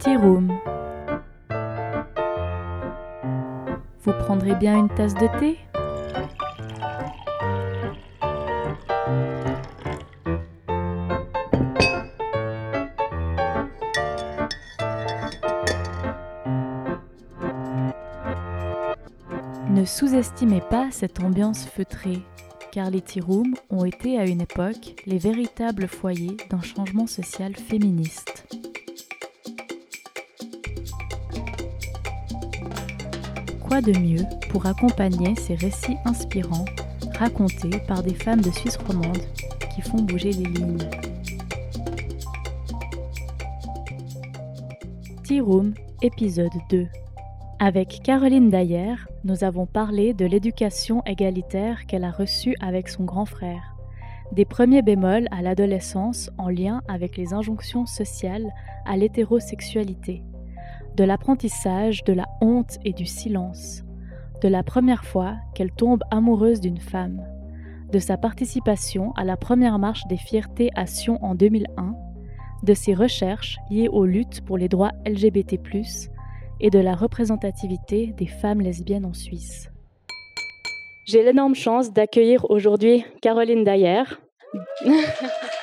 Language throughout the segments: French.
Tea Room. Vous prendrez bien une tasse de thé? Ne sous-estimez pas cette ambiance feutrée, car les tea rooms ont été à une époque les véritables foyers d'un changement social féministe. Quoi de mieux pour accompagner ces récits inspirants racontés par des femmes de Suisse romande qui font bouger les lignes. Tea Room, épisode 2 avec Caroline Dayer, nous avons parlé de l'éducation égalitaire qu'elle a reçue avec son grand frère, des premiers bémols à l'adolescence en lien avec les injonctions sociales à l'hétérosexualité, de l'apprentissage de la honte et du silence, de la première fois qu'elle tombe amoureuse d'une femme, de sa participation à la première marche des fiertés à Sion en 2001, de ses recherches liées aux luttes pour les droits LGBT+, et de la représentativité des femmes lesbiennes en Suisse. J'ai l'énorme chance d'accueillir aujourd'hui Caroline Dayer.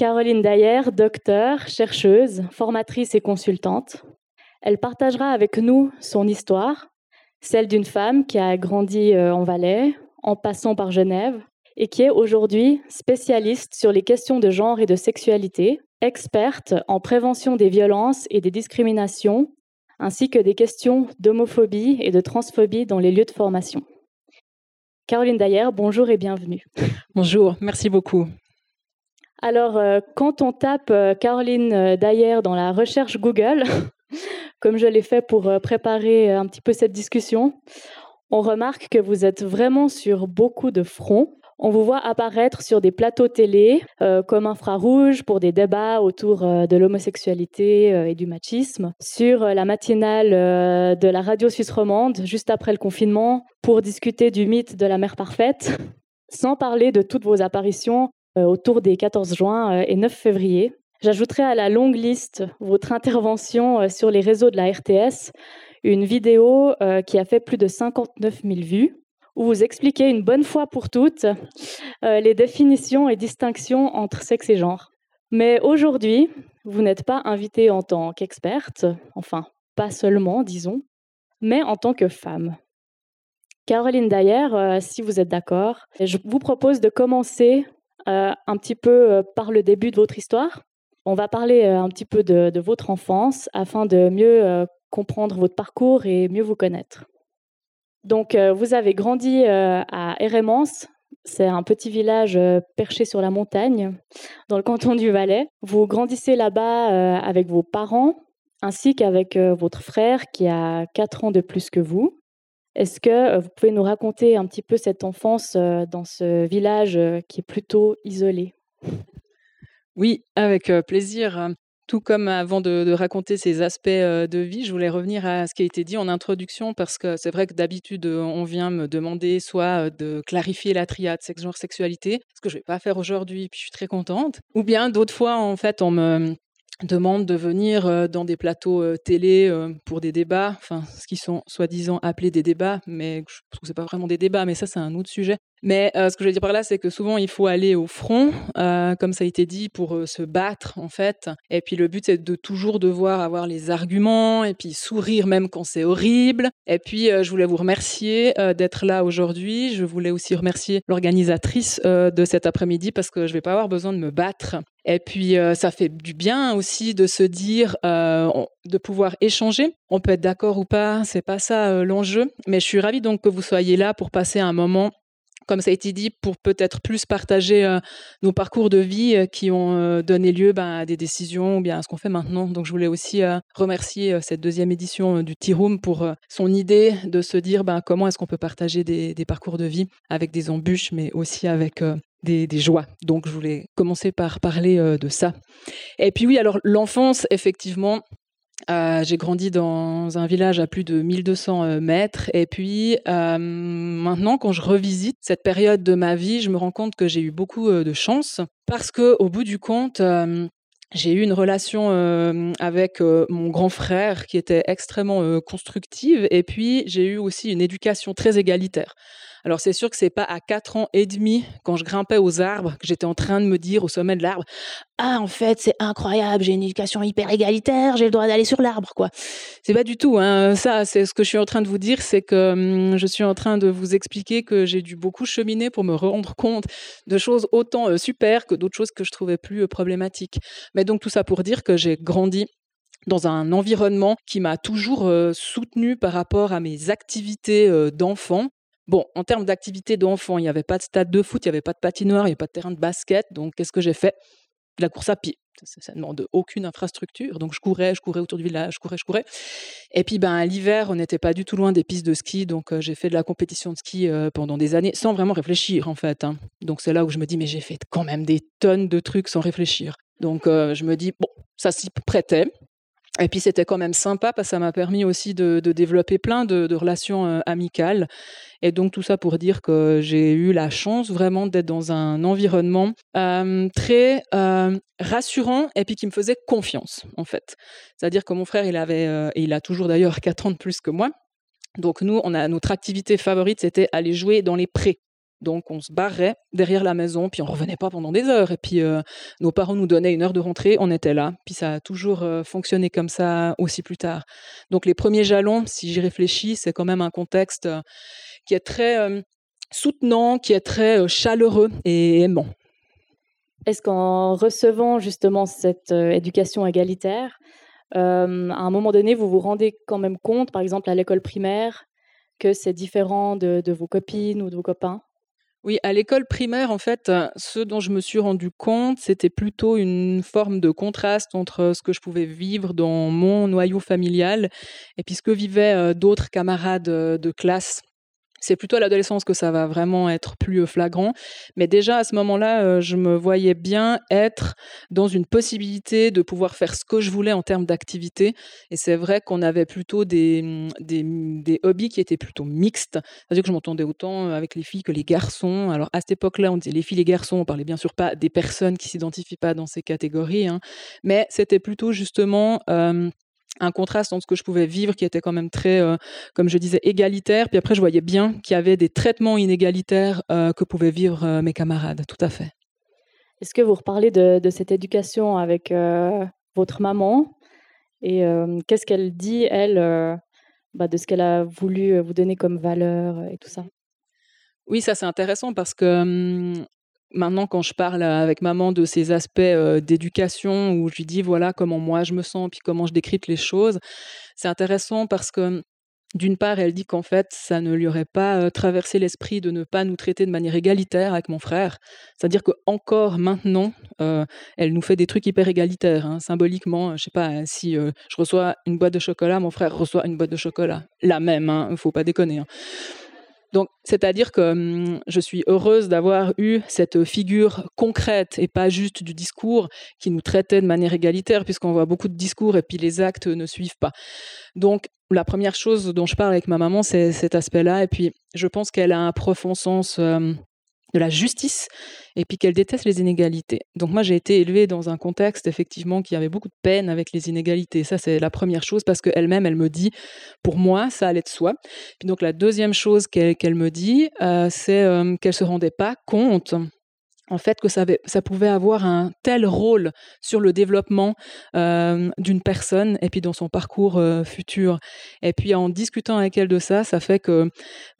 Caroline Dayer, docteur, chercheuse, formatrice et consultante. Elle partagera avec nous son histoire, celle d'une femme qui a grandi euh, en Valais, en passant par Genève, et qui est aujourd'hui spécialiste sur les questions de genre et de sexualité, experte en prévention des violences et des discriminations, ainsi que des questions d'homophobie et de transphobie dans les lieux de formation. Caroline Dayer, bonjour et bienvenue. Bonjour, merci beaucoup. Alors, euh, quand on tape euh, Caroline Dayer dans la recherche Google, comme je l'ai fait pour euh, préparer un petit peu cette discussion, on remarque que vous êtes vraiment sur beaucoup de fronts. On vous voit apparaître sur des plateaux télé euh, comme infrarouge pour des débats autour euh, de l'homosexualité euh, et du machisme, sur la matinale de la radio suisse romande juste après le confinement pour discuter du mythe de la mère parfaite, sans parler de toutes vos apparitions autour des 14 juin et 9 février. J'ajouterai à la longue liste votre intervention sur les réseaux de la RTS, une vidéo qui a fait plus de 59 000 vues où vous expliquez une bonne fois pour toutes euh, les définitions et distinctions entre sexe et genre. Mais aujourd'hui, vous n'êtes pas invité en tant qu'experte, enfin, pas seulement, disons, mais en tant que femme. Caroline Dayer, euh, si vous êtes d'accord, je vous propose de commencer euh, un petit peu par le début de votre histoire. On va parler un petit peu de, votre enfance afin de mieux comprendre votre parcours et mieux vous connaître. Donc, euh, vous avez grandi euh, à Hérémence. C'est un petit village euh, perché sur la montagne, dans le canton du Valais. Vous grandissez là-bas avec vos parents, ainsi qu'avec votre frère qui a 4 ans de plus que vous. Est-ce que vous pouvez nous raconter un petit peu cette enfance dans ce village qui est plutôt isolé? Oui, avec plaisir. Tout comme avant de, raconter ces aspects de vie, je voulais revenir à ce qui a été dit en introduction parce que c'est vrai que d'habitude, on vient me demander soit de clarifier la triade sexe, genre, sexualité, ce que je ne vais pas faire aujourd'hui, puis je suis très contente. Ou bien d'autres fois, en fait, on me demande de venir dans des plateaux télé pour des débats, enfin ce qui sont soi-disant appelés des débats, mais je trouve que c'est pas vraiment des débats, mais ça c'est un autre sujet. Mais ce que je veux dire par là, c'est que souvent il faut aller au front, comme ça a été dit, pour se battre en fait. Et puis le but c'est de toujours devoir avoir les arguments et puis sourire même quand c'est horrible. Et puis je voulais vous remercier d'être là aujourd'hui. Je voulais aussi remercier l'organisatrice de cet après-midi parce que je vais pas avoir besoin de me battre et puis, ça fait du bien aussi de se dire, de pouvoir échanger. On peut être d'accord ou pas, c'est pas ça l'enjeu. Mais je suis ravie donc que vous soyez là pour passer un moment comme ça a été dit, pour peut-être plus partager nos parcours de vie qui ont donné lieu ben, à des décisions ou bien à ce qu'on fait maintenant. Donc je voulais aussi remercier cette deuxième édition du Tea Room pour son idée de se dire ben, comment est-ce qu'on peut partager des, parcours de vie avec des embûches, mais aussi avec des, joies. Donc, je voulais commencer par parler de ça. Et puis oui, alors l'enfance, effectivement, j'ai grandi dans un village à plus de 1200 mètres. Et puis maintenant, quand je revisite cette période de ma vie, je me rends compte que j'ai eu beaucoup de chance parce que, au bout du compte, j'ai eu une relation avec mon grand frère qui était extrêmement constructive. Et puis, j'ai eu aussi une éducation très égalitaire. Alors c'est sûr que c'est pas à 4 ans et demi, quand je grimpais aux arbres, que j'étais en train de me dire au sommet de l'arbre, ah en fait c'est incroyable, j'ai une éducation hyper égalitaire, j'ai le droit d'aller sur l'arbre quoi. C'est pas du tout hein. ça, c'est ce que je suis en train de vous dire, c'est que hum, je suis en train de vous expliquer que j'ai dû beaucoup cheminer pour me rendre compte de choses autant euh, super que d'autres choses que je trouvais plus euh, problématiques. Mais donc tout ça pour dire que j'ai grandi dans un environnement qui m'a toujours euh, soutenu par rapport à mes activités d'enfant. Bon, en termes d'activité d'enfant, il n'y avait pas de stade de foot, il n'y avait pas de patinoire, il n'y avait pas de terrain de basket. Donc, qu'est-ce que j'ai fait? De la course à pied. Ça, ne demande aucune infrastructure. Donc, je courais, je courais autour du village, je courais, je courais. Et puis, ben, l'hiver, on n'était pas du tout loin des pistes de ski. Donc, euh, j'ai fait de la compétition de ski euh, pendant des années sans vraiment réfléchir, en fait. Hein. Donc, c'est là où je me dis, mais j'ai fait quand même des tonnes de trucs sans réfléchir. Donc, euh, je me dis, bon, ça s'y prêtait. Et puis c'était quand même sympa parce que ça m'a permis aussi de, développer plein de, relations euh, amicales. Et donc tout ça pour dire que j'ai eu la chance vraiment d'être dans un environnement euh, très euh, rassurant et puis qui me faisait confiance en fait. C'est-à-dire que mon frère, il avait, et il a toujours d'ailleurs 4 ans de plus que moi. Donc nous, on a notre activité favorite, c'était aller jouer dans les prés. Donc on se barrait derrière la maison, puis on revenait pas pendant des heures. Et puis euh, nos parents nous donnaient une heure de rentrée, on était là. Puis ça a toujours euh, fonctionné comme ça aussi plus tard. Donc les premiers jalons, si j'y réfléchis, c'est quand même un contexte euh, qui est très soutenant, qui est très chaleureux et aimant. Est-ce qu'en recevant justement cette éducation égalitaire, à un moment donné, vous vous rendez quand même compte, par exemple à l'école primaire, que c'est différent de vos copines ou de vos copains? Oui, à l'école primaire, en fait, ce dont je me suis rendu compte, c'était plutôt une forme de contraste entre ce que je pouvais vivre dans mon noyau familial et puis ce que vivaient d'autres camarades de classe c'est plutôt à l'adolescence que ça va vraiment être plus flagrant. Mais déjà à ce moment-là, je me voyais bien être dans une possibilité de pouvoir faire ce que je voulais en termes d'activité. Et c'est vrai qu'on avait plutôt des, des, mmh, des, hobbies qui étaient plutôt mixtes. C'est-à-dire que je m'entendais autant avec les filles que les garçons. Alors à cette époque-là, on disait les filles, les garçons. On parlait bien sûr pas des personnes qui s'identifient pas dans ces catégories. Hein. Mais c'était plutôt justement un contraste entre ce que je pouvais vivre qui était quand même très, euh, comme je disais, égalitaire. Puis après, je voyais bien qu'il y avait des traitements inégalitaires euh, que pouvaient vivre euh, mes camarades. Tout à fait. Est-ce que vous reparlez de, cette éducation avec votre maman? Et qu'est-ce qu'elle dit, elle, bah, de ce qu'elle a voulu vous donner comme valeur et tout ça? Oui, ça c'est intéressant parce que hum, Maintenant, quand je parle avec maman de ces aspects d'éducation, où je lui dis voilà comment moi je me sens, puis comment je décrypte les choses, c'est intéressant parce que d'une part, elle dit qu'en fait, ça ne lui aurait pas traversé l'esprit de ne pas nous traiter de manière égalitaire avec mon frère. C'est-à-dire que encore maintenant, elle nous fait des trucs hyper égalitaires, hein, symboliquement. Je sais pas si je reçois une boîte de chocolat, mon frère reçoit une boîte de chocolat, la même. Il hein, ne faut pas déconner. Hein. Donc, c'est-à-dire que hum, je suis heureuse d'avoir eu cette figure concrète et pas juste du discours qui nous traitait de manière égalitaire, puisqu'on voit beaucoup de discours et puis les actes ne suivent pas. Donc, la première chose dont je parle avec ma maman, c'est cet aspect-là. Et puis, je pense qu'elle a un profond sens hum, de la justice et puis qu'elle déteste les inégalités. Donc moi j'ai été élevée dans un contexte effectivement qui avait beaucoup de peine avec les inégalités. Ça c'est la première chose parce qu'elle-même elle me dit pour moi ça allait de soi. Puis donc la deuxième chose qu'elle me dit euh, c'est euh, qu'elle se rendait pas compte en fait que ça, pouvait avoir un tel rôle sur le développement euh, d'une personne et puis dans son parcours euh, futur. Et puis en discutant avec elle de ça, ça fait que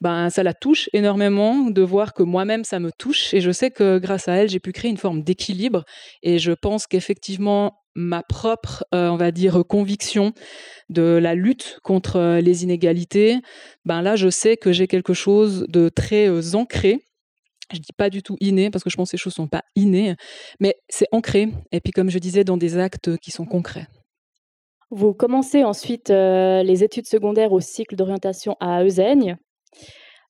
ben, ça la touche énormément de voir que moi-même ça me touche et je sais que grâce à elle, j'ai pu créer une forme d'équilibre et je pense qu'effectivement ma propre, euh, on va dire, conviction de la lutte contre les inégalités, ben là, je sais que j'ai quelque chose de très ancré je dis pas du tout inné parce que je pense que ces choses sont pas innées, mais c'est ancré. Et puis comme je disais, dans des actes qui sont concrets. Vous commencez ensuite euh, les études secondaires au cycle d'orientation à Euseigne.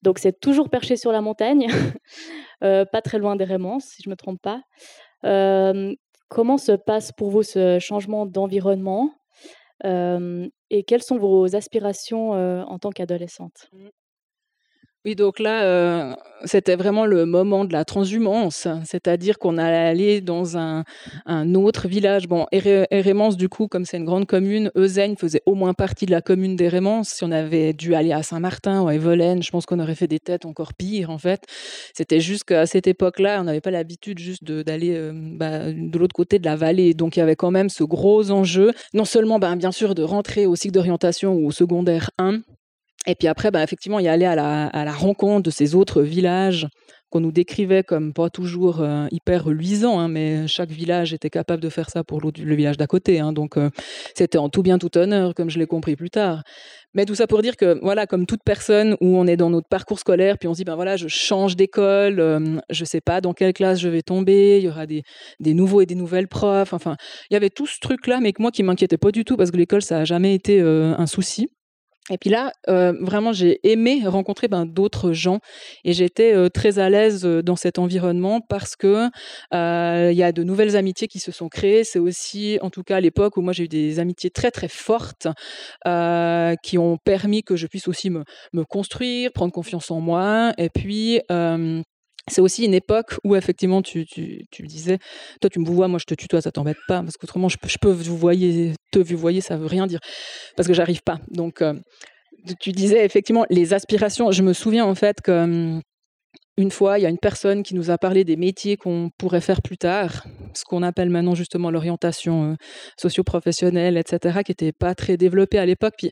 Donc c'est toujours perché sur la montagne, euh, pas très loin des Rémans, si je ne me trompe pas. Euh, comment se passe pour vous ce changement d'environnement et quelles sont vos aspirations en tant qu'adolescente? Mmh. Oui, donc là, c'était vraiment le moment de la transhumance, c'est-à-dire qu'on allait dans un, autre village. Bon, Hérémence, du coup, comme c'est une grande commune, Eusène faisait au moins partie de la commune d'Hérémence. Si on avait dû aller à Saint-Martin ou à Evelène, je pense qu'on aurait fait des têtes encore pires, en fait. C'était juste qu'à cette époque-là, on n'avait pas l'habitude juste d'aller bah, de l'autre côté de la vallée. Donc, il y avait quand même ce gros enjeu, non seulement, ben, bien sûr, de rentrer au cycle d'orientation ou au secondaire 1, et puis après, bah, effectivement, y aller à la, rencontre de ces autres villages qu'on nous décrivait comme pas toujours euh, hyper luisants, hein, mais chaque village était capable de faire ça pour le village d'à côté. Hein, donc euh, c'était en tout bien tout honneur, comme je l'ai compris plus tard. Mais tout ça pour dire que, voilà, comme toute personne où on est dans notre parcours scolaire, puis on se dit, ben voilà, je change d'école, je euh, je sais pas dans quelle classe je vais tomber, il y aura des, des nouveaux et des nouvelles profs. Enfin, il y avait tout ce truc-là, mais que moi qui m'inquiétait pas du tout parce que l'école, ça a jamais été un souci. Et puis là, euh, vraiment, j'ai aimé rencontrer ben, d'autres gens et j'étais euh, très à l'aise euh, dans cet environnement parce que il y a de nouvelles amitiés qui se sont créées. C'est aussi, en tout cas, l'époque où moi j'ai eu des amitiés très très fortes qui ont permis que je puisse aussi me, me, construire, prendre confiance en moi et puis c'est aussi une époque où effectivement tu, tu, tu, disais, toi tu me vois, moi je te tutoie, ça t'embête pas, parce qu'autrement je, je, peux vous voyez, te vous voyez, ça veut rien dire, parce que j'arrive pas. Donc euh, tu disais effectivement les aspirations. Je me souviens en fait que hum, une fois, il y a une personne qui nous a parlé des métiers qu'on pourrait faire plus tard, ce qu'on appelle maintenant justement l'orientation euh, socio-professionnelle, etc., qui n'était pas très développée à l'époque. Puis,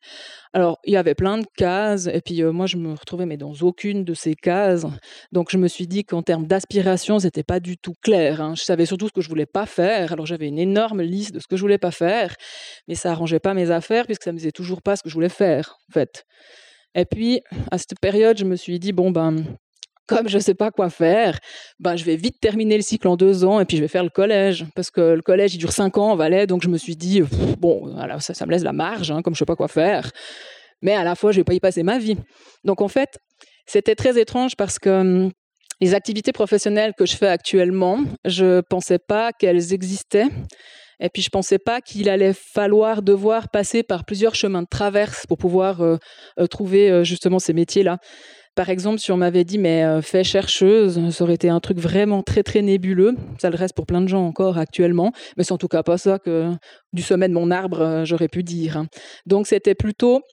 alors, il y avait plein de cases, et puis euh, moi, je me retrouvais mais dans aucune de ces cases. Donc, je me suis dit qu'en termes d'aspiration, c'était pas du tout clair. Hein. Je savais surtout ce que je voulais pas faire. Alors, j'avais une énorme liste de ce que je voulais pas faire, mais ça arrangeait pas mes affaires puisque ça me faisait toujours pas ce que je voulais faire, en fait. Et puis, à cette période, je me suis dit, bon, ben, comme je ne sais pas quoi faire, ben, je vais vite terminer le cycle en deux ans et puis je vais faire le collège. Parce que le collège, il dure cinq ans en Valais, donc je me suis dit, bon, ça, ça me laisse la marge, hein, comme je ne sais pas quoi faire. Mais à la fois, je ne vais pas y passer ma vie. Donc en fait, c'était très étrange parce que hum, les activités professionnelles que je fais actuellement, je ne pensais pas qu'elles existaient. Et puis je pensais pas qu'il allait falloir devoir passer par plusieurs chemins de traverse pour pouvoir euh, euh, trouver euh, justement ces métiers-là. Par exemple, si on m'avait dit, mais euh, fais chercheuse, ça aurait été un truc vraiment très très nébuleux. Ça le reste pour plein de gens encore actuellement, mais c'est en tout cas pas ça que du sommet de mon arbre euh, j'aurais pu dire. Hein. Donc c'était plutôt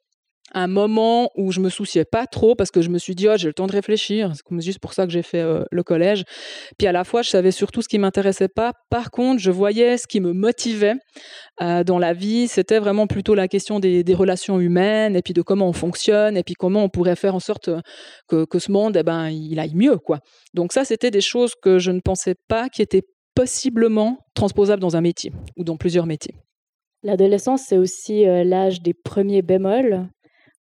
un moment où je me souciais pas trop parce que je me suis dit, oh, j'ai le temps de réfléchir. C'est juste pour ça que j'ai fait euh, le collège. Puis à la fois, je savais surtout ce qui m'intéressait pas. Par contre, je voyais ce qui me motivait euh, dans la vie. C'était vraiment plutôt la question des, relations humaines et puis de comment on fonctionne et puis comment on pourrait faire en sorte que, que ce monde, eh ben, il aille mieux, quoi. Donc ça, c'était des choses que je ne pensais pas qui étaient possiblement transposables dans un métier ou dans plusieurs métiers. L'adolescence, c'est aussi euh, l'âge des premiers bémols.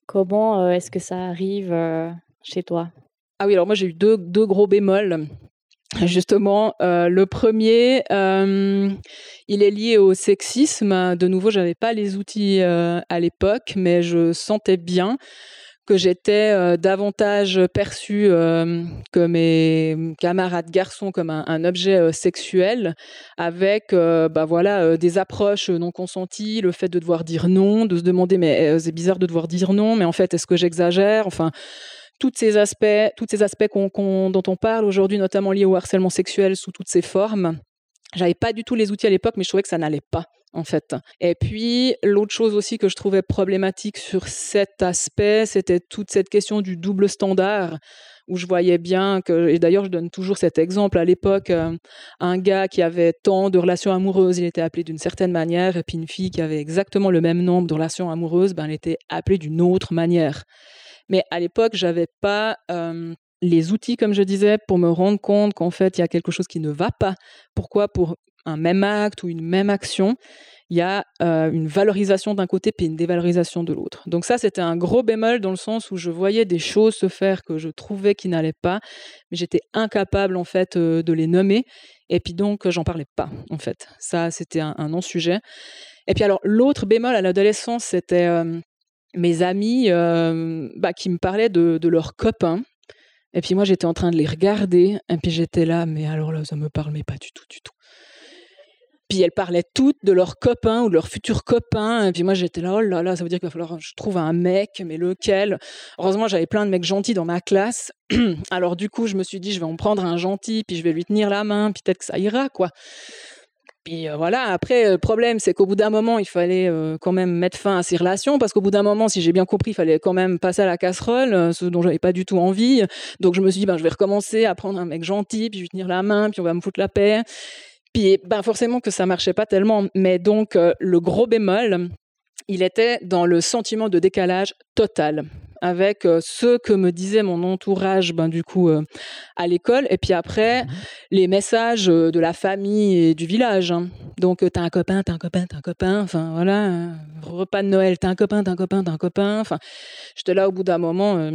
Comment euh, est-ce que ça arrive euh, chez toi? Ah oui, alors moi j'ai eu deux, deux gros bémols. Justement, euh, le premier, il est lié au sexisme. De nouveau, j'avais pas les outils à l'époque, mais je sentais bien que j'étais davantage perçue que mes camarades garçons comme un, objet sexuel, avec bah voilà des approches non consenties, le fait de devoir dire non, de se demander mais c'est bizarre de devoir dire non, mais en fait est-ce que j'exagère? Enfin tous ces aspects, tous ces aspects dont on parle aujourd'hui, notamment liés au harcèlement sexuel sous toutes ses formes. J'avais pas du tout les outils à l'époque, mais je trouvais que ça n'allait pas en fait. Et puis, l'autre chose aussi que je trouvais problématique sur cet aspect, c'était toute cette question du double standard, où je voyais bien que, et d'ailleurs je donne toujours cet exemple, à l'époque, euh, un gars qui avait tant de relations amoureuses, il était appelé d'une certaine manière, et puis une fille qui avait exactement le même nombre de relations amoureuses, ben, elle était appelée d'une autre manière. Mais à l'époque, j'avais pas euh, les outils, comme je disais, pour me rendre compte qu'en fait, il y a quelque chose qui ne va pas. Pourquoi Pour un même acte ou une même action, il y a euh, une valorisation d'un côté puis une dévalorisation de l'autre. Donc ça, c'était un gros bémol dans le sens où je voyais des choses se faire que je trouvais qui n'allaient pas, mais j'étais incapable en fait euh, de les nommer. Et puis donc, j'en parlais pas en fait. Ça, c'était un, non-sujet. Et puis alors, l'autre bémol à l'adolescence, c'était euh, mes amis bah, qui me parlaient de leurs copains. Et puis moi, j'étais en train de les regarder. Et puis j'étais là, mais alors là, ça me parle, pas du tout, du tout. Puis elles parlaient toutes de leurs copains ou de leurs futurs copains. Et puis moi, j'étais là, oh là là, ça veut dire qu'il va falloir que je trouve un mec, mais lequel? Heureusement, j'avais plein de mecs gentils dans ma classe. Alors du coup, je me suis dit, je vais en prendre un gentil, puis je vais lui tenir la main, puis peut-être que ça ira, quoi. Puis euh, voilà, après, le problème, c'est qu'au bout d'un moment, il fallait euh, quand même mettre fin à ces relations, parce qu'au bout d'un moment, si j'ai bien compris, il fallait quand même passer à la casserole, euh, ce dont j'avais pas du tout envie. Donc je me suis dit, ben, je vais recommencer à prendre un mec gentil, puis je vais tenir la main, puis on va me foutre la paix. Puis ben, forcément que ça marchait pas tellement. Mais donc, le gros bémol, il était dans le sentiment de décalage total avec ce que me disait mon entourage ben, du coup à l'école et puis après mmh les messages de la famille et du village hein. donc t'as un copain t'as un copain t'as un copain enfin voilà repas de Noël t'as un copain t'as un copain t'as un copain enfin j'étais là au bout d'un moment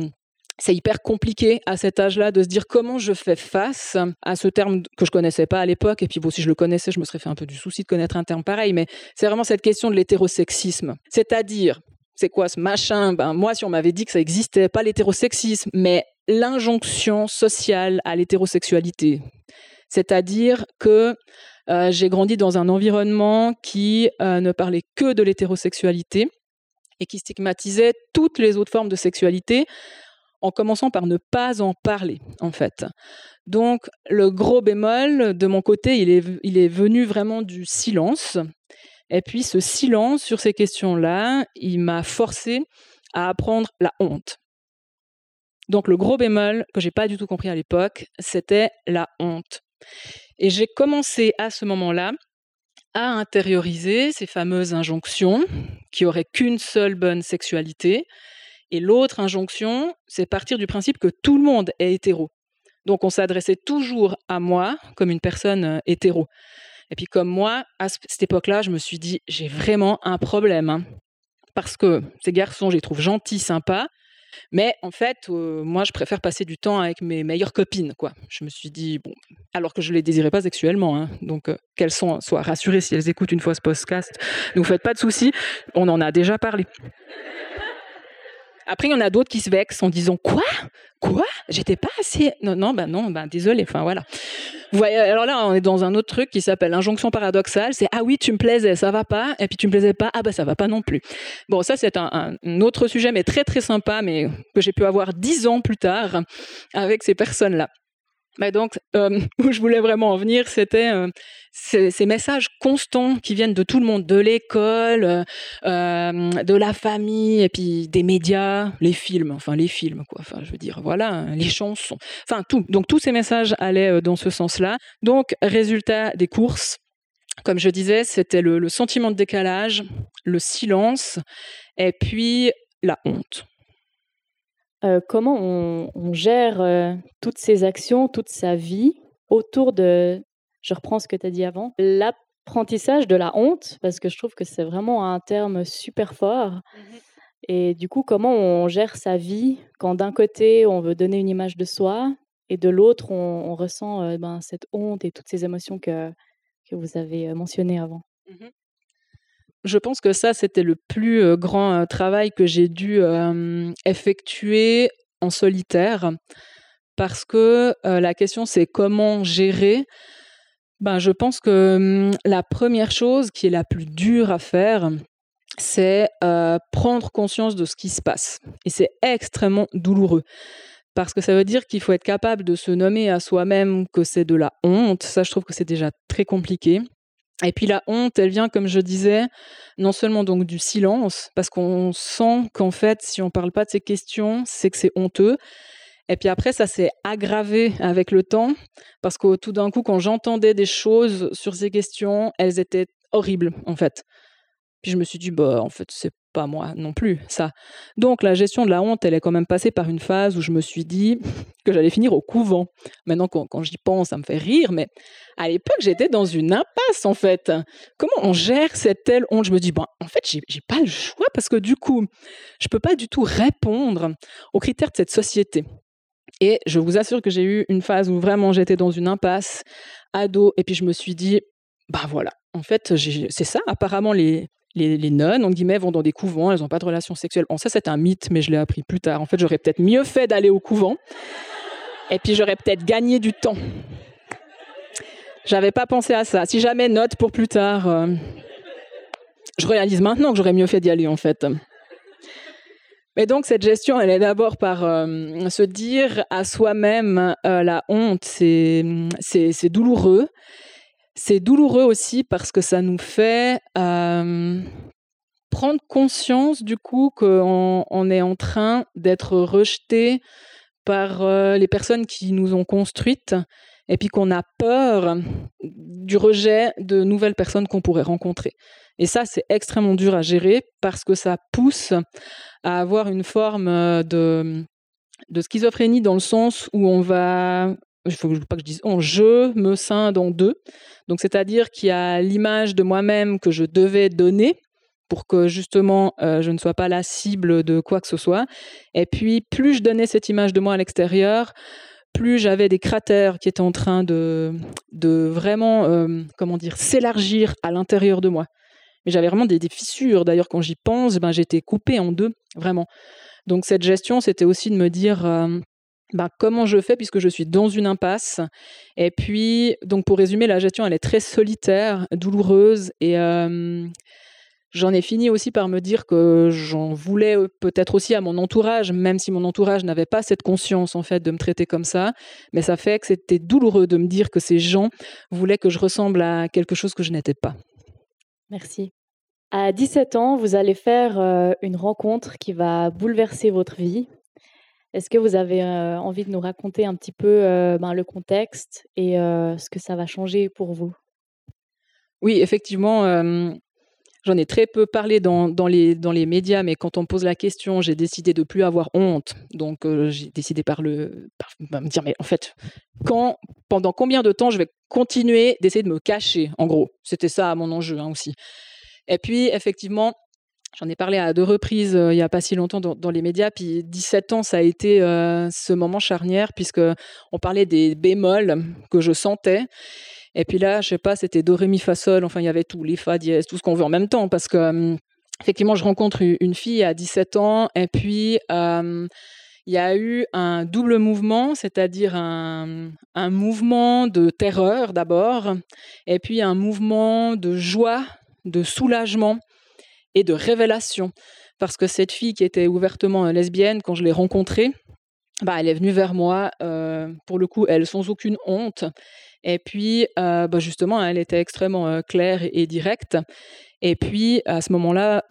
c'est hyper compliqué à cet âge-là de se dire comment je fais face à ce terme que je connaissais pas à l'époque. Et puis bon, si je le connaissais, je me serais fait un peu du souci de connaître un terme pareil. Mais c'est vraiment cette question de l'hétérosexisme. C'est-à-dire, c'est quoi ce machin? Ben moi, si on m'avait dit que ça existait, pas l'hétérosexisme, mais l'injonction sociale à l'hétérosexualité. C'est-à-dire que euh, j'ai grandi dans un environnement qui euh, ne parlait que de l'hétérosexualité et qui stigmatisait toutes les autres formes de sexualité en commençant par ne pas en parler, en fait. Donc, le gros bémol, de mon côté, il est, il est venu vraiment du silence. Et puis, ce silence sur ces questions-là, il m'a forcé à apprendre la honte. Donc, le gros bémol que j'ai pas du tout compris à l'époque, c'était la honte. Et j'ai commencé à ce moment-là à intérioriser ces fameuses injonctions qui auraient qu'une seule bonne sexualité, et l'autre injonction, c'est partir du principe que tout le monde est hétéro. Donc on s'adressait toujours à moi comme une personne euh, hétéro. Et puis comme moi, à cette époque-là, je me suis dit, j'ai vraiment un problème. Hein. parce que ces garçons, je les trouve gentils, sympas. Mais en fait, euh, moi, je préfère passer du temps avec mes meilleures copines, quoi. Je me suis dit, bon, alors que je ne les désirais pas sexuellement, hein. donc euh, qu'elles soient rassurées si elles écoutent une fois ce podcast. Ne vous faites pas de soucis, on en a déjà parlé. Après, il y en a d'autres qui se vexent en disant Quoi? Quoi? J'étais pas assez. Non, non, ben non, ben désolé. Enfin, voilà. Alors là, on est dans un autre truc qui s'appelle injonction paradoxale. C'est Ah oui, tu me plaisais, ça va pas. Et puis tu me plaisais pas, ah ben ça va pas non plus. Bon, ça, c'est un, autre sujet, mais très, très sympa, mais que j'ai pu avoir dix ans plus tard avec ces personnes-là. Mais donc, où je voulais vraiment en venir, c'était ces, messages constants qui viennent de tout le monde, de l'école, de la famille, et puis des médias, les films, enfin les films, quoi. Enfin, je veux dire, voilà, hein, les chansons, enfin tout. Donc tous ces messages allaient dans ce sens-là. Donc, résultat des courses, comme je disais, c'était le sentiment de décalage, le silence, et puis la honte. Euh, comment on, gère euh, toutes ces actions, toute sa vie autour de, je reprends ce que tu as dit avant, l'apprentissage de la honte, parce que je trouve que c'est vraiment un terme super fort. Mmh et du coup, comment on gère sa vie quand d'un côté, on veut donner une image de soi, et de l'autre, on, ressent euh, ben, cette honte et toutes ces émotions que, que vous avez mentionnées avant? Mmh je pense que ça, c'était le plus grand travail que j'ai dû effectuer en solitaire, parce que la question, c'est comment gérer. Ben, je pense que la première chose qui est la plus dure à faire, c'est prendre conscience de ce qui se passe. Et c'est extrêmement douloureux. Parce que ça veut dire qu'il faut être capable de se nommer à soi-même que c'est de la honte. Ça, je trouve que c'est déjà très compliqué. Et puis la honte, elle vient, comme je disais, non seulement donc du silence, parce qu'on sent qu'en fait, si on ne parle pas de ces questions, c'est que c'est honteux. Et puis après, ça s'est aggravé avec le temps, parce que tout d'un coup, quand j'entendais des choses sur ces questions, elles étaient horribles, en fait. Puis je me suis dit, bah, en fait, c'est pas moi non plus, ça. Donc la gestion de la honte, elle est quand même passée par une phase où je me suis dit que j'allais finir au couvent. Maintenant, quand, j'y pense, ça me fait rire, mais à l'époque, j'étais dans une impasse, en fait. Comment on gère cette telle honte? Je me dis, bon, en fait, j'ai, j'ai pas le choix parce que du coup, je peux pas du tout répondre aux critères de cette société. Et je vous assure que j'ai eu une phase où vraiment j'étais dans une impasse, ado, et puis je me suis dit, bah voilà, en fait, c'est ça. Apparemment, les, les, nonnes, en guillemets, vont dans des couvents, elles n'ont pas de relations sexuelles. Bon, ça, c'est un mythe, mais je l'ai appris plus tard. En fait, j'aurais peut-être mieux fait d'aller au couvent, et puis j'aurais peut-être gagné du temps. J'avais pas pensé à ça. Si jamais note pour plus tard. Euh, je réalise maintenant que j'aurais mieux fait d'y aller en fait. Mais donc cette gestion, elle est d'abord par euh, se dire à soi-même euh, la honte, c'est douloureux. C'est douloureux aussi parce que ça nous fait prendre conscience du coup qu'on on est en train d'être rejeté par les personnes qui nous ont construites et puis qu'on a peur du rejet de nouvelles personnes qu'on pourrait rencontrer. Et ça, c'est extrêmement dur à gérer parce que ça pousse à avoir une forme de, de schizophrénie dans le sens où on va il faut pas que je dise on, je me scinde en deux. Donc, c'est-à-dire qu'il y a l'image de moi-même que je devais donner pour que justement je ne sois pas la cible de quoi que ce soit. Et puis, plus je donnais cette image de moi à l'extérieur, plus j'avais des cratères qui étaient en train de, de vraiment, euh, comment dire, s'élargir à l'intérieur de moi. Mais j'avais vraiment des, fissures. D'ailleurs, quand j'y pense, ben, j'étais coupée en deux, vraiment. Donc cette gestion, c'était aussi de me dire euh, ben, comment je fais puisque je suis dans une impasse? Et puis, donc pour résumer, la gestion, elle est très solitaire, douloureuse et J'en ai fini aussi par me dire que j'en voulais peut-être aussi à mon entourage, même si mon entourage n'avait pas cette conscience en fait de me traiter comme ça. Mais ça fait que c'était douloureux de me dire que ces gens voulaient que je ressemble à quelque chose que je n'étais pas. Merci. À 17 ans, vous allez faire une rencontre qui va bouleverser votre vie. Est-ce que vous avez envie de nous raconter un petit peu ben, le contexte et ce que ça va changer pour vous? Oui, effectivement, J'en ai très peu parlé dans, les, dans les médias, mais quand on me pose la question, j'ai décidé de plus avoir honte. Donc, j'ai décidé par le, me dire, mais en fait, quand, pendant combien de temps je vais continuer d'essayer de me cacher, en gros? C'était ça mon enjeu hein, aussi. Et puis, effectivement, J'en ai parlé à deux reprises euh, il n'y a pas si longtemps dans, les médias. Puis 17 ans, ça a été euh, ce moment charnière puisque on parlait des bémols que je sentais. Et puis là, je sais pas, c'était do, ré, mi, fa, sol. Enfin, il y avait tout, les fa, dièse, tout ce qu'on veut en même temps. Parce que, effectivement, je rencontre une fille à 17 ans. Et puis, il y a eu un double mouvement, c'est-à-dire un, mouvement de terreur d'abord, et puis un mouvement de joie, de soulagement et de révélation. Parce que cette fille qui était ouvertement lesbienne, quand je l'ai rencontrée, bah, elle est venue vers moi, pour le coup, elle sans aucune honte. Et puis, bah, justement, elle était extrêmement claire et, directe. Et puis, à ce moment-là,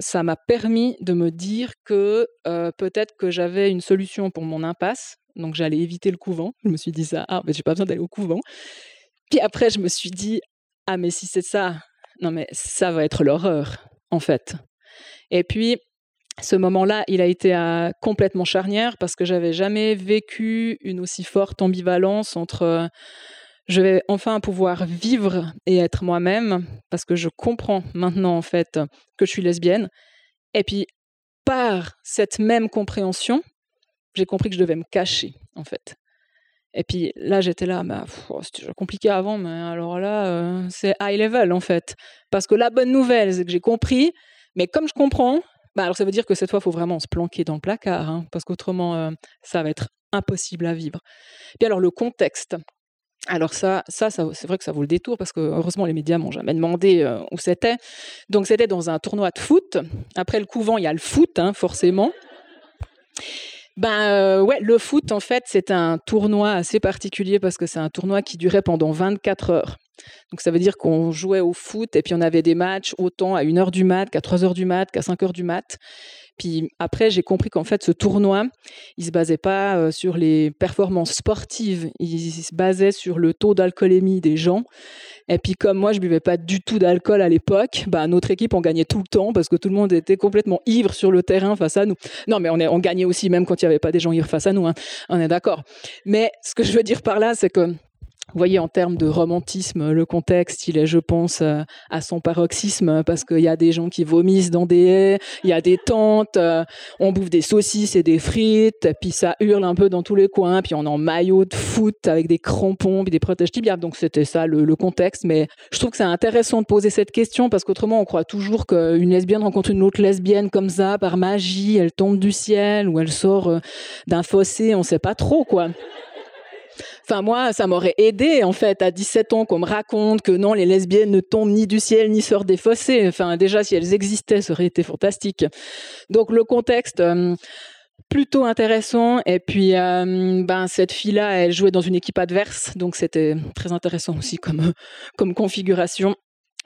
ça m'a permis de me dire que peut-être que j'avais une solution pour mon impasse. Donc, j'allais éviter le couvent. Je me suis dit ça, ah, mais j'ai pas besoin d'aller au couvent. Puis après, je me suis dit, ah, mais si c'est ça, non, mais ça va être l'horreur, en fait. Et puis, ce moment-là, il a été complètement charnière parce que j'avais jamais vécu une aussi forte ambivalence entre je vais enfin pouvoir vivre et être moi-même parce que je comprends maintenant en fait que je suis lesbienne. Et puis par cette même compréhension, j'ai compris que je devais me cacher en fait. Et puis là, j'étais là, bah, c'était compliqué avant, mais alors là, euh, c'est high level en fait. Parce que la bonne nouvelle, c'est que j'ai compris, mais comme je comprends, bah, alors ça veut dire que cette fois, il faut vraiment se planquer dans le placard, hein, parce qu'autrement, euh, ça va être impossible à vivre. Puis alors le contexte. Alors ça, ça, c'est vrai que ça vaut le détour parce que heureusement les médias m'ont jamais demandé euh, où c'était. Donc c'était dans un tournoi de foot. Après le couvent, il y a le foot, hein, forcément. Ben euh, ouais, le foot en fait c'est un tournoi assez particulier parce que c'est un tournoi qui durait pendant 24 heures. Donc ça veut dire qu'on jouait au foot et puis on avait des matchs autant à 1h du mat qu'à 3h du mat qu'à 5h du mat. Puis après, j'ai compris qu'en fait, ce tournoi, il se basait pas euh, sur les performances sportives, il se basait sur le taux d'alcoolémie des gens. Et puis comme moi, je buvais pas du tout d'alcool à l'époque, bah, notre équipe, on gagnait tout le temps parce que tout le monde était complètement ivre sur le terrain face à nous. Non, mais on, est, on gagnait aussi même quand il n'y avait pas des gens ivres face à nous. Hein. On est d'accord. Mais ce que je veux dire par là, c'est que vous voyez, en termes de romantisme, le contexte, il est, je pense, euh, à son paroxysme parce qu'il y a des gens qui vomissent dans des haies, il y a des tentes, euh, on bouffe des saucisses et des frites, puis ça hurle un peu dans tous les coins, puis on est en maillot de foot avec des crampons, puis des protèges tibias. Donc c'était ça le, contexte. Mais je trouve que c'est intéressant de poser cette question parce qu'autrement, on croit toujours qu'une lesbienne rencontre une autre lesbienne comme ça, par magie, elle tombe du ciel ou elle sort euh, d'un fossé, on ne sait pas trop, quoi. Enfin, moi, ça m'aurait aidé, en fait, à 17 ans, qu'on me raconte que non, les lesbiennes ne tombent ni du ciel ni sortent des fossés. Enfin, déjà, si elles existaient, ça aurait été fantastique. Donc, le contexte. Euh, plutôt intéressant et puis euh, ben cette fille là elle jouait dans une équipe adverse donc c'était très intéressant aussi comme comme configuration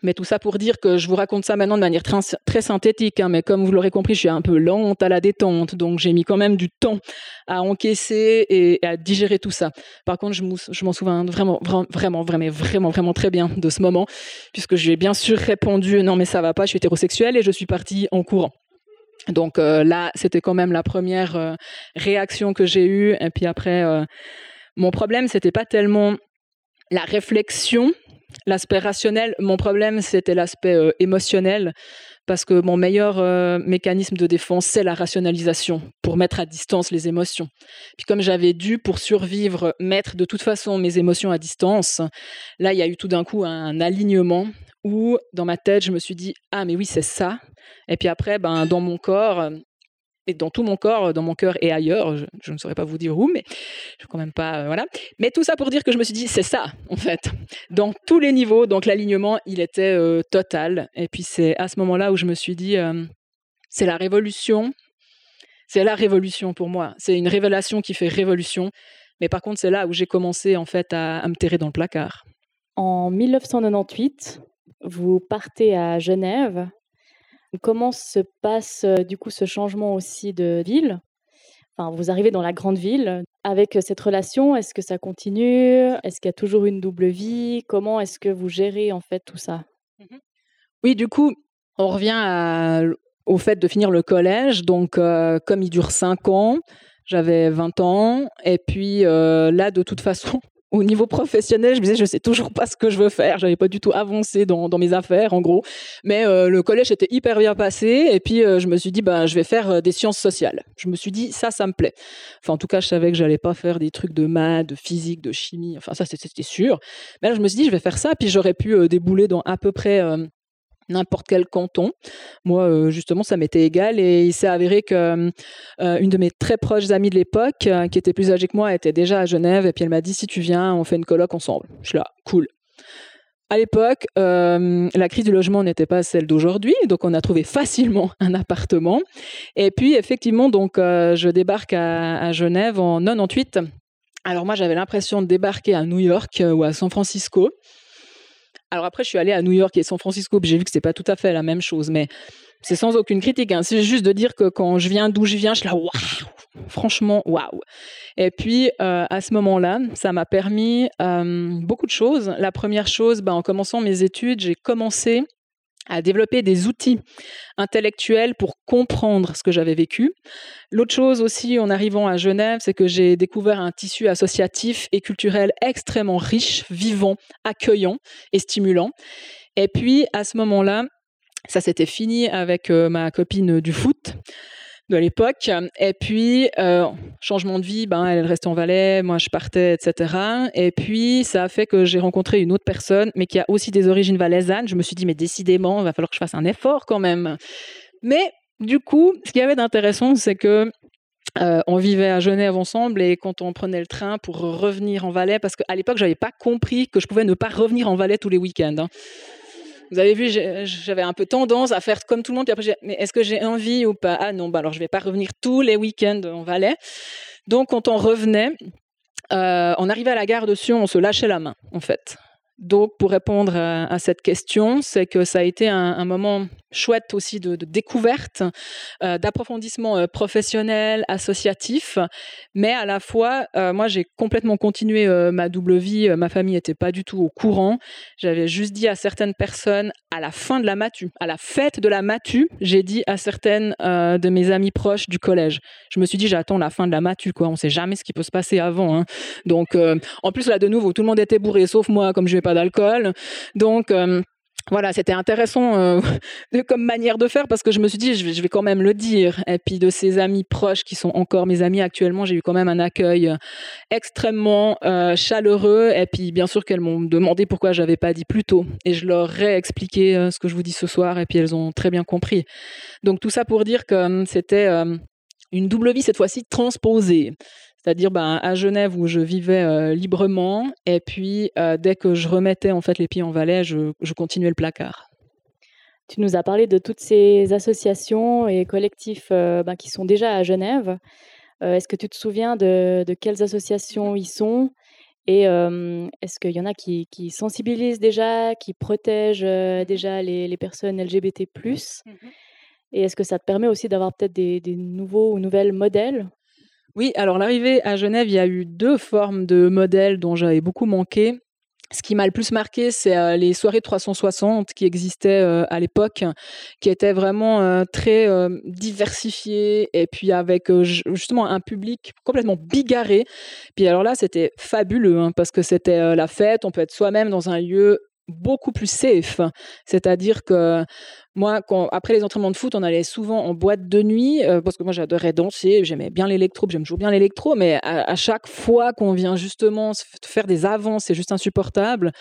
mais tout ça pour dire que je vous raconte ça maintenant de manière très, synthétique, hein, mais comme vous l'aurez compris, je suis un peu lente à la détente, donc j'ai mis quand même du temps à encaisser et à digérer tout ça. Par contre, je m'en souviens vraiment, vraiment, vraiment, vraiment, vraiment très bien de ce moment, puisque j'ai bien sûr répondu non mais ça va pas, je suis hétérosexuelle et je suis partie en courant. Donc euh, là, c'était quand même la première euh, réaction que j'ai eue. Et puis après, euh, mon problème, c'était pas tellement la réflexion L'aspect rationnel, mon problème, c'était l'aspect euh, émotionnel, parce que mon meilleur euh, mécanisme de défense, c'est la rationalisation, pour mettre à distance les émotions. Puis comme j'avais dû, pour survivre, mettre de toute façon mes émotions à distance, là, il y a eu tout d'un coup un alignement où, dans ma tête, je me suis dit, ah mais oui, c'est ça. Et puis après, ben, dans mon corps, et dans tout mon corps, dans mon cœur et ailleurs. Je, ne saurais pas vous dire où, mais je quand même pas. Euh, voilà. Mais tout ça pour dire que je me suis dit, c'est ça, en fait. Dans tous les niveaux, donc l'alignement, il était euh, total. Et puis c'est à ce moment-là où je me suis dit, c'est la révolution. C'est la révolution pour moi. C'est une révélation qui fait révolution. Mais par contre, c'est là où j'ai commencé, en fait, à me terrer dans le placard. En 1998, vous partez à Genève Comment se passe du coup ce changement aussi de ville? Enfin, vous arrivez dans la grande ville avec cette relation. Est-ce que ça continue? Est-ce qu'il y a toujours une double vie? Comment est-ce que vous gérez en fait tout ça? Mmh Oui, du coup, on revient au fait de finir le collège. Donc, comme il dure cinq ans, j'avais 20 ans. Et puis là, de toute façon, au niveau professionnel, je me disais, je sais toujours pas ce que je veux faire. J'avais pas du tout avancé dans, mes affaires, en gros. Mais euh, le collège était hyper bien passé. Et puis, euh, je me suis dit, ben, je vais faire euh, des sciences sociales. Je me suis dit, ça, ça me plaît. Enfin, en tout cas, je savais que j'allais pas faire des trucs de maths, de physique, de chimie. Enfin, ça, c'était sûr. Mais là, je me suis dit, je vais faire ça. Puis, j'aurais pu débouler dans à peu près n'importe quel canton. Moi, euh, justement, ça m'était égal et il s'est avéré que euh, une de mes très proches amies de l'époque, euh, qui était plus âgée que moi, était déjà à Genève et puis elle m'a dit si tu viens, on fait une coloc ensemble. Je suis là, cool. À l'époque, la crise du logement n'était pas celle d'aujourd'hui, donc on a trouvé facilement un appartement. Et puis, effectivement, donc je débarque à, à Genève en 98. Alors moi, j'avais l'impression de débarquer à New York ou à San Francisco. Alors après, je suis allée à New York et San Francisco, j'ai vu que c'est pas tout à fait la même chose, mais c'est sans aucune critique. Hein. C'est juste de dire que quand je viens d'où je viens, je suis là, waouh, franchement, waouh. Et puis euh, à ce moment-là, ça m'a permis euh, beaucoup de choses. La première chose, ben, en commençant mes études, j'ai commencé à développer des outils intellectuels pour comprendre ce que j'avais vécu. L'autre chose aussi, en arrivant à Genève, c'est que j'ai découvert un tissu associatif et culturel extrêmement riche, vivant, accueillant et stimulant. Et puis, à ce moment-là, ça s'était fini avec euh, ma copine du foot de l'époque. Et puis, euh, changement de vie, ben, elle restait en Valais, moi je partais, etc. Et puis, ça a fait que j'ai rencontré une autre personne, mais qui a aussi des origines valaisannes. Je me suis dit, mais décidément, il va falloir que je fasse un effort quand même. Mais du coup, ce qu'il y avait d'intéressant, c'est que euh, on vivait à Genève ensemble et quand on prenait le train pour revenir en Valais, parce qu'à l'époque, je n'avais pas compris que je pouvais ne pas revenir en Valais tous les week-ends. Hein. Vous avez vu, j'avais un peu tendance à faire comme tout le monde. Puis après, mais est-ce que j'ai envie ou pas? Ah non, bah alors je vais pas revenir tous les week-ends en Valais. Donc quand on revenait, euh, on arrivait à la gare de Sion, on se lâchait la main, en fait. Donc, pour répondre à, cette question, c'est que ça a été un, moment chouette aussi de, découverte, euh, d'approfondissement euh, professionnel, associatif, mais à la fois, euh, moi, j'ai complètement continué ma double vie. Ma famille n'était pas du tout au courant. J'avais juste dit à certaines personnes à la fin de la matu, à la fête de la matu, j'ai dit à certaines de mes amies proches du collège. Je me suis dit, j'attends la fin de la matu, quoi. On ne sait jamais ce qui peut se passer avant. Hein. Donc, en plus là, de nouveau, tout le monde était bourré, sauf moi, comme je vais pas d'alcool. Donc, voilà, c'était intéressant euh, comme manière de faire parce que je me suis dit, je vais, quand même le dire. Et puis de ces amis proches qui sont encore mes amis actuellement, j'ai eu quand même un accueil extrêmement euh, chaleureux. Et puis bien sûr qu'elles m'ont demandé pourquoi j'avais pas dit plus tôt. Et je leur ai expliqué ce que je vous dis ce soir. Et puis elles ont très bien compris. Donc tout ça pour dire que c'était une double vie cette fois-ci transposée. C'est-à-dire ben, à Genève où je vivais librement, et puis dès que je remettais en fait les pieds en Valais, je, continuais le placard. Tu nous as parlé de toutes ces associations et collectifs ben, qui sont déjà à Genève. Est-ce que tu te souviens de, de quelles associations ils sont et est-ce qu'il y en a qui, sensibilisent déjà, qui protègent déjà les, personnes LGBT mmh Et est-ce que ça te permet aussi d'avoir peut-être des, des, nouveaux ou nouvelles modèles? Oui, alors l'arrivée à Genève, il y a eu deux formes de modèles dont j'avais beaucoup manqué. Ce qui m'a le plus marqué, c'est euh, les soirées 360 qui existaient euh, à l'époque, qui étaient vraiment euh, très diversifiées et puis avec justement un public complètement bigarré. Puis alors là, c'était fabuleux hein, parce que c'était la fête, on peut être soi-même dans un lieu beaucoup plus safe. C'est-à-dire que moi, après les entraînements de foot, on allait souvent en boîte de nuit, euh, parce que moi j'adorais danser, j'aimais bien l'électro, j'aime toujours bien l'électro, mais à, chaque fois qu'on vient justement faire des avances, c'est juste insupportable.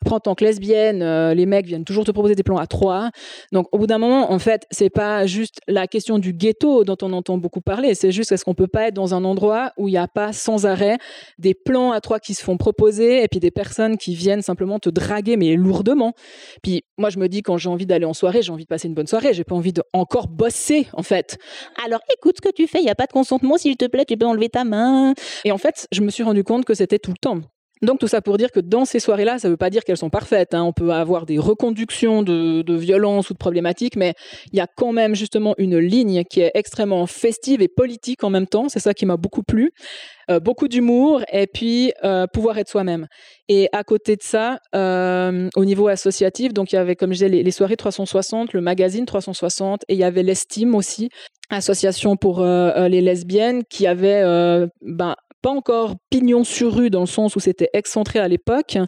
Après, en tant que lesbienne, euh, les mecs viennent toujours te proposer des plans à trois. Donc, au bout d'un moment, en fait, c'est pas juste la question du ghetto dont on entend beaucoup parler, c'est juste est-ce qu'on peut pas être dans un endroit où il n'y a pas sans arrêt des plans à trois qui se font proposer et puis des personnes qui viennent simplement te draguer, mais lourdement. Puis, moi, je me dis, quand j'ai envie d'aller en soirée, envie de passer une bonne soirée, j'ai pas envie de encore bosser en fait. Alors écoute ce que tu fais, il y a pas de consentement, s'il te plaît, tu peux enlever ta main. Et en fait, je me suis rendu compte que c'était tout le temps. Donc tout ça pour dire que dans ces soirées-là, ça ne veut pas dire qu'elles sont parfaites. Hein. On peut avoir des reconductions de, de violence ou de problématiques, mais il y a quand même justement une ligne qui est extrêmement festive et politique en même temps. C'est ça qui m'a beaucoup plu. Euh, beaucoup d'humour et puis euh, pouvoir être soi-même. Et à côté de ça, euh, au niveau associatif, donc il y avait, comme je disais, les, les, soirées 360, le magazine 360, et il y avait l'Estime aussi, association pour les lesbiennes, qui avait ben, pas encore pignon sur rue dans le sens où c'était excentré à l'époque,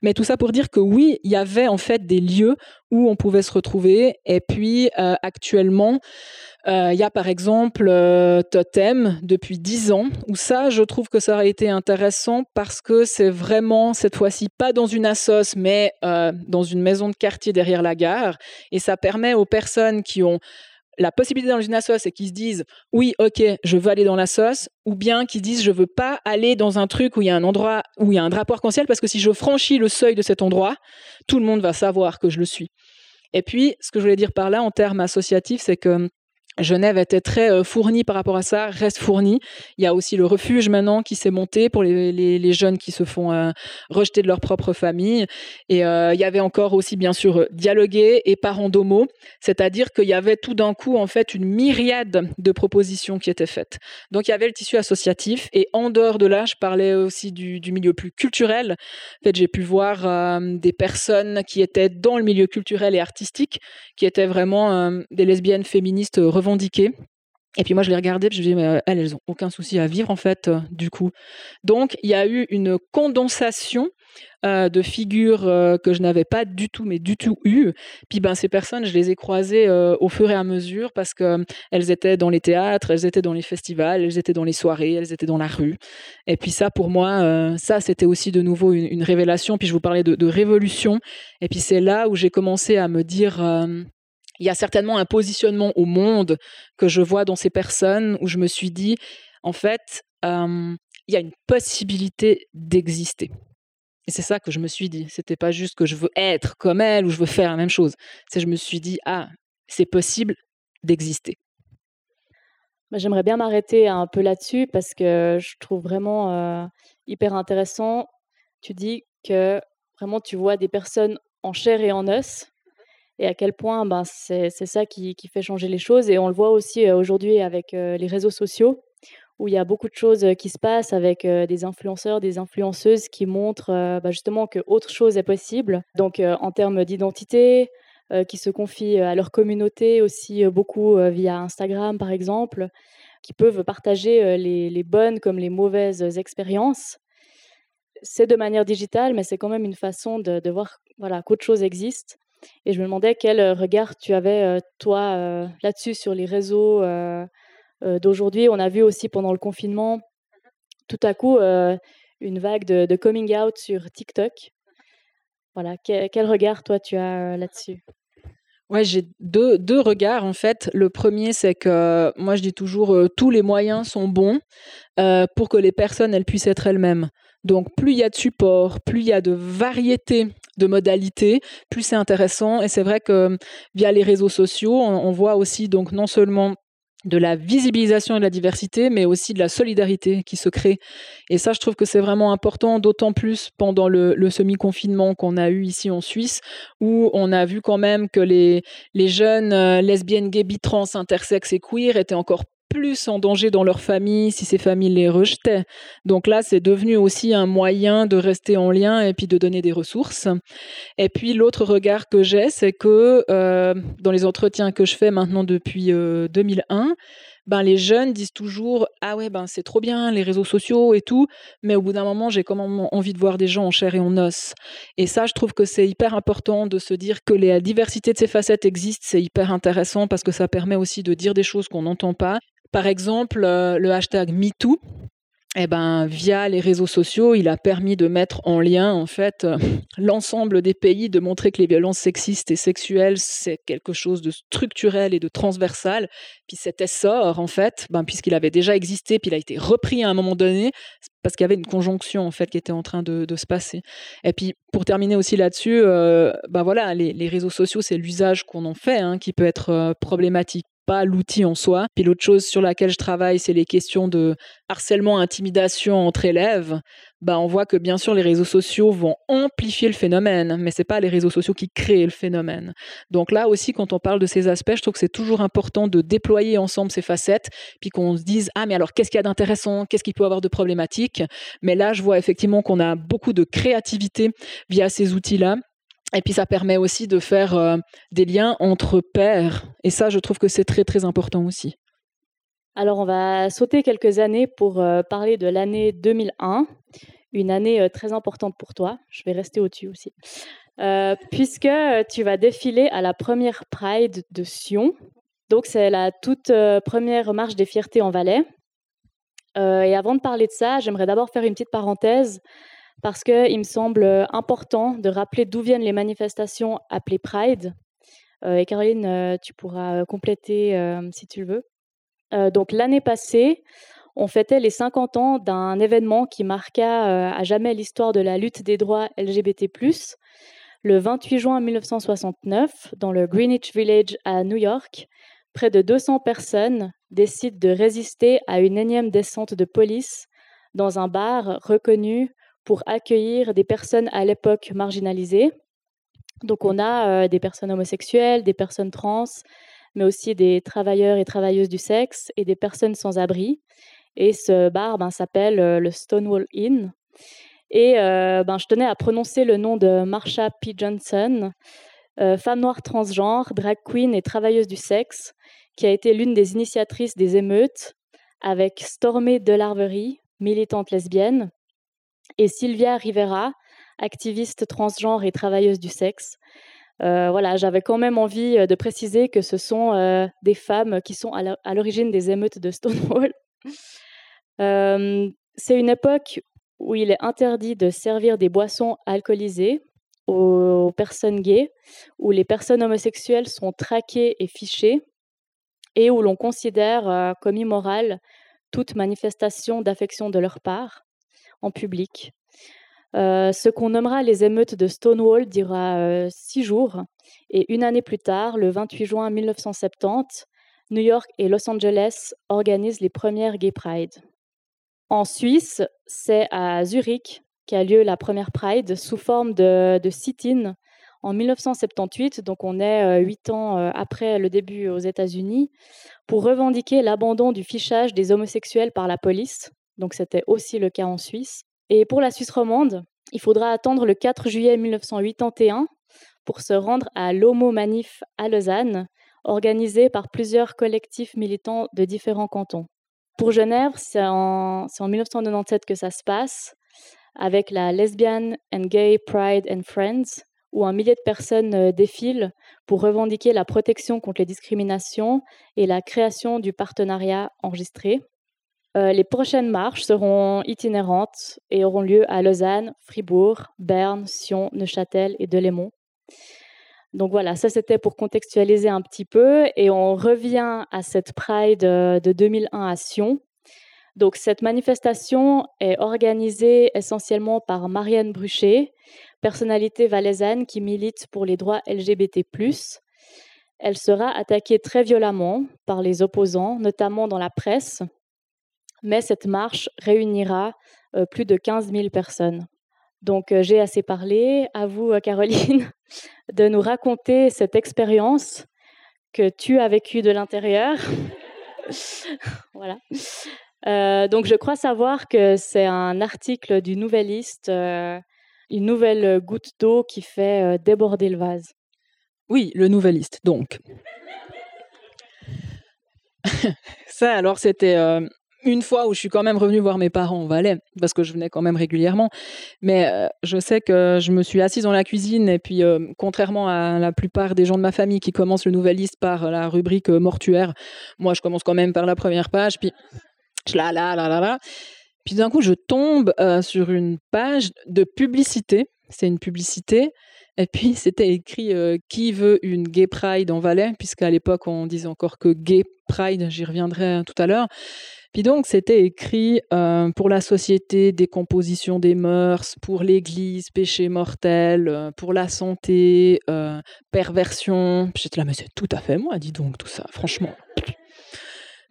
mais tout ça pour dire que oui, il y avait en fait des lieux où on pouvait se retrouver. Et puis euh, actuellement, euh, il y a par exemple euh, Totem depuis 10 ans, où ça, je trouve que ça aurait été intéressant parce que c'est vraiment cette fois-ci pas dans une assoce, mais dans une maison de quartier derrière la gare. Et ça permet aux personnes qui ont la possibilité dans une sauce et qui se disent oui, ok, je veux aller dans la sauce, ou bien qui disent je veux pas aller dans un truc où il y a un endroit où il y a un drapeau arc-en-ciel parce que si je franchis le seuil de cet endroit, tout le monde va savoir que je le suis. Et puis, ce que je voulais dire par là en termes associatifs, c'est que Genève était très euh, fournie par rapport à ça, reste fournie. Il y a aussi le refuge maintenant qui s'est monté pour les, jeunes qui se font euh, rejeter de leur propre famille. Et euh, il y avait encore aussi, bien sûr, dialoguer et parents d'homo, c'est-à-dire qu'il y avait tout d'un coup, en fait, une myriade de propositions qui étaient faites. Donc, il y avait le tissu associatif. Et en dehors de là, je parlais aussi du, du milieu plus culturel. En fait, j'ai pu voir des personnes qui étaient dans le milieu culturel et artistique, qui étaient vraiment des lesbiennes féministes revendiquées. Et puis moi, je les regardais, je me disais, mais euh, elles, elles n'ont aucun souci à vivre, en fait, euh, du coup. Donc, il y a eu une condensation euh, de figures que je n'avais pas du tout, mais du tout eu. Puis, ben, ces personnes, je les ai croisées au fur et à mesure parce qu'elles étaient dans les théâtres, elles étaient dans les festivals, elles étaient dans les soirées, elles étaient dans la rue. Et puis ça, pour moi, ça, c'était aussi de nouveau une, révélation. Puis je vous parlais de révolution. Et puis c'est là où j'ai commencé à me dire il y a certainement un positionnement au monde que je vois dans ces personnes où je me suis dit, en fait, il y a une possibilité d'exister. Et c'est ça que je me suis dit. C'était pas juste que je veux être comme elle ou je veux faire la même chose. C'est je me suis dit, ah, c'est possible d'exister. Bah, j'aimerais bien m'arrêter un peu là-dessus parce que je trouve vraiment hyper intéressant. Tu dis que vraiment tu vois des personnes en chair et en os et à quel point ben, c'est ça qui, qui, fait changer les choses. Et on le voit aussi aujourd'hui avec les réseaux sociaux, où il y a beaucoup de choses qui se passent avec des influenceurs, des influenceuses qui montrent bah, justement que autre chose est possible. Donc en termes d'identité, qui se confient à leur communauté aussi beaucoup via Instagram par exemple, qui peuvent partager les, les bonnes comme les mauvaises expériences. C'est de manière digitale, mais c'est quand même une façon de, de voir voilà, qu'autre chose existe et je me demandais quel regard tu avais, toi, là-dessus, sur les réseaux d'aujourd'hui. On a vu aussi pendant le confinement, tout à coup, une vague de, coming out sur TikTok. Voilà, quel, regard, toi, tu as là-dessus? Ouais, j'ai deux, regards en fait. Le premier, c'est que moi je dis toujours tous les moyens sont bons pour que les personnes elles puissent être elles-mêmes. Donc plus il y a de support, plus il y a de variété de modalités, plus c'est intéressant. Et c'est vrai que via les réseaux sociaux, on, on voit aussi donc non seulement de la visibilisation et de la diversité, mais aussi de la solidarité qui se crée. Et ça, je trouve que c'est vraiment important, d'autant plus pendant le, semi-confinement qu'on a eu ici en Suisse, où on a vu quand même que les, les jeunes euh, lesbiennes, gays, bi, trans, intersexes et queer étaient encore plus en danger dans leur famille si ces familles les rejetaient. Donc là, c'est devenu aussi un moyen de rester en lien et puis de donner des ressources. Et puis l'autre regard que j'ai, c'est que euh, dans les entretiens que je fais maintenant depuis 2001, euh, ben les jeunes disent toujours ah ouais ben c'est trop bien les réseaux sociaux et tout mais au bout d'un moment j'ai quand même envie de voir des gens en chair et en os et ça je trouve que c'est hyper important de se dire que la diversité de ces facettes existe c'est hyper intéressant parce que ça permet aussi de dire des choses qu'on n'entend pas par exemple, euh, le hashtag MeToo, eh ben, via les réseaux sociaux, il a permis de mettre en lien en fait euh, l'ensemble des pays, de montrer que les violences sexistes et sexuelles c'est quelque chose de structurel et de transversal. Puis cet essor en fait, ben, puisqu'il avait déjà existé, puis il a été repris à un moment donné parce qu'il y avait une conjonction en fait qui était en train de, se passer. Et puis pour terminer aussi là-dessus, euh, ben voilà, les, réseaux sociaux c'est l'usage qu'on en fait hein, qui peut être problématique pas l'outil en soi. Puis l'autre chose sur laquelle je travaille, c'est les questions de harcèlement, intimidation entre élèves. Bah, on voit que bien sûr les réseaux sociaux vont amplifier le phénomène, mais c'est pas les réseaux sociaux qui créent le phénomène. Donc là aussi, quand on parle de ces aspects, je trouve que c'est toujours important de déployer ensemble ces facettes, puis qu'on se dise ah mais alors qu'est-ce qu'il y a d'intéressant, qu'est-ce qu'il peut avoir de problématique? Mais là, je vois effectivement qu'on a beaucoup de créativité via ces outils-là et puis ça permet aussi de faire euh, des liens entre pairs. Et ça, je trouve que c'est très très important aussi. Alors on va sauter quelques années pour euh, parler de l'année 2001, une année euh, très importante pour toi. Je vais rester au-dessus aussi. puisque tu vas défiler à la première Pride de Sion. Donc c'est la toute première marche des fiertés en Valais. et avant de parler de ça, j'aimerais d'abord faire une petite parenthèse parce qu'il me semble euh, important de rappeler d'où viennent les manifestations appelées Pride. Euh, et Caroline, euh, tu pourras compléter si tu le veux. donc l'année passée, on fêtait les 50 ans d'un événement qui marqua à jamais l'histoire de la lutte des droits LGBT+. Le 28 juin 1969, dans le Greenwich Village à New York, près de 200 personnes décident de résister à une énième descente de police dans un bar reconnu pour accueillir des personnes à l'époque marginalisées. Donc on a euh, des personnes homosexuelles, des personnes trans, mais aussi des travailleurs et travailleuses du sexe et des personnes sans abri. Et ce bar ben, s'appelle euh, le Stonewall Inn. Et euh, ben, je tenais à prononcer le nom de Marsha P. Johnson, femme noire transgenre, drag queen et travailleuse du sexe, qui a été l'une des initiatrices des émeutes, avec Stormé Delarverie, militante lesbienne, et Sylvia Rivera, activiste transgenre et travailleuse du sexe. Euh, voilà, j'avais quand même envie euh, de préciser que ce sont euh, des femmes qui sont à l'origine des émeutes de Stonewall. c'est une époque où il est interdit de servir des boissons alcoolisées aux personnes gays, où les personnes homosexuelles sont traquées et fichées, et où l'on considère comme immorale toute manifestation d'affection de leur part en public. Euh, ce qu'on nommera les émeutes de Stonewall dira euh, six jours, et une année plus tard, le 28 juin 1970, New York et Los Angeles organisent les premières Gay Pride. En Suisse, c'est à Zurich qu'a lieu la première Pride sous forme de, de sit-in en 1978, donc on est euh, huit ans après le début aux États-Unis, pour revendiquer l'abandon du fichage des homosexuels par la police donc c'était aussi le cas en Suisse. Et pour la Suisse romande, il faudra attendre le 4 juillet 1981 pour se rendre à l'Homo Manif à Lausanne, organisé par plusieurs collectifs militants de différents cantons. Pour Genève, c'est en, en 1997 que ça se passe, avec la Lesbian and Gay Pride and Friends, où un millier de personnes euh, défilent pour revendiquer la protection contre les discriminations et la création du partenariat enregistré. Euh, les prochaines marches seront itinérantes et auront lieu à Lausanne, Fribourg, Berne, Sion, Neuchâtel et Delémont. Donc voilà, ça c'était pour contextualiser un petit peu et on revient à cette Pride de 2001 à Sion. Donc cette manifestation est organisée essentiellement par Marianne Bruchet, personnalité valaisanne qui milite pour les droits LGBT+. Elle sera attaquée très violemment par les opposants, notamment dans la presse, mais cette marche réunira euh, plus de 15 000 personnes. Donc euh, j'ai assez parlé. À vous, euh, Caroline, de nous raconter cette expérience que tu as vécue de l'intérieur. voilà. donc je crois savoir que c'est un article du Nouvelliste, une nouvelle goutte d'eau qui fait déborder le vase. Oui, le Nouvelliste, donc. Ça, alors, c'était une fois où je suis quand même revenue voir mes parents au Valais, parce que je venais quand même régulièrement. Mais euh, je sais que je me suis assise dans la cuisine, et puis, euh, contrairement à la plupart des gens de ma famille qui commencent le Nouvelliste par la rubrique euh, mortuaire, moi, je commence quand même par la première page, puis je la la la la la. Puis d'un coup, je tombe sur une page de publicité. C'est une publicité. Et puis, c'était écrit Qui veut une gay pride en Valais? Puisqu'à l'époque, on disait encore que gay pride, j'y reviendrai tout à l'heure. Puis donc, c'était écrit euh, pour la société, décomposition des mœurs, pour l'Église, péché mortel, euh, pour la santé, euh, perversion. J'étais là, mais c'est tout à fait moi, dis donc, tout ça, franchement.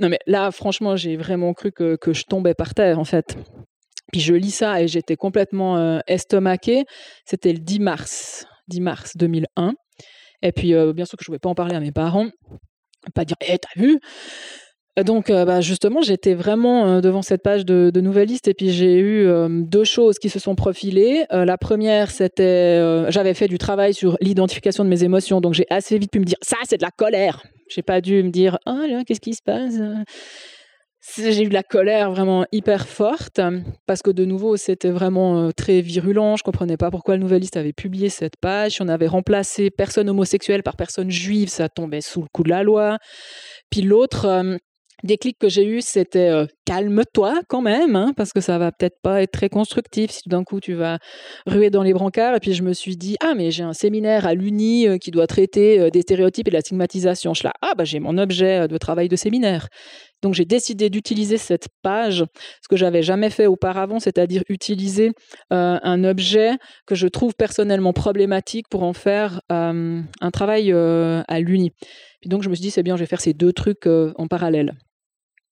Non, mais là, franchement, j'ai vraiment cru que, que, je tombais par terre, en fait. Puis je lis ça et j'étais complètement estomaquée. C'était le 10 mars, 10 mars 2001. Et puis, bien sûr que je ne pouvais pas en parler à mes parents. Pas dire, hé, t'as vu? Donc, euh, bah, justement, j'étais vraiment euh, devant cette page de, de Nouvelliste et puis j'ai eu euh, deux choses qui se sont profilées. la première, c'était, j'avais fait du travail sur l'identification de mes émotions, donc j'ai assez vite pu me dire, ça, c'est de la colère. J'ai pas dû me dire, ah là, qu'est-ce qui se passe? J'ai eu de la colère vraiment hyper forte parce que de nouveau c'était vraiment très virulent. Je comprenais pas pourquoi le Nouvelliste avait publié cette page. On avait remplacé personne homosexuelle par personne juive, ça tombait sous le coup de la loi. Puis l'autre, déclic que j'ai eu, c'était euh, calme-toi quand même, hein, parce que ça va peut-être pas être très constructif si tout d'un coup tu vas ruer dans les brancards. Et puis je me suis dit, ah, mais j'ai un séminaire à l'Uni euh, qui doit traiter euh, des stéréotypes et de la stigmatisation. Je là, ah, bah, j'ai mon objet de travail de séminaire. Donc j'ai décidé d'utiliser cette page, ce que j'avais jamais fait auparavant, c'est-à-dire utiliser un objet que je trouve personnellement problématique pour en faire un travail à l'Uni. Puis donc je me suis dit, c'est bien, je vais faire ces deux trucs en parallèle.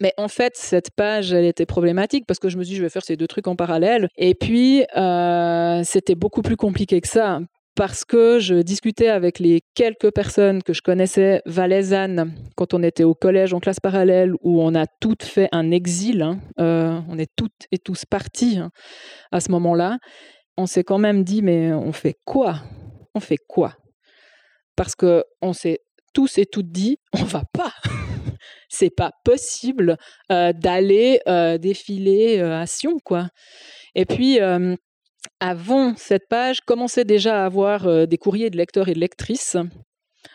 Mais en fait, cette page, elle était problématique parce que je me suis dit, je vais faire ces deux trucs en parallèle. Et puis, euh, c'était beaucoup plus compliqué que ça parce que je discutais avec les quelques personnes que je connaissais valaisannes quand on était au collège en classe parallèle où on a toutes fait un exil. Hein. Euh, on est toutes et tous partis hein, à ce moment-là. On s'est quand même dit, mais on fait quoi? On fait quoi? Parce que on s'est tous et toutes dit, on va pas c'est pas possible d'aller défiler à Sion, quoi. Et puis, avant cette page, commençait déjà à avoir des courriers de lecteurs et de lectrices.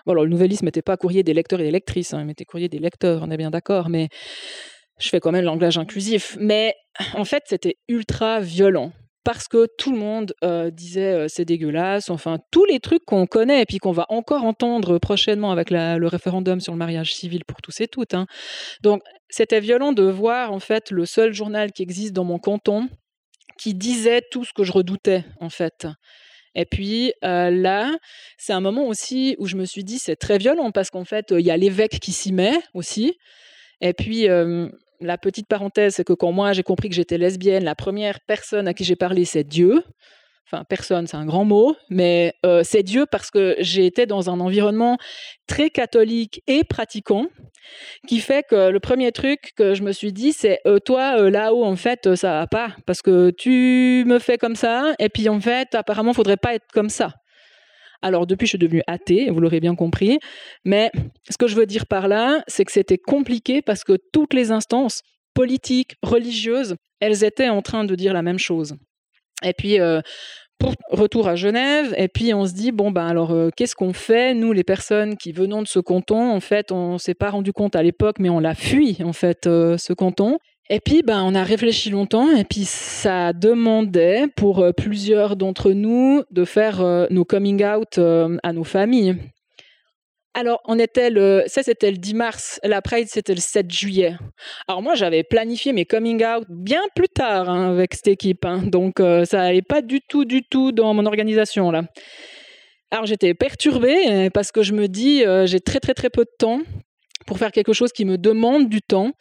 Bon, alors, le nouvellisme n'était pas courrier des lecteurs et des lectrices, hein, il mettait courrier des lecteurs, on est bien d'accord, mais je fais quand même le langage inclusif. Mais en fait, c'était ultra violent parce que tout le monde euh, disait euh, c'est dégueulasse, enfin tous les trucs qu'on connaît et puis qu'on va encore entendre prochainement avec le référendum sur le mariage civil pour tous et toutes. Hein. Donc c'était violent de voir en fait le seul journal qui existe dans mon canton qui disait tout ce que je redoutais en fait. Et puis euh, là, c'est un moment aussi où je me suis dit c'est très violent parce qu'en fait il y a l'évêque qui s'y met aussi. Et puis la petite parenthèse, c'est que quand moi j'ai compris que j'étais lesbienne, la première personne à qui j'ai parlé, c'est Dieu. Enfin, personne, c'est un grand mot, mais euh, c'est Dieu parce que j'ai été dans un environnement très catholique et pratiquant, qui fait que le premier truc que je me suis dit, c'est euh, toi euh, là-haut, en fait, ça va pas, parce que tu me fais comme ça, et puis en fait, apparemment, faudrait pas être comme ça. Alors depuis, je suis devenue athée, vous l'aurez bien compris. Mais ce que je veux dire par là, c'est que c'était compliqué parce que toutes les instances politiques, religieuses, elles étaient en train de dire la même chose. Et puis, euh, pour retour à Genève, et puis on se dit, bon, ben alors, euh, qu'est-ce qu'on fait Nous, les personnes qui venons de ce canton, en fait, on ne s'est pas rendu compte à l'époque, mais on l'a fui, en fait, euh, ce canton. Et puis, ben, on a réfléchi longtemps, et puis ça demandait pour euh, plusieurs d'entre nous de faire euh, nos coming out euh, à nos familles. Alors, on était le, ça c'était le 10 mars, la Pride c'était le 7 juillet. Alors moi j'avais planifié mes coming out bien plus tard hein, avec cette équipe, hein. donc ça n'allait pas du tout, du tout dans mon organisation là. Alors j'étais perturbée parce que je me dis j'ai très très très peu de temps pour faire quelque chose qui me demande du temps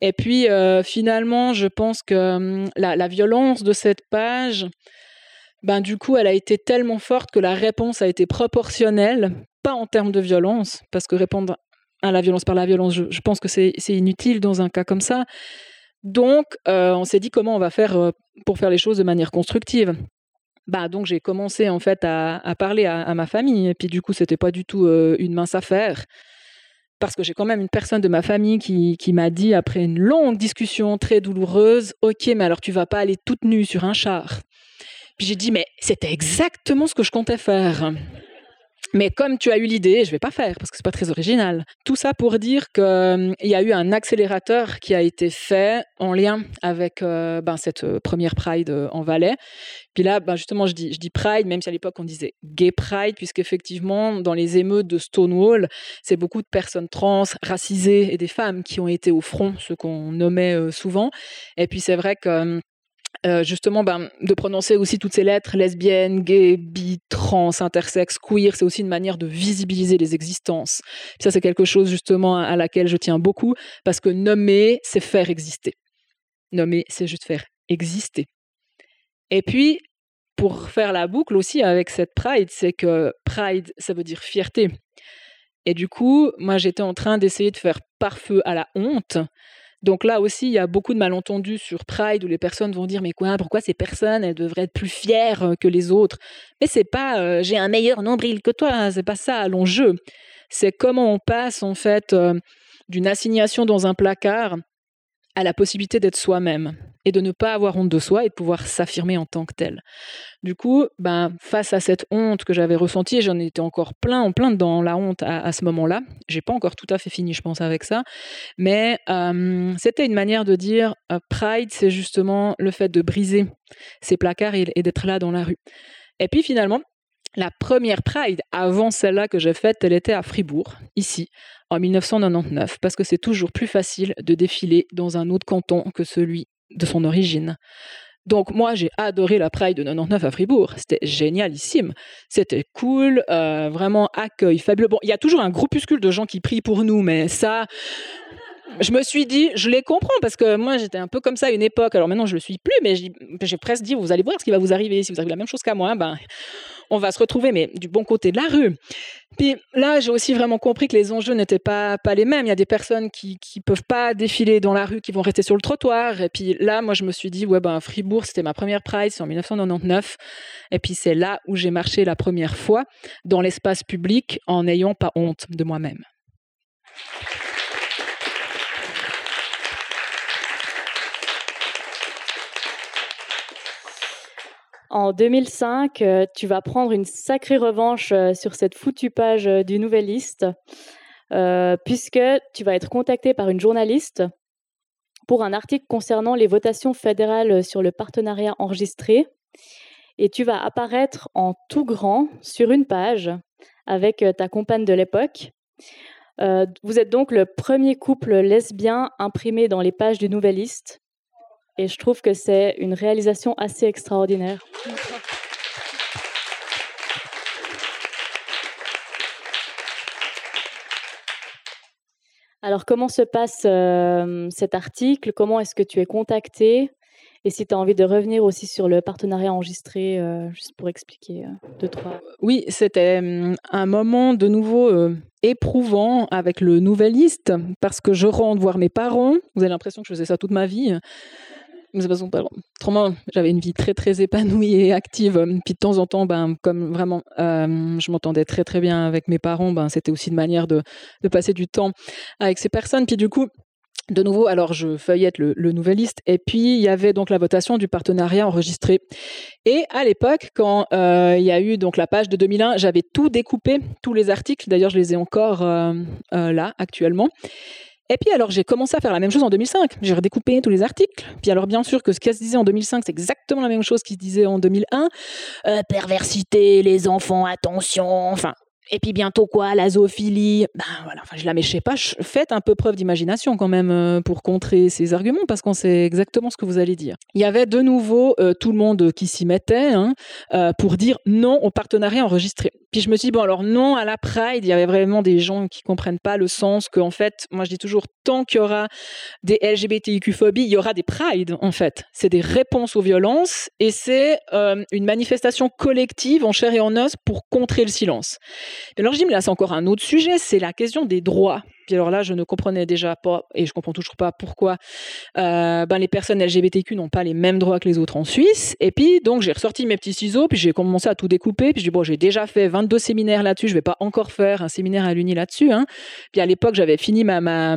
et puis euh, finalement, je pense que hum, la, violence de cette page, ben du coup, elle a été tellement forte que la réponse a été proportionnelle, pas en termes de violence, parce que répondre à la violence par la violence, je, pense que c'est inutile dans un cas comme ça. Donc, euh, on s'est dit comment on va faire euh, pour faire les choses de manière constructive. Bah, donc j'ai commencé en fait à, parler à, ma famille et puis du coup c'était pas du tout une mince affaire parce que j'ai quand même une personne de ma famille qui, m'a dit, après une longue discussion très douloureuse, Ok, mais alors tu vas pas aller toute nue sur un char? J'ai dit, mais c'était exactement ce que je comptais faire. Mais comme tu as eu l'idée, je vais pas faire parce que c'est pas très original. Tout ça pour dire qu'il hum, y a eu un accélérateur qui a été fait en lien avec euh, ben, cette euh, première Pride euh, en Valais. Puis là, ben, justement, je dis, je dis Pride, même si à l'époque on disait Gay Pride, puisqu'effectivement, dans les émeutes de Stonewall, c'est beaucoup de personnes trans, racisées et des femmes qui ont été au front, ce qu'on nommait souvent. Et puis c'est vrai que euh, justement ben, de prononcer aussi toutes ces lettres lesbiennes, gays, bi, trans, intersexes, queer, c'est aussi une manière de visibiliser les existences. ça, c'est quelque chose justement à laquelle je tiens beaucoup parce que nommer, c'est faire exister. Nommer, c'est juste faire exister. Et puis, pour faire la boucle aussi avec cette pride, c'est que pride, ça veut dire fierté. Et du coup, moi, j'étais en train d'essayer de faire pare-feu à la honte donc là aussi, il y a beaucoup de malentendus sur Pride où les personnes vont dire mais quoi, pourquoi ces personnes elles devraient être plus fières euh, que les autres? Mais c'est pas euh, j'ai un meilleur nombril que toi, hein, c'est pas ça l'enjeu. C'est comment on passe en fait euh, d'une assignation dans un placard à la possibilité d'être soi-même et de ne pas avoir honte de soi et de pouvoir s'affirmer en tant que tel. Du coup, ben, face à cette honte que j'avais ressentie, et j'en étais encore plein en plein dans la honte à, ce moment-là, j'ai pas encore tout à fait fini, je pense, avec ça, mais euh, c'était une manière de dire euh, Pride, c'est justement le fait de briser ces placards et, et d'être là dans la rue. Et puis finalement, la première Pride, avant celle-là que j'ai faite, elle était à Fribourg, ici, en 1999, parce que c'est toujours plus facile de défiler dans un autre canton que celui de son origine. Donc moi j'ai adoré la Pride de 99 à Fribourg, c'était génialissime, c'était cool, euh, vraiment accueil fabuleux. Bon, il y a toujours un groupuscule de gens qui prient pour nous, mais ça, je me suis dit, je les comprends parce que moi j'étais un peu comme ça à une époque. Alors maintenant je le suis plus, mais j'ai presque dit, vous allez voir ce qui va vous arriver si vous avez la même chose qu'à moi, ben on va se retrouver, mais du bon côté de la rue. Puis là, j'ai aussi vraiment compris que les enjeux n'étaient pas, les mêmes. Il y a des personnes qui ne peuvent pas défiler dans la rue, qui vont rester sur le trottoir. Et puis là, moi, je me suis dit, ouais, ben, Fribourg, c'était ma première c'est en 1999. Et puis c'est là où j'ai marché la première fois dans l'espace public en n'ayant pas honte de moi-même. En 2005, euh, tu vas prendre une sacrée revanche euh, sur cette foutue page euh, du Nouvelliste, puisque tu vas être contacté par une journaliste pour un article concernant les votations fédérales sur le partenariat enregistré. Et tu vas apparaître en tout grand sur une page avec ta compagne de l'époque. vous êtes donc le premier couple lesbien imprimé dans les pages du Nouvelliste. Et je trouve que c'est une réalisation assez extraordinaire. Alors, comment se passe euh, cet article? Comment est-ce que tu es contacté? Et si tu as envie de revenir aussi sur le partenariat enregistré, euh, juste pour expliquer euh, deux, trois. Oui, c'était hum, un moment de nouveau éprouvant avec le Nouvelliste, parce que je rentre voir mes parents. Vous avez l'impression que je faisais ça toute ma vie autrement, j'avais une vie très très épanouie et active. Puis de temps en temps, ben, comme vraiment, euh, je m'entendais très très bien avec mes parents, ben, c'était aussi une manière de, de, passer du temps avec ces personnes. Puis du coup, de nouveau, alors je feuillette le, le Nouvelliste, et puis il y avait donc la votation du partenariat enregistré. Et à l'époque, quand euh, il y a eu donc la page de 2001, j'avais tout découpé, tous les articles. D'ailleurs, je les ai encore euh, là actuellement. Et puis alors j'ai commencé à faire la même chose en 2005. J'ai redécoupé tous les articles. Puis alors bien sûr que ce qu'elle se disait en 2005, c'est exactement la même chose qu'il se disait en 2001. Euh, perversité, les enfants, attention. Enfin, et puis bientôt quoi, la zoophilie. Ben voilà, enfin je la sais pas, faites un peu preuve d'imagination quand même euh, pour contrer ces arguments parce qu'on sait exactement ce que vous allez dire. Il y avait de nouveau euh, tout le monde qui s'y mettait hein, pour dire non au partenariat enregistré. Puis je me suis dit, bon alors non à la Pride, il y avait vraiment des gens qui comprennent pas le sens qu'en fait, moi je dis toujours, tant qu'il y aura des LGBTIQ-phobies, il y aura des Pride en fait. C'est des réponses aux violences et c'est une manifestation collective en chair et en os pour contrer le silence. Et alors je dis, mais là c'est encore un autre sujet, c'est la question des droits. Puis alors là, je ne comprenais déjà pas, et je comprends toujours pas pourquoi euh, ben les personnes LGBTQ n'ont pas les mêmes droits que les autres en Suisse. Et puis donc j'ai ressorti mes petits ciseaux, puis j'ai commencé à tout découper. Puis je dis bon, j'ai déjà fait 22 séminaires là-dessus, je vais pas encore faire un séminaire à l'Uni là-dessus. Hein. Puis à l'époque, j'avais fini ma, ma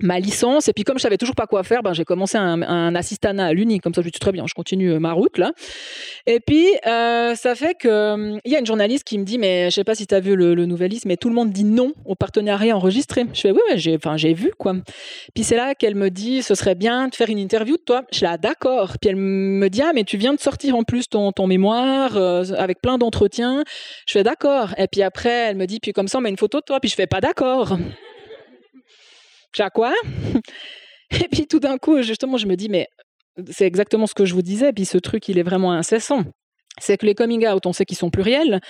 ma licence. Et puis, comme je savais toujours pas quoi faire, ben, j'ai commencé un, un assistanat à l'Uni. Comme ça, je dis très bien, je continue euh, ma route, là. Et puis, euh, ça fait que euh, il y a une journaliste qui me dit, mais je sais pas si tu as vu le, le mais tout le monde dit non au partenariat enregistré. Je fais, oui, ouais, j'ai, enfin, j'ai vu, quoi. Puis c'est là qu'elle me dit, ce serait bien de faire une interview de toi. Je suis là, d'accord. Puis elle me dit, ah, mais tu viens de sortir en plus ton, ton mémoire avec plein d'entretiens. Je fais, d'accord. Et puis après, elle me dit, puis comme ça, on met une photo de toi. Puis je fais, pas d'accord à quoi? Et puis tout d'un coup, justement, je me dis, mais c'est exactement ce que je vous disais, puis ce truc, il est vraiment incessant. C'est que les coming out, on sait qu'ils sont pluriels,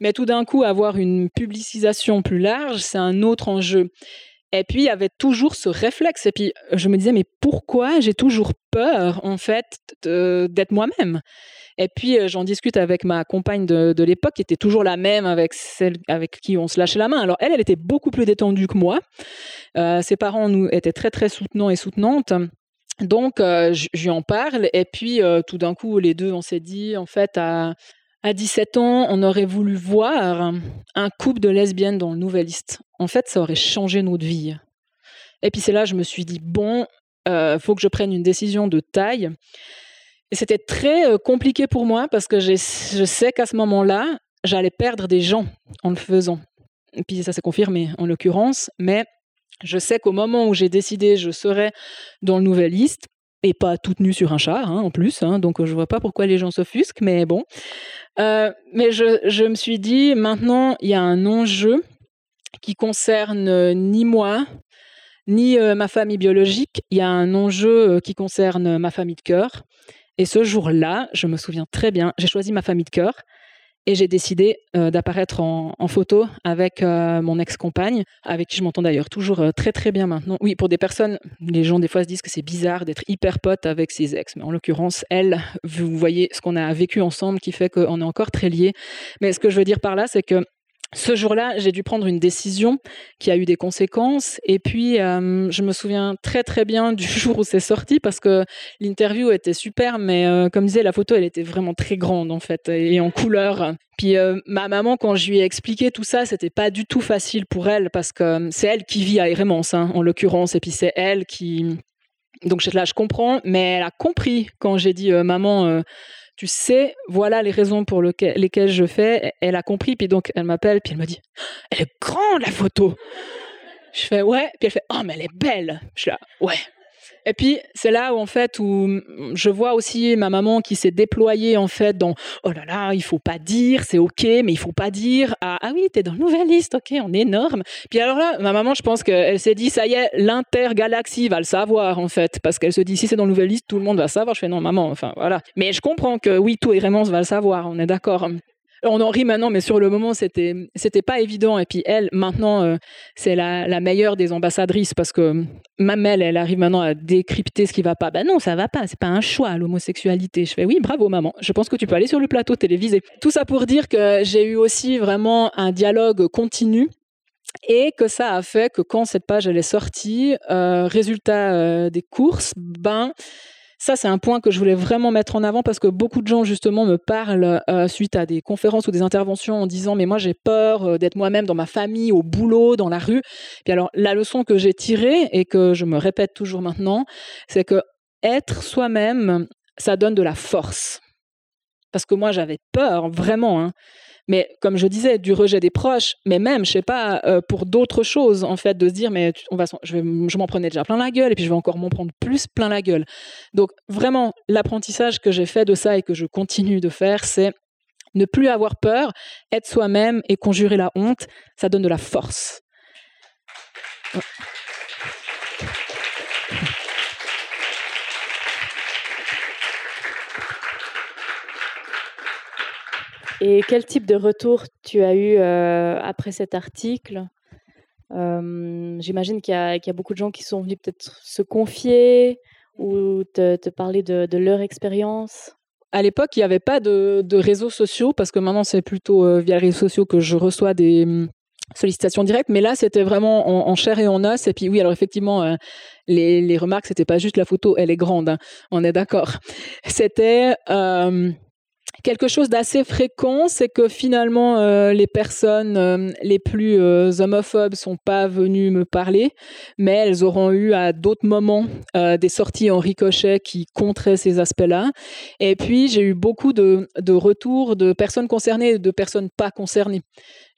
mais tout d'un coup, avoir une publicisation plus large, c'est un autre enjeu. Et puis, il y avait toujours ce réflexe. Et puis, je me disais, mais pourquoi j'ai toujours peur, en fait, d'être moi-même? Et puis, euh, j'en discute avec ma compagne de, l'époque, qui était toujours la même avec celle avec qui on se lâchait la main. Alors, elle, elle était beaucoup plus détendue que moi. Euh, ses parents nous étaient très, très soutenants et soutenantes. Donc, euh, je lui en parle. Et puis, tout d'un coup, les deux, on s'est dit, en fait, à à 17 ans, on aurait voulu voir un couple de lesbiennes dans le Nouvelliste. En fait, ça aurait changé notre vie. Et puis c'est là, je me suis dit, bon, euh, faut que je prenne une décision de taille. Et c'était très euh, compliqué pour moi parce que je sais qu'à ce moment-là, j'allais perdre des gens en le faisant. Et puis ça s'est confirmé en l'occurrence, mais je sais qu'au moment où j'ai décidé je serais dans le Nouvelliste, et pas toute nue sur un char hein, en plus, hein, donc je vois pas pourquoi les gens s'offusquent, mais bon. Euh, mais je, me suis dit, maintenant, il y a un enjeu qui concerne ni moi, ni euh, ma famille biologique, il y a un enjeu euh, qui concerne ma famille de cœur. Et ce jour-là, je me souviens très bien, j'ai choisi ma famille de cœur et j'ai décidé euh, d'apparaître en, photo avec euh, mon ex-compagne, avec qui je m'entends d'ailleurs toujours euh, très très bien maintenant. Oui, pour des personnes, les gens des fois se disent que c'est bizarre d'être hyper pote avec ses ex, mais en l'occurrence, elle, vous voyez ce qu'on a vécu ensemble qui fait qu'on est encore très liés. Mais ce que je veux dire par là, c'est que ce jour-là, j'ai dû prendre une décision qui a eu des conséquences. Et puis, euh, je me souviens très très bien du jour où c'est sorti parce que l'interview était super, mais euh, comme disait la photo, elle était vraiment très grande en fait et en couleur. Puis euh, ma maman, quand je lui ai expliqué tout ça, c'était pas du tout facile pour elle parce que c'est elle qui vit à Hérémence, hein, en l'occurrence, et puis c'est elle qui donc là, je comprends, mais elle a compris quand j'ai dit maman, tu sais, voilà les raisons pour lesquelles je fais. Elle a compris, puis donc elle m'appelle, puis elle me dit, elle est grande la photo. Je fais ouais, puis elle fait oh mais elle est belle. Je suis là ouais. Et puis c'est là où en fait où je vois aussi ma maman qui s'est déployée en fait dans oh là là il faut pas dire c'est ok mais il faut pas dire ah, ah oui t'es dans le nouvelle liste ok on est énorme puis alors là ma maman je pense qu'elle s'est dit ça y est l'intergalaxie va le savoir en fait parce qu'elle se dit si c'est dans le nouvelle liste tout le monde va savoir je fais non maman enfin voilà mais je comprends que oui tout et vraiment va le savoir on est d'accord on en rit maintenant, mais sur le moment, c'était c'était pas évident. Et puis elle, maintenant, euh, c'est la, meilleure des ambassadrices parce que même elle, arrive maintenant à décrypter ce qui va pas. Ben non, ça va pas. C'est pas un choix l'homosexualité. Je fais oui, bravo maman. Je pense que tu peux aller sur le plateau télévisé. Tout ça pour dire que j'ai eu aussi vraiment un dialogue continu et que ça a fait que quand cette page elle est sortie, euh, résultat euh, des courses, ben ça, c'est un point que je voulais vraiment mettre en avant parce que beaucoup de gens, justement, me parlent euh, suite à des conférences ou des interventions en disant Mais moi, j'ai peur euh, d'être moi-même dans ma famille, au boulot, dans la rue. Puis alors, la leçon que j'ai tirée et que je me répète toujours maintenant, c'est que être soi-même, ça donne de la force. Parce que moi, j'avais peur, vraiment. Hein. Mais comme je disais, du rejet des proches, mais même, je sais pas, euh, pour d'autres choses, en fait, de se dire, mais on va, je, je m'en prenais déjà plein la gueule et puis je vais encore m'en prendre plus plein la gueule. Donc vraiment, l'apprentissage que j'ai fait de ça et que je continue de faire, c'est ne plus avoir peur, être soi-même et conjurer la honte, ça donne de la force. Et quel type de retour tu as eu euh, après cet article? Euh, J'imagine qu'il y, a beaucoup de gens qui sont venus peut-être se confier ou te, parler de, leur expérience? À l'époque, il n'y avait pas de, réseaux sociaux parce que maintenant c'est plutôt euh, via les réseaux sociaux que je reçois des hum, sollicitations directes. Mais là, c'était vraiment en, chair et en os. Et puis oui, alors effectivement, les, les, remarques, c'était pas juste la photo, elle est grande. Hein, on est d'accord. C'était quelque chose d'assez fréquent, c'est que finalement euh, les personnes euh, les plus euh, homophobes sont pas venues me parler, mais elles auront eu à d'autres moments euh, des sorties en ricochet qui contraient ces aspects-là. Et puis j'ai eu beaucoup de, de retours de personnes concernées et de personnes pas concernées.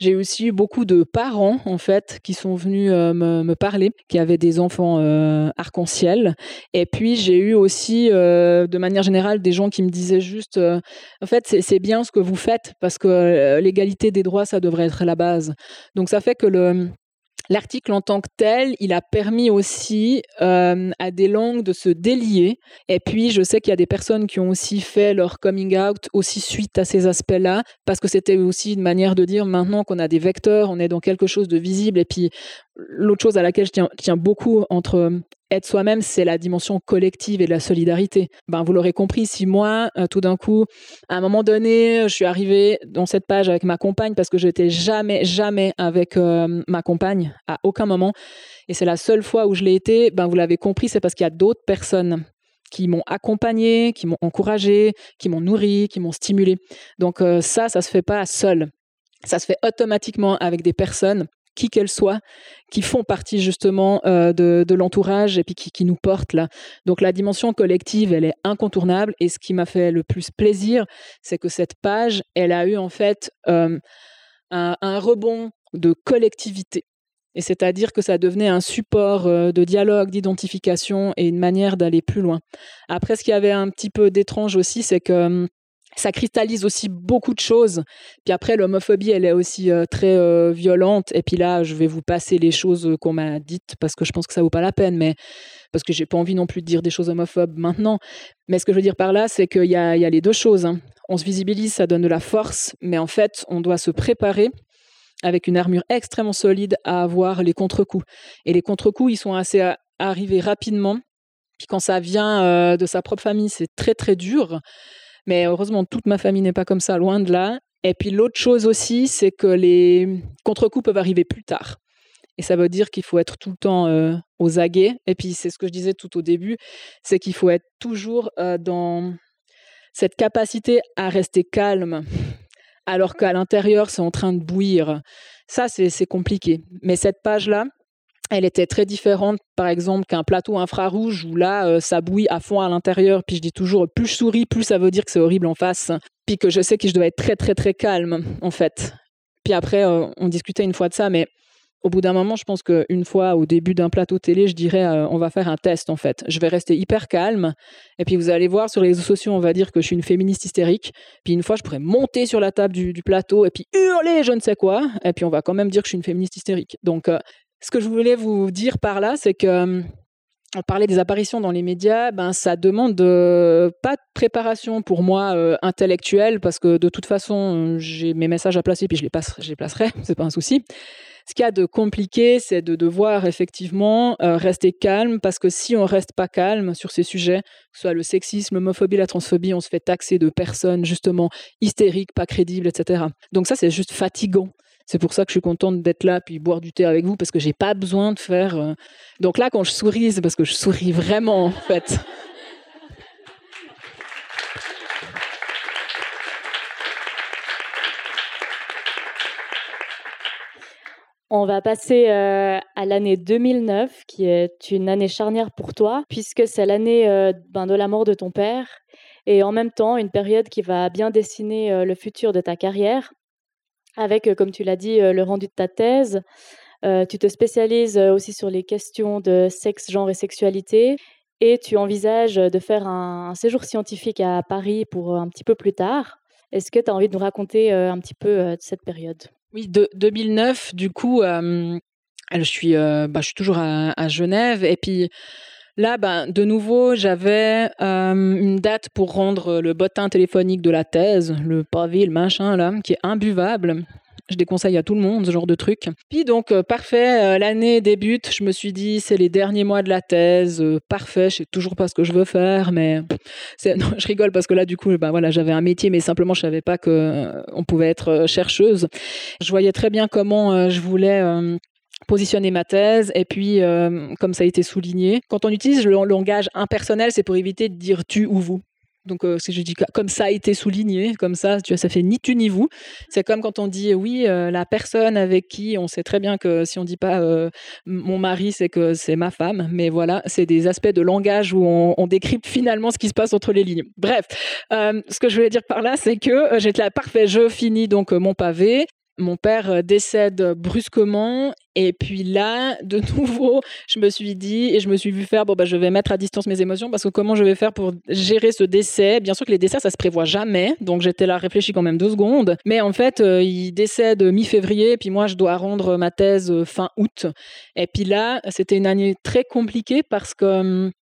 J'ai aussi eu beaucoup de parents, en fait, qui sont venus euh, me, parler, qui avaient des enfants euh, arc-en-ciel. Et puis, j'ai eu aussi, euh, de manière générale, des gens qui me disaient juste, en fait, c'est bien ce que vous faites, parce que l'égalité des droits, ça devrait être la base. Donc, ça fait que le, L'article en tant que tel, il a permis aussi euh, à des langues de se délier. Et puis, je sais qu'il y a des personnes qui ont aussi fait leur coming out aussi suite à ces aspects-là, parce que c'était aussi une manière de dire maintenant qu'on a des vecteurs, on est dans quelque chose de visible. Et puis, l'autre chose à laquelle je tiens, tiens beaucoup entre être soi-même, c'est la dimension collective et de la solidarité. Ben, vous l'aurez compris, si moi, euh, tout d'un coup, à un moment donné, je suis arrivée dans cette page avec ma compagne parce que je n'étais jamais, jamais avec euh, ma compagne, à aucun moment, et c'est la seule fois où je l'ai été, ben, vous l'avez compris, c'est parce qu'il y a d'autres personnes qui m'ont accompagné, qui m'ont encouragé, qui m'ont nourri, qui m'ont stimulé. Donc euh, ça, ça se fait pas seul. Ça se fait automatiquement avec des personnes qui qu'elles soient, qui font partie justement euh, de, l'entourage et puis qui, nous portent là. Donc la dimension collective, elle est incontournable. Et ce qui m'a fait le plus plaisir, c'est que cette page, elle a eu en fait euh, un, un, rebond de collectivité. Et c'est-à-dire que ça devenait un support euh, de dialogue, d'identification et une manière d'aller plus loin. Après, ce qui avait un petit peu d'étrange aussi, c'est que hum, ça cristallise aussi beaucoup de choses. Puis après, l'homophobie, elle est aussi euh, très euh, violente. Et puis là, je vais vous passer les choses qu'on m'a dites parce que je pense que ça vaut pas la peine, mais parce que j'ai pas envie non plus de dire des choses homophobes maintenant. Mais ce que je veux dire par là, c'est qu'il y, a, les deux choses. Hein. On se visibilise, ça donne de la force, mais en fait, on doit se préparer avec une armure extrêmement solide à avoir les contre-coups. Et les contre-coups, ils sont assez arrivés rapidement. Puis quand ça vient euh, de sa propre famille, c'est très très dur. Mais heureusement, toute ma famille n'est pas comme ça, loin de là. Et puis l'autre chose aussi, c'est que les contre-coups peuvent arriver plus tard. Et ça veut dire qu'il faut être tout le temps euh, aux aguets. Et puis c'est ce que je disais tout au début, c'est qu'il faut être toujours euh, dans cette capacité à rester calme, alors qu'à l'intérieur, c'est en train de bouillir. Ça, c'est compliqué. Mais cette page-là, elle était très différente, par exemple, qu'un plateau infrarouge où là, euh, ça bouille à fond à l'intérieur. Puis je dis toujours, plus je souris, plus ça veut dire que c'est horrible en face. Puis que je sais que je dois être très, très, très calme, en fait. Puis après, euh, on discutait une fois de ça, mais au bout d'un moment, je pense qu'une fois au début d'un plateau télé, je dirais euh, on va faire un test en fait. Je vais rester hyper calme et puis vous allez voir sur les réseaux sociaux, on va dire que je suis une féministe hystérique. Puis une fois, je pourrais monter sur la table du, du plateau et puis hurler je ne sais quoi. Et puis on va quand même dire que je suis une féministe hystérique. Donc ce que je voulais vous dire par là, c'est que euh, on parlait des apparitions dans les médias, ben ça demande de, pas de préparation pour moi euh, intellectuelle parce que de toute façon j'ai mes messages à placer puis je les, passe, je les placerai, c'est pas un souci. Ce qu'il y a de compliqué, c'est de devoir effectivement euh, rester calme parce que si on reste pas calme sur ces sujets, que ce soit le sexisme, l'homophobie, la transphobie, on se fait taxer de personnes justement hystériques, pas crédibles, etc. Donc ça c'est juste fatigant. C'est pour ça que je suis contente d'être là puis boire du thé avec vous parce que j'ai pas besoin de faire. Euh... Donc là, quand je souris, c'est parce que je souris vraiment en fait. On va passer euh, à l'année 2009, qui est une année charnière pour toi, puisque c'est l'année euh, ben, de la mort de ton père, et en même temps une période qui va bien dessiner le futur de ta carrière. Avec, comme tu l'as dit, le rendu de ta thèse. tu te spécialises aussi sur les questions de sexe, genre et sexualité et tu envisages de faire un, séjour scientifique à Paris pour un petit peu plus tard. Est-ce que tu as envie de nous raconter un petit peu cette période? Oui, de 2009, du coup, je, suis, bah, je suis toujours à, à Genève et puis Là, ben, de nouveau, j'avais une date pour rendre le bottin téléphonique de la thèse, le pavé, le machin, là, qui est imbuvable. Je déconseille à tout le monde ce genre de truc. Puis donc, parfait, l'année débute. Je me suis dit, c'est les derniers mois de la thèse. parfait, je sais toujours pas ce que je veux faire, mais je rigole parce que là, du coup, ben, voilà, j'avais un métier, mais simplement, je savais pas qu'on on pouvait être chercheuse. Je voyais très bien comment je voulais positionner ma thèse et puis euh, comme ça a été souligné quand on utilise le langage impersonnel c'est pour éviter de dire tu ou vous. Donc euh, si je dis comme ça a été souligné comme ça tu vois ça fait ni tu ni vous. C'est comme quand on dit oui euh, la personne avec qui on sait très bien que si on dit pas mon mari c'est que c'est ma femme. Mais voilà c'est des aspects de langage où on, on, décrypte finalement ce qui se passe entre les lignes. Bref ce que je voulais dire par là c'est que j'étais là parfait je finis donc mon pavé mon père euh, décède brusquement et puis là, de nouveau, je me suis dit et je me suis vu faire bon bah je vais mettre à distance mes émotions parce que comment je vais faire pour gérer ce décès? Bien sûr que les décès ça se prévoit jamais, donc j'étais là réfléchi quand même deux secondes. Mais en fait, euh, il décède mi-février, puis moi je dois rendre ma thèse euh, fin août. Et puis là, c'était une année très compliquée parce que hum,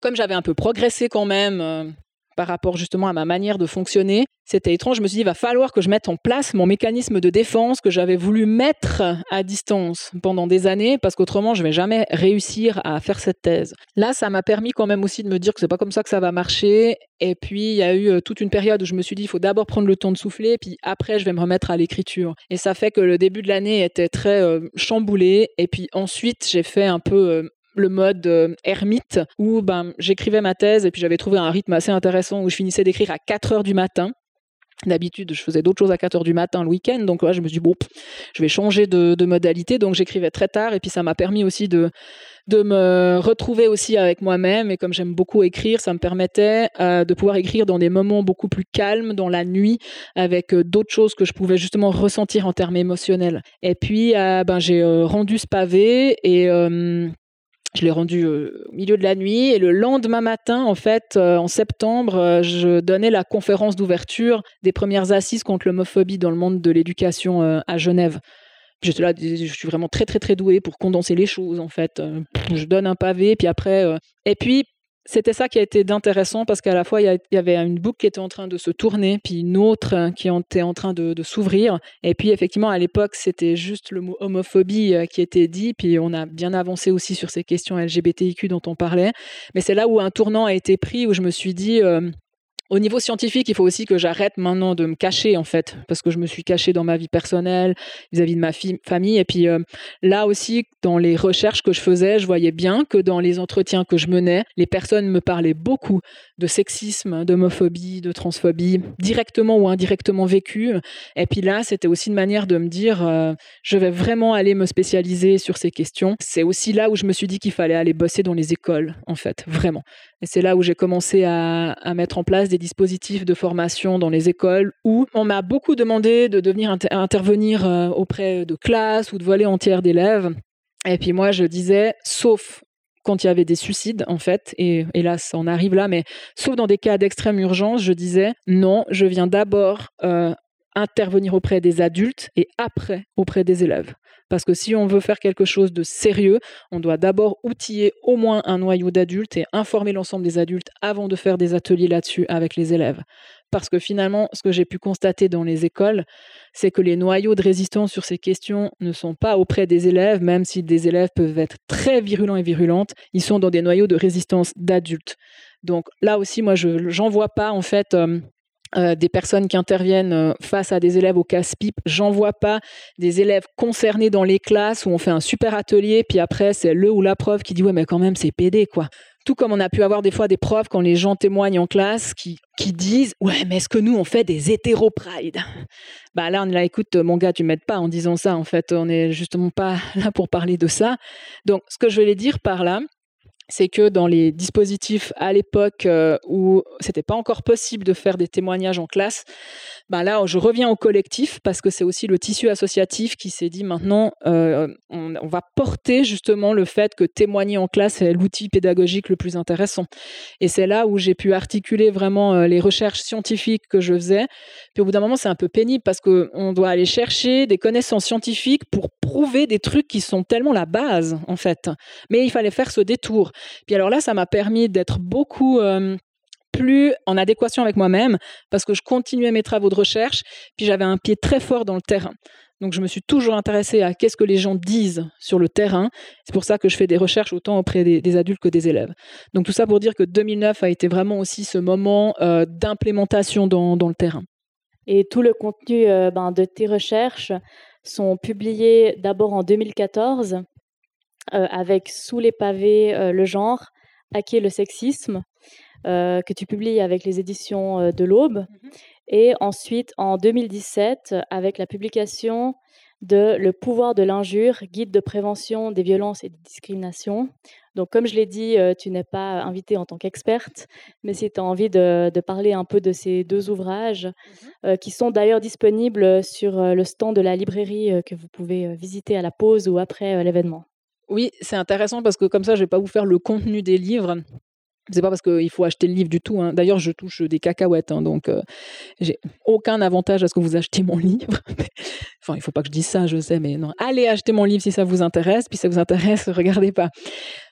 comme j'avais un peu progressé quand même par rapport justement à ma manière de fonctionner. C'était étrange. Je me suis dit, il va falloir que je mette en place mon mécanisme de défense que j'avais voulu mettre à distance pendant des années, parce qu'autrement, je vais jamais réussir à faire cette thèse. Là, ça m'a permis quand même aussi de me dire que c'est pas comme ça que ça va marcher. Et puis, il y a eu euh, toute une période où je me suis dit, il faut d'abord prendre le temps de souffler, puis après, je vais me remettre à l'écriture. Et ça fait que le début de l'année était très euh, chamboulé. Et puis ensuite, j'ai fait un peu euh, le mode euh, ermite où ben, j'écrivais ma thèse et puis j'avais trouvé un rythme assez intéressant où je finissais d'écrire à 4 heures du matin. D'habitude, je faisais d'autres choses à 4 heures du matin le week-end, donc là, je me suis dit, bon, je vais changer de, modalité. Donc, j'écrivais très tard, et puis ça m'a permis aussi de, de me retrouver aussi avec moi-même. Et comme j'aime beaucoup écrire, ça me permettait euh, de pouvoir écrire dans des moments beaucoup plus calmes, dans la nuit, avec euh, d'autres choses que je pouvais justement ressentir en termes émotionnels. Et puis, ben, j'ai rendu ce pavé, et je l'ai rendu au milieu de la nuit et le lendemain matin, en fait, euh, en septembre, euh, je donnais la conférence d'ouverture des premières assises contre l'homophobie dans le monde de l'éducation euh, à Genève. J'étais là, je suis vraiment très très très douée pour condenser les choses en fait. Je donne un pavé, puis après, et puis c'était ça qui a été d'intéressant parce qu'à la fois, il y, avait une boucle qui était en train de se tourner, puis une autre hein, qui était en train de, s'ouvrir. Et puis, effectivement, à l'époque, c'était juste le mot homophobie euh, qui était dit, puis on a bien avancé aussi sur ces questions LGBTIQ dont on parlait. Mais c'est là où un tournant a été pris, où je me suis dit, euh, au niveau scientifique, il faut aussi que j'arrête maintenant de me cacher, en fait, parce que je me suis cachée dans ma vie personnelle, vis-à-vis de ma famille. Et puis euh, là aussi, dans les recherches que je faisais, je voyais bien que dans les entretiens que je menais, les personnes me parlaient beaucoup de sexisme, d'homophobie, de transphobie, directement ou indirectement vécu. Et puis là, c'était aussi une manière de me dire, euh, je vais vraiment aller me spécialiser sur ces questions. C'est aussi là où je me suis dit qu'il fallait aller bosser dans les écoles, en fait, vraiment. Et c'est là où j'ai commencé à, mettre en place des dispositifs de formation dans les écoles où on m'a beaucoup demandé de devenir intervenir euh, auprès de classes ou de voler entière d'élèves. Et puis moi, je disais, sauf quand il y avait des suicides, en fait, et hélas, on arrive là, mais sauf dans des cas d'extrême urgence, je disais, non, je viens d'abord euh, intervenir auprès des adultes et après auprès des élèves. Parce que si on veut faire quelque chose de sérieux, on doit d'abord outiller au moins un noyau d'adultes et informer l'ensemble des adultes avant de faire des ateliers là-dessus avec les élèves. Parce que finalement, ce que j'ai pu constater dans les écoles, c'est que les noyaux de résistance sur ces questions ne sont pas auprès des élèves, même si des élèves peuvent être très virulents et virulentes, ils sont dans des noyaux de résistance d'adultes. Donc là aussi, moi, je n'en vois pas en fait euh, euh, des personnes qui interviennent euh, face à des élèves au casse-pipe. J'en vois pas des élèves concernés dans les classes où on fait un super atelier, puis après c'est le ou la prof qui dit ouais mais quand même c'est pédé quoi. Tout comme on a pu avoir des fois des profs quand les gens témoignent en classe qui, qui disent ouais mais est-ce que nous on fait des hétéro pride Bah là on est là écoute mon gars tu m'aides pas en disant ça en fait on n'est justement pas là pour parler de ça. Donc ce que je voulais dire par là c'est que dans les dispositifs à l'époque euh, où c'était pas encore possible de faire des témoignages en classe, ben là, je reviens au collectif parce que c'est aussi le tissu associatif qui s'est dit maintenant, euh, on, va porter justement le fait que témoigner en classe est l'outil pédagogique le plus intéressant. Et c'est là où j'ai pu articuler vraiment euh, les recherches scientifiques que je faisais. Puis au bout d'un moment, c'est un peu pénible parce qu'on doit aller chercher des connaissances scientifiques pour prouver des trucs qui sont tellement la base, en fait. Mais il fallait faire ce détour. Puis alors là, ça m'a permis d'être beaucoup euh, plus en adéquation avec moi-même parce que je continuais mes travaux de recherche, puis j'avais un pied très fort dans le terrain. Donc je me suis toujours intéressée à qu'est-ce que les gens disent sur le terrain. C'est pour ça que je fais des recherches autant auprès des, adultes que des élèves. Donc tout ça pour dire que 2009 a été vraiment aussi ce moment euh, d'implémentation dans, le terrain. Et tout le contenu euh, ben, de tes recherches sont publiés d'abord en 2014 euh, avec Sous les pavés, euh, le genre, Hacker le sexisme, euh, que tu publies avec les éditions de l'Aube. Mmh et ensuite, en 2017, avec la publication de Le pouvoir de l'injure, guide de prévention des violences et des discriminations. Donc, comme je l'ai dit, tu n'es pas invitée en tant qu'experte, mais si tu as envie de, parler un peu de ces deux ouvrages, mmh qui sont d'ailleurs disponibles sur le stand de la librairie que vous pouvez visiter à la pause ou après l'événement. Oui, c'est intéressant parce que comme ça, je vais pas vous faire le contenu des livres. C'est pas parce qu'il faut acheter le livre du tout. Hein. D'ailleurs, je touche des cacahuètes, hein, donc euh, j'ai aucun avantage à ce que vous achetiez mon livre. enfin, il faut pas que je dise ça, je sais, mais non. Allez acheter mon livre si ça vous intéresse. Puis si ça vous intéresse, regardez pas.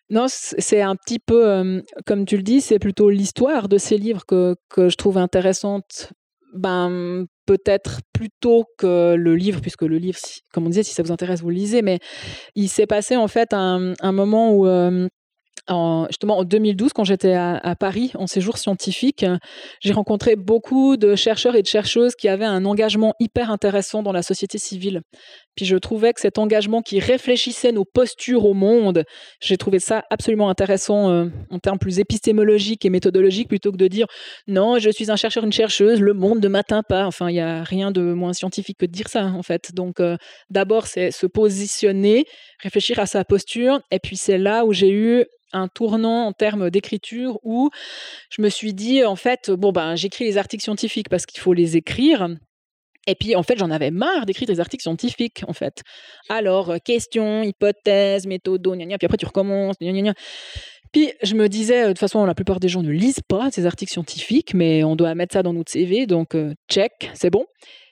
Non, c'est un petit peu, euh, comme tu le dis, c'est plutôt l'histoire de ces livres que, que je trouve intéressante ben, peut-être plutôt que le livre, puisque le livre, comme on disait, si ça vous intéresse, vous le lisez, mais il s'est passé en fait un, moment où euh, en, justement en 2012, quand j'étais à, Paris en séjour scientifique, j'ai rencontré beaucoup de chercheurs et de chercheuses qui avaient un engagement hyper intéressant dans la société civile. Puis je trouvais que cet engagement qui réfléchissait nos postures au monde, j'ai trouvé ça absolument intéressant euh, en termes plus épistémologiques et méthodologiques plutôt que de dire non, je suis un chercheur, une chercheuse, le monde ne m'atteint pas. Enfin, il n'y a rien de moins scientifique que de dire ça en fait. Donc euh, d'abord, c'est se positionner, réfléchir à sa posture, et puis c'est là où j'ai eu un tournant en termes d'écriture où je me suis dit, en fait, bon, ben, j'écris les articles scientifiques parce qu'il faut les écrire. Et puis, en fait, j'en avais marre d'écrire des articles scientifiques, en fait. Alors, questions, hypothèses, méthodes, gna, puis après, tu recommences, gna, Puis, je me disais, de toute façon, la plupart des gens ne lisent pas ces articles scientifiques, mais on doit mettre ça dans notre CV, donc check, c'est bon.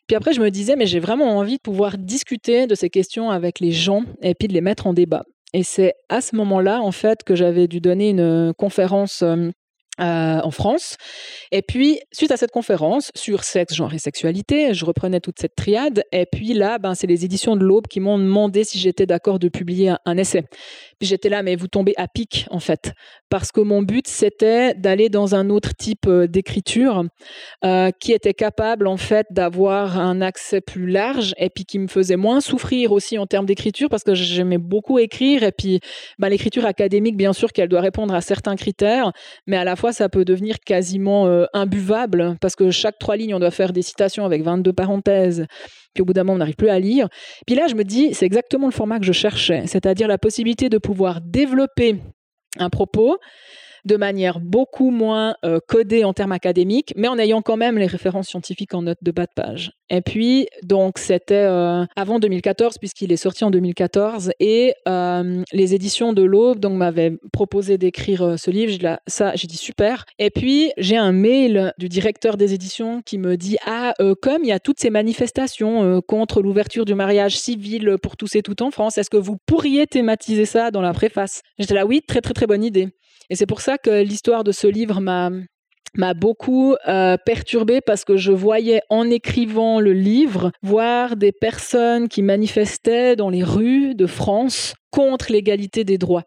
Puis après, je me disais, mais j'ai vraiment envie de pouvoir discuter de ces questions avec les gens et puis de les mettre en débat. Et c'est à ce moment-là, en fait, que j'avais dû donner une conférence euh, en France. Et puis, suite à cette conférence sur sexe, genre et sexualité, je reprenais toute cette triade. Et puis là, ben, c'est les éditions de l'Aube qui m'ont demandé si j'étais d'accord de publier un, essai. Puis j'étais là, mais vous tombez à pic, en fait. Parce que mon but, c'était d'aller dans un autre type euh, d'écriture euh, qui était capable, en fait, d'avoir un accès plus large et puis qui me faisait moins souffrir aussi en termes d'écriture parce que j'aimais beaucoup écrire. Et puis, ben, l'écriture académique, bien sûr qu'elle doit répondre à certains critères, mais à la fois ça peut devenir quasiment euh, imbuvable parce que chaque trois lignes, on doit faire des citations avec 22 parenthèses. Puis au bout d'un moment, on n'arrive plus à lire. Puis là, je me dis, c'est exactement le format que je cherchais, c'est-à-dire la possibilité de pouvoir développer un propos de manière beaucoup moins euh, codée en termes académiques, mais en ayant quand même les références scientifiques en note de bas de page. Et puis, donc, c'était euh, avant 2014, puisqu'il est sorti en 2014, et euh, les éditions de l'Aube m'avaient proposé d'écrire ce livre. J'ai ça, j'ai dit super. Et puis, j'ai un mail du directeur des éditions qui me dit ah, comme il y a toutes ces manifestations contre l'ouverture du mariage civil pour tous et toutes en France, est-ce que vous pourriez thématiser ça dans la préface? J'étais là, oui, très très très bonne idée. Et c'est pour ça que l'histoire de ce livre m'a m'a beaucoup euh, perturbée parce que je voyais en écrivant le livre voir des personnes qui manifestaient dans les rues de France contre l'égalité des droits.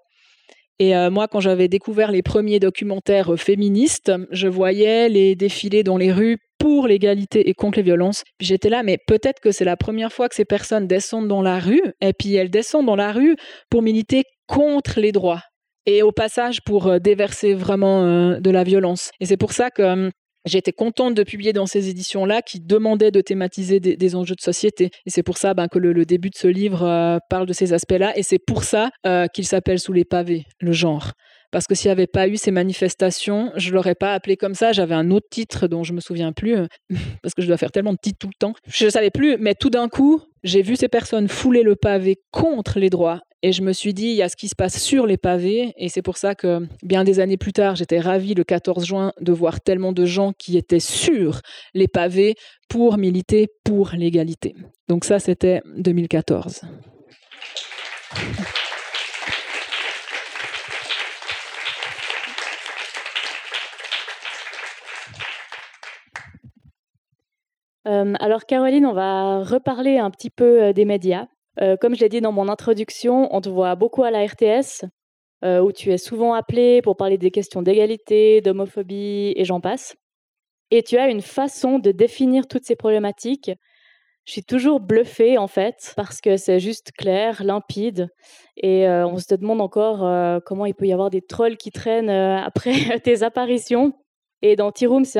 Et euh, moi, quand j'avais découvert les premiers documentaires féministes, je voyais les défilés dans les rues pour l'égalité et contre les violences. Puis j'étais là, mais peut-être que c'est la première fois que ces personnes descendent dans la rue, et puis elles descendent dans la rue pour militer contre les droits et au passage pour euh, déverser vraiment euh, de la violence. Et c'est pour ça que j'ai été contente de publier dans ces éditions-là qui demandaient de thématiser des, enjeux de société. Et c'est pour ça ben, que le, début de ce livre euh, parle de ces aspects-là. Et c'est pour ça qu'il s'appelle Sous les pavés, le genre. Parce que s'il n'y avait pas eu ces manifestations, je l'aurais pas appelé comme ça. J'avais un autre titre dont je me souviens plus, parce que je dois faire tellement de titres tout le temps. Je ne savais plus, mais tout d'un coup, j'ai vu ces personnes fouler le pavé contre les droits. Et je me suis dit, il y a ce qui se passe sur les pavés. Et c'est pour ça que, bien des années plus tard, j'étais ravie le 14 juin de voir tellement de gens qui étaient sur les pavés pour militer pour l'égalité. Donc ça, c'était 2014. Euh, alors Caroline, on va reparler un petit peu euh, des médias. Euh, comme je l'ai dit dans mon introduction, on te voit beaucoup à la RTS, où tu es souvent appelé pour parler des questions d'égalité, d'homophobie et j'en passe. Et tu as une façon de définir toutes ces problématiques. Je suis toujours bluffée en fait, parce que c'est juste clair, limpide, et on se demande encore comment il peut y avoir des trolls qui traînent après tes apparitions. Et dans Tea Room, c'est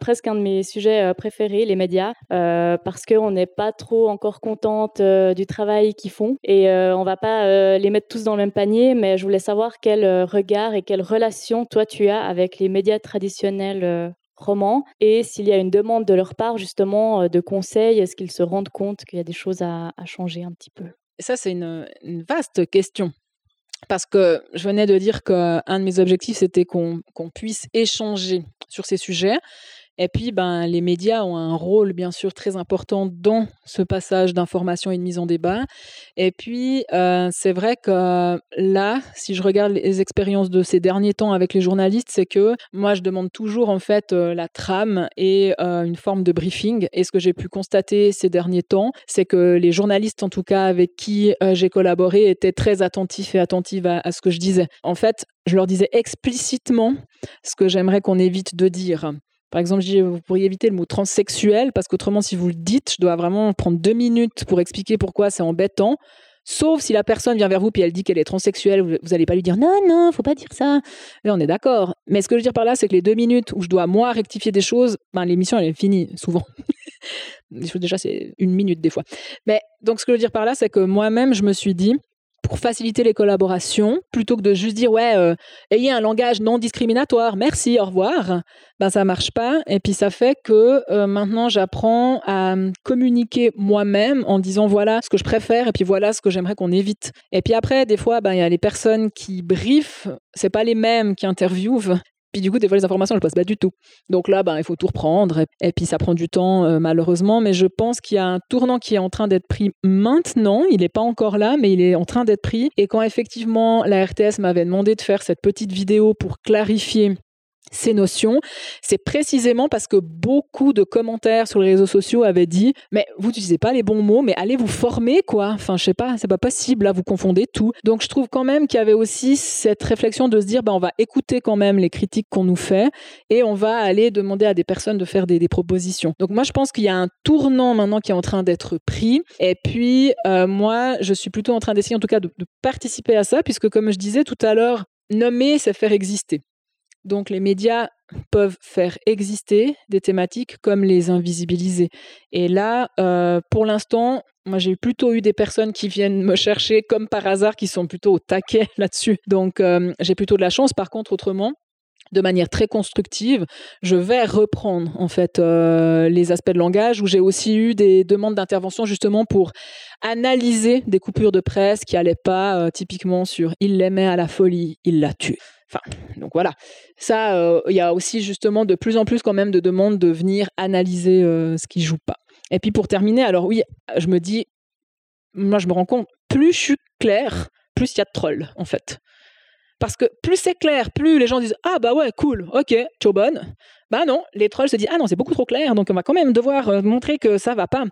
presque un de mes sujets euh, préférés, les médias, euh, parce qu'on n'est pas trop encore contente euh, du travail qu'ils font. Et on va pas les mettre tous dans le même panier, mais je voulais savoir quel regard et quelle relation toi tu as avec les médias traditionnels romans. Et s'il y a une demande de leur part justement de conseils, est-ce qu'ils se rendent compte qu'il y a des choses à, changer un petit peu? Ça, c'est une, vaste question parce que je venais de dire qu'un de mes objectifs, c'était qu'on puisse échanger sur ces sujets. Et puis, ben, les médias ont un rôle, bien sûr, très important dans ce passage d'information et de mise en débat. Et puis, euh, c'est vrai que là, si je regarde les expériences de ces derniers temps avec les journalistes, c'est que moi, je demande toujours, en fait, euh, la trame et euh, une forme de briefing. Et ce que j'ai pu constater ces derniers temps, c'est que les journalistes, en tout cas, avec qui j'ai collaboré, étaient très attentifs et attentives à, à ce que je disais. En fait, je leur disais explicitement ce que j'aimerais qu'on évite de dire. Par exemple, je dis, vous pourriez éviter le mot transsexuel parce qu'autrement, si vous le dites, je dois vraiment prendre deux minutes pour expliquer pourquoi c'est embêtant. Sauf si la personne vient vers vous et elle dit qu'elle est transsexuelle, vous n'allez pas lui dire non, non, faut pas dire ça. Là, on est d'accord. Mais ce que je veux dire par là, c'est que les deux minutes où je dois moi rectifier des choses, ben, l'émission elle est finie souvent. Déjà, c'est une minute des fois. Mais donc, ce que je veux dire par là, c'est que moi-même, je me suis dit, pour faciliter les collaborations, plutôt que de juste dire ouais, euh, ayez un langage non discriminatoire, merci, au revoir, ben ça marche pas. Et puis ça fait que euh, maintenant j'apprends à communiquer moi-même en disant voilà ce que je préfère et puis voilà ce que j'aimerais qu'on évite. Et puis après, des fois, ben il y a les personnes qui briefent, c'est pas les mêmes qui interviewent. Du coup, des fois, les informations, elles passent pas du tout. Donc là, ben, il faut tout reprendre. Et, puis, ça prend du temps, euh, malheureusement. Mais je pense qu'il y a un tournant qui est en train d'être pris maintenant. Il n'est pas encore là, mais il est en train d'être pris. Et quand effectivement, la RTS m'avait demandé de faire cette petite vidéo pour clarifier ces notions, c'est précisément parce que beaucoup de commentaires sur les réseaux sociaux avaient dit mais vous n'utilisez pas les bons mots, mais allez vous former quoi. Enfin, je sais pas, c'est pas possible là, vous confondez tout. Donc je trouve quand même qu'il y avait aussi cette réflexion de se dire bah on va écouter quand même les critiques qu'on nous fait et on va aller demander à des personnes de faire des, propositions. Donc moi je pense qu'il y a un tournant maintenant qui est en train d'être pris et puis euh, moi je suis plutôt en train d'essayer en tout cas de participer à ça puisque comme je disais tout à l'heure nommer c'est faire exister. Donc les médias peuvent faire exister des thématiques comme les invisibiliser. Et là, euh, pour l'instant, moi j'ai plutôt eu des personnes qui viennent me chercher comme par hasard, qui sont plutôt au taquet là-dessus. Donc euh, j'ai plutôt de la chance. Par contre, autrement, de manière très constructive, je vais reprendre en fait euh, les aspects de langage où j'ai aussi eu des demandes d'intervention justement pour analyser des coupures de presse qui n'allaient pas typiquement sur il l'aimait à la folie, il l'a tué. Enfin, donc voilà. Ça, euh, il y a aussi justement de plus en plus quand même de demandes de venir analyser euh, ce qui joue pas. Et puis pour terminer, alors oui, je me dis, moi je me rends compte, plus je suis clair, plus il y a de trolls en fait. Parce que plus c'est clair, plus les gens disent ah bah ouais cool, ok, ciao bonne. Bah non, les trolls se disent ah non c'est beaucoup trop clair, donc on va quand même devoir euh, montrer que ça va pas.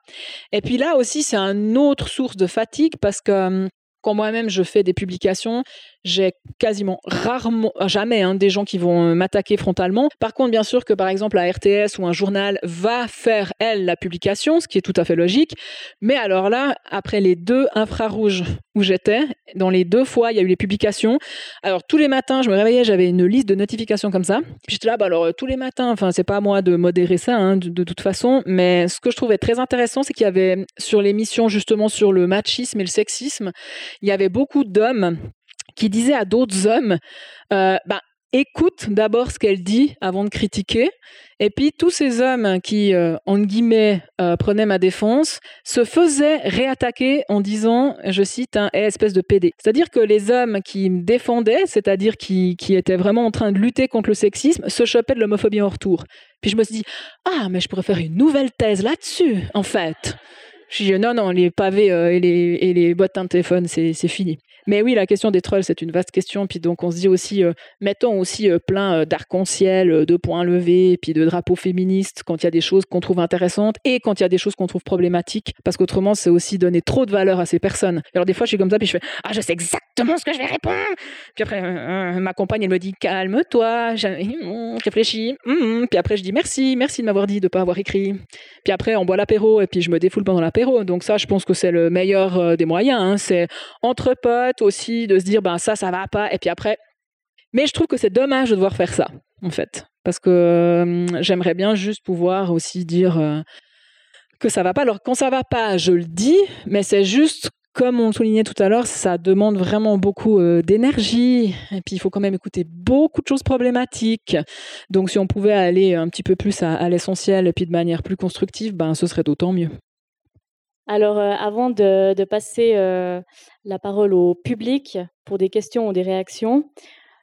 Et puis là aussi c'est une autre source de fatigue parce que hum, quand moi-même je fais des publications, j'ai quasiment rarement, jamais hein, des gens qui vont euh, m'attaquer frontalement. Par contre, bien sûr que par exemple la RTS ou un journal va faire, elle, la publication, ce qui est tout à fait logique. Mais alors là, après les deux infrarouges où j'étais, dans les deux fois, il y a eu les publications. Alors tous les matins, je me réveillais, j'avais une liste de notifications comme ça. J'étais là, bah alors euh, tous les matins, enfin c'est pas à moi de modérer ça hein, de, toute façon, mais ce que je trouvais très intéressant, c'est qu'il y avait sur l'émission justement sur le machisme et le sexisme, il y avait beaucoup d'hommes qui disait à d'autres hommes, bah, écoute d'abord ce qu'elle dit avant de critiquer. Et puis tous ces hommes qui, euh, en guillemets, euh, prenaient ma défense, se faisaient réattaquer en disant, je cite, un espèce de PD. C'est-à-dire que les hommes qui me défendaient, c'est-à-dire qui, qui étaient vraiment en train de lutter contre le sexisme, se chopaient de l'homophobie en retour. Puis je me suis dit, ah, mais je pourrais faire une nouvelle thèse là-dessus, en fait. Je dis non, non, les pavés euh, et, les, et les boîtes de téléphone, c'est fini. Mais oui, la question des trolls, c'est une vaste question. Puis donc, on se dit aussi, euh, mettons aussi euh, plein d'arc-en-ciel, de points levés, puis de drapeaux féministes quand il y a des choses qu'on trouve intéressantes et quand il y a des choses qu'on trouve problématiques. Parce qu'autrement, c'est aussi donner trop de valeur à ces personnes. Alors, des fois, je suis comme ça, puis je fais Ah, je sais exactement ce que je vais répondre. Puis après, ma compagne, elle me dit Calme-toi, réfléchis. Hum, hum. Puis après, je dis Merci, merci de m'avoir dit de ne pas avoir écrit. Puis après, on boit l'apéro, et puis je me défoule pendant la donc ça, je pense que c'est le meilleur euh, des moyens. Hein. C'est entre potes aussi de se dire, ben ça, ça va pas. Et puis après. Mais je trouve que c'est dommage de devoir faire ça, en fait. Parce que euh, j'aimerais bien juste pouvoir aussi dire euh, que ça va pas. Alors quand ça va pas, je le dis, mais c'est juste comme on soulignait tout à l'heure, ça demande vraiment beaucoup d'énergie. Et puis, il faut quand même écouter beaucoup de choses problématiques. Donc, si on pouvait aller un petit peu plus à, l'essentiel et puis de manière plus constructive, ben, ce serait d'autant mieux. Alors, euh, avant de, passer euh, la parole au public pour des questions ou des réactions,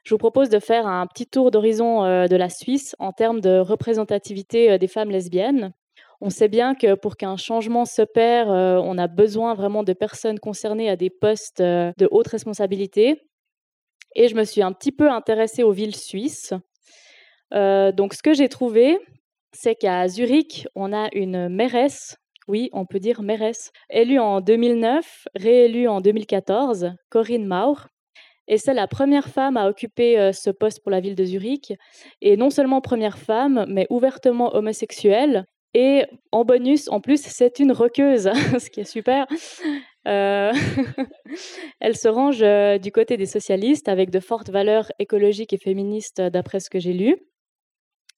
je vous propose de faire un petit tour d'horizon euh, de la Suisse en termes de représentativité des femmes lesbiennes. On sait bien que pour qu'un changement s'opère, on a besoin vraiment de personnes concernées à des postes de haute responsabilité. Et je me suis un petit peu intéressée aux villes suisses. donc, ce que j'ai trouvé, c'est qu'à Zurich, on a une mairesse oui, on peut dire mairesse, élue en 2009, réélue en 2014, Corinne Maur. Et c'est la première femme à occuper euh, ce poste pour la ville de Zurich. Et non seulement première femme, mais ouvertement homosexuelle. Et en bonus, en plus, c'est une roqueuse, ce qui est super. Euh, elle se range euh, du côté des socialistes avec de fortes valeurs écologiques et féministes, d'après ce que j'ai lu.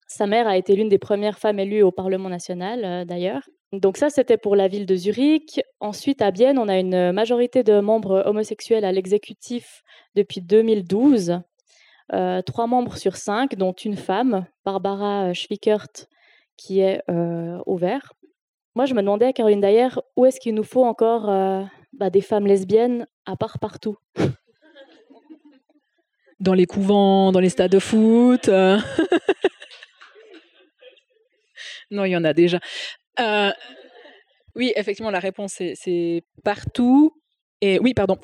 Sa mère a été l'une des premières femmes élues au Parlement national, d'ailleurs. Donc ça, c'était pour la ville de Zurich. Ensuite, à Bienne, on a une majorité de membres homosexuels à l'exécutif depuis 2012. Euh, trois membres sur cinq, dont une femme, Barbara Schwickert, qui est euh, au vert. Moi, je me demandais, Caroline d'ailleurs, où est-ce qu'il nous faut encore euh, bah, des femmes lesbiennes, à part partout? Dans les couvents, dans les stades de foot Non, il y en a déjà. Euh, oui, effectivement, la réponse, c'est partout. Et oui, pardon.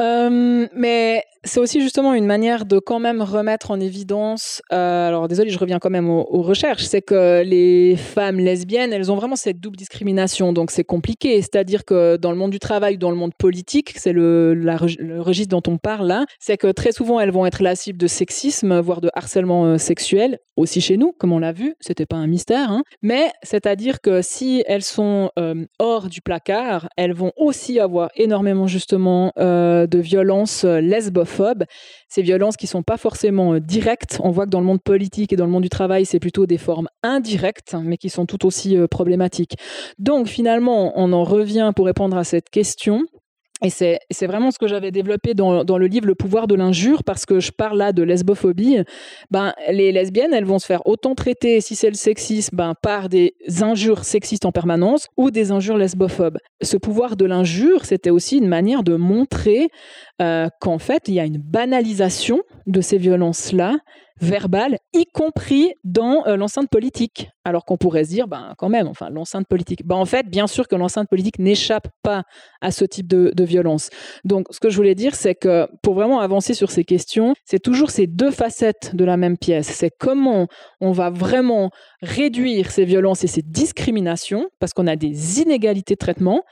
Euh, mais c'est aussi justement une manière de quand même remettre en évidence, euh, alors désolé, je reviens quand même aux, recherches, c'est que les femmes lesbiennes, elles ont vraiment cette double discrimination, donc c'est compliqué. C'est-à-dire que dans le monde du travail, dans le monde politique, c'est le, registre dont on parle là, c'est que très souvent elles vont être la cible de sexisme, voire de harcèlement euh, sexuel, aussi chez nous, comme on l'a vu, c'était pas un mystère. Hein. Mais c'est-à-dire que si elles sont euh, hors du placard, elles vont aussi avoir énormément justement de violences ces violences qui sont pas forcément euh, directes. On voit que dans le monde politique et dans le monde du travail, c'est plutôt des formes indirectes, mais qui sont tout aussi euh, problématiques. Donc finalement, on en revient pour répondre à cette question et c'est vraiment ce que j'avais développé dans, dans, le livre Le pouvoir de l'injure, parce que je parle là de lesbophobie. Ben, les lesbiennes, elles vont se faire autant traiter, si c'est le sexisme, ben, par des injures sexistes en permanence ou des injures lesbophobes. Ce pouvoir de l'injure, c'était aussi une manière de montrer euh, qu'en fait, il y a une banalisation de ces violences-là verbale, y compris dans euh, l'enceinte politique. Alors qu'on pourrait se dire, ben, quand même, enfin, l'enceinte politique. Ben, en fait, bien sûr que l'enceinte politique n'échappe pas à ce type de, de, violence. Donc, ce que je voulais dire, c'est que pour vraiment avancer sur ces questions, c'est toujours ces deux facettes de la même pièce. C'est comment on va vraiment réduire ces violences et ces discriminations, parce qu'on a des inégalités de traitement.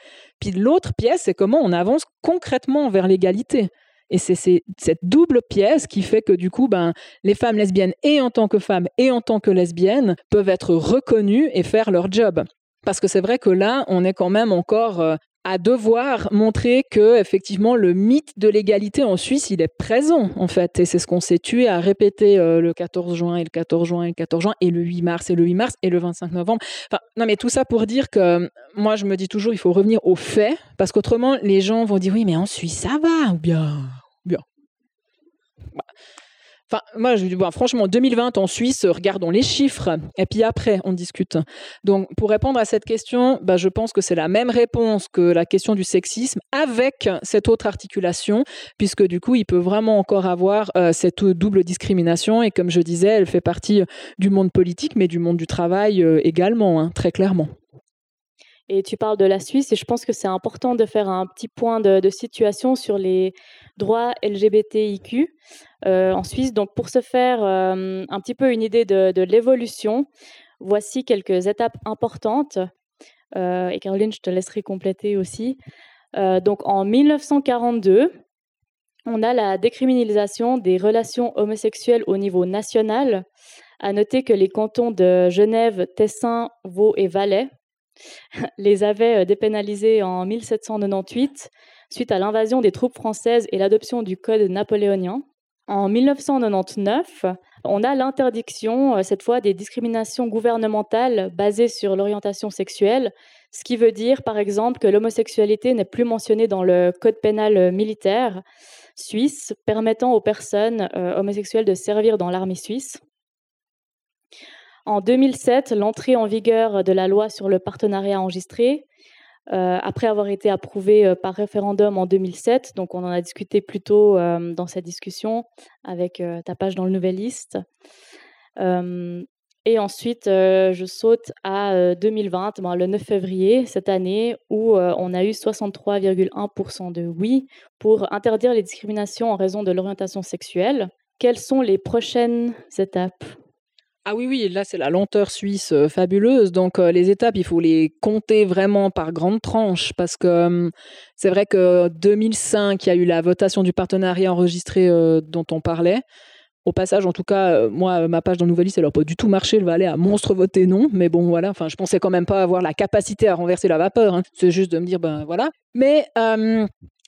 Puis l'autre pièce, c'est comment on avance concrètement vers l'égalité. Et c'est cette double pièce qui fait que du coup, ben, les femmes lesbiennes, et en tant que femmes, et en tant que lesbiennes, peuvent être reconnues et faire leur job. Parce que c'est vrai que là, on est quand même encore euh, à devoir montrer que effectivement le mythe de l'égalité en Suisse il est présent en fait. Et c'est ce qu'on s'est tué à répéter euh, le 14 juin et le 14 juin et le 14 juin et le 8 mars et le 8 mars et le 25 novembre. Enfin non mais tout ça pour dire que moi je me dis toujours il faut revenir aux faits parce qu'autrement les gens vont dire oui mais en Suisse ça va ou bien bien Enfin, moi, je bon, franchement, 2020 en Suisse, regardons les chiffres, et puis après, on discute. Donc, pour répondre à cette question, bah, je pense que c'est la même réponse que la question du sexisme, avec cette autre articulation, puisque du coup, il peut vraiment encore avoir euh, cette double discrimination, et comme je disais, elle fait partie du monde politique, mais du monde du travail euh, également, hein, très clairement. Et tu parles de la Suisse, et je pense que c'est important de faire un petit point de, situation sur les droits LGBTIQ euh, en Suisse. Donc, pour se faire euh, un petit peu une idée de, l'évolution, voici quelques étapes importantes. Euh, et Caroline, je te laisserai compléter aussi. donc, en 1942, on a la décriminalisation des relations homosexuelles au niveau national. À noter que les cantons de Genève, Tessin, Vaud et Valais les avaient dépénalisés en 1798 suite à l'invasion des troupes françaises et l'adoption du Code napoléonien. En 1999, on a l'interdiction, euh, cette fois, des discriminations gouvernementales basées sur l'orientation sexuelle, ce qui veut dire, par exemple, que l'homosexualité n'est plus mentionnée dans le Code pénal militaire suisse, permettant aux personnes euh, homosexuelles de servir dans l'armée suisse. En 2007, l'entrée en vigueur de la loi sur le partenariat enregistré euh, après avoir été approuvé euh, par référendum en 2007. Donc on en a discuté plus tôt euh, dans cette discussion avec ta page dans le Nouvelliste. et ensuite, je saute à 2020, ben, le 9 février cette année, où on a eu 63,1% de oui pour interdire les discriminations en raison de l'orientation sexuelle. Quelles sont les prochaines étapes? Ah oui, oui, là c'est la lenteur suisse euh, fabuleuse. Donc euh, les étapes, il faut les compter vraiment par grandes tranches parce que c'est vrai que 2005, il y a eu la votation du partenariat enregistré euh, dont on parlait. Au passage, en tout cas, moi, ma page dans Nouvelliste, elle n'a pas du tout marché. Elle va aller à monstre voter non. Mais bon, voilà. Enfin, je pensais quand même pas avoir la capacité à renverser la vapeur. Hein. C'est juste de me dire, ben voilà. Mais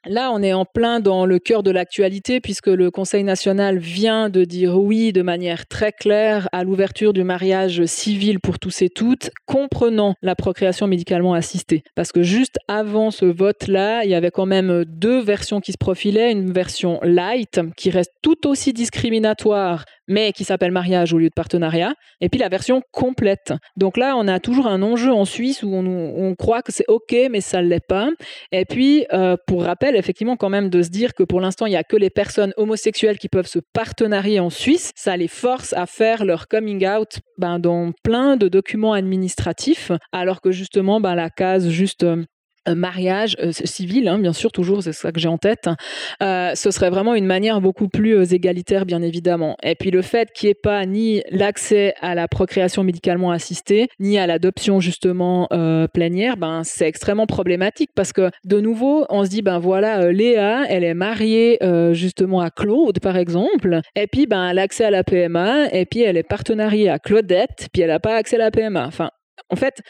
Là, on est en plein dans le cœur de l'actualité puisque le Conseil national vient de dire oui de manière très claire à l'ouverture du mariage civil pour tous et toutes, comprenant la procréation médicalement assistée. Parce que juste avant ce vote-là, il y avait quand même deux versions qui se profilaient. Une version light qui reste tout aussi discriminatoire mais qui s'appelle mariage au lieu de partenariat, et puis la version complète. Donc là, on a toujours un enjeu en Suisse où on, croit que c'est OK, mais ça ne l'est pas. Et puis, euh, pour rappel, effectivement, quand même de se dire que pour l'instant, il n'y a que les personnes homosexuelles qui peuvent se partenarier en Suisse, ça les force à faire leur coming out ben, dans plein de documents administratifs, alors que justement, ben, la case juste... Mariage euh, civil, hein, bien sûr, toujours, c'est ça que j'ai en tête, euh, ce serait vraiment une manière beaucoup plus euh, égalitaire, bien évidemment. Et puis le fait qu'il n'y ait pas ni l'accès à la procréation médicalement assistée, ni à l'adoption justement plénière, ben, c'est extrêmement problématique parce que de nouveau, on se dit, ben voilà, Léa, elle est mariée justement à Claude, par exemple, et puis ben, elle a à la PMA, et puis elle est partenariée à Claudette, puis elle n'a pas accès à la PMA. Enfin, en fait,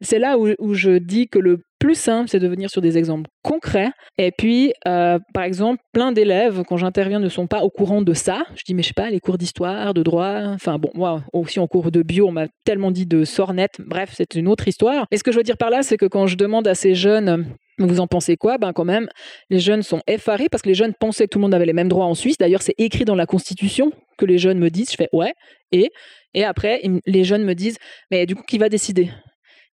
c'est là où, je dis que le plus simple, c'est de venir sur des exemples concrets. Et puis, euh, par exemple, plein d'élèves, quand j'interviens, ne sont pas au courant de ça. Je dis, mais je sais pas, les cours d'histoire, de droit, enfin bon, moi aussi en cours de bio, on m'a tellement dit de sornette. Bref, c'est une autre histoire. Et ce que je veux dire par là, c'est que quand je demande à ces jeunes, vous en pensez quoi? Ben quand même, les jeunes sont effarés parce que les jeunes pensaient que tout le monde avait les mêmes droits en Suisse. D'ailleurs, c'est écrit dans la Constitution que les jeunes me disent. Je fais ouais. Et et après, les jeunes me disent, mais du coup, qui va décider?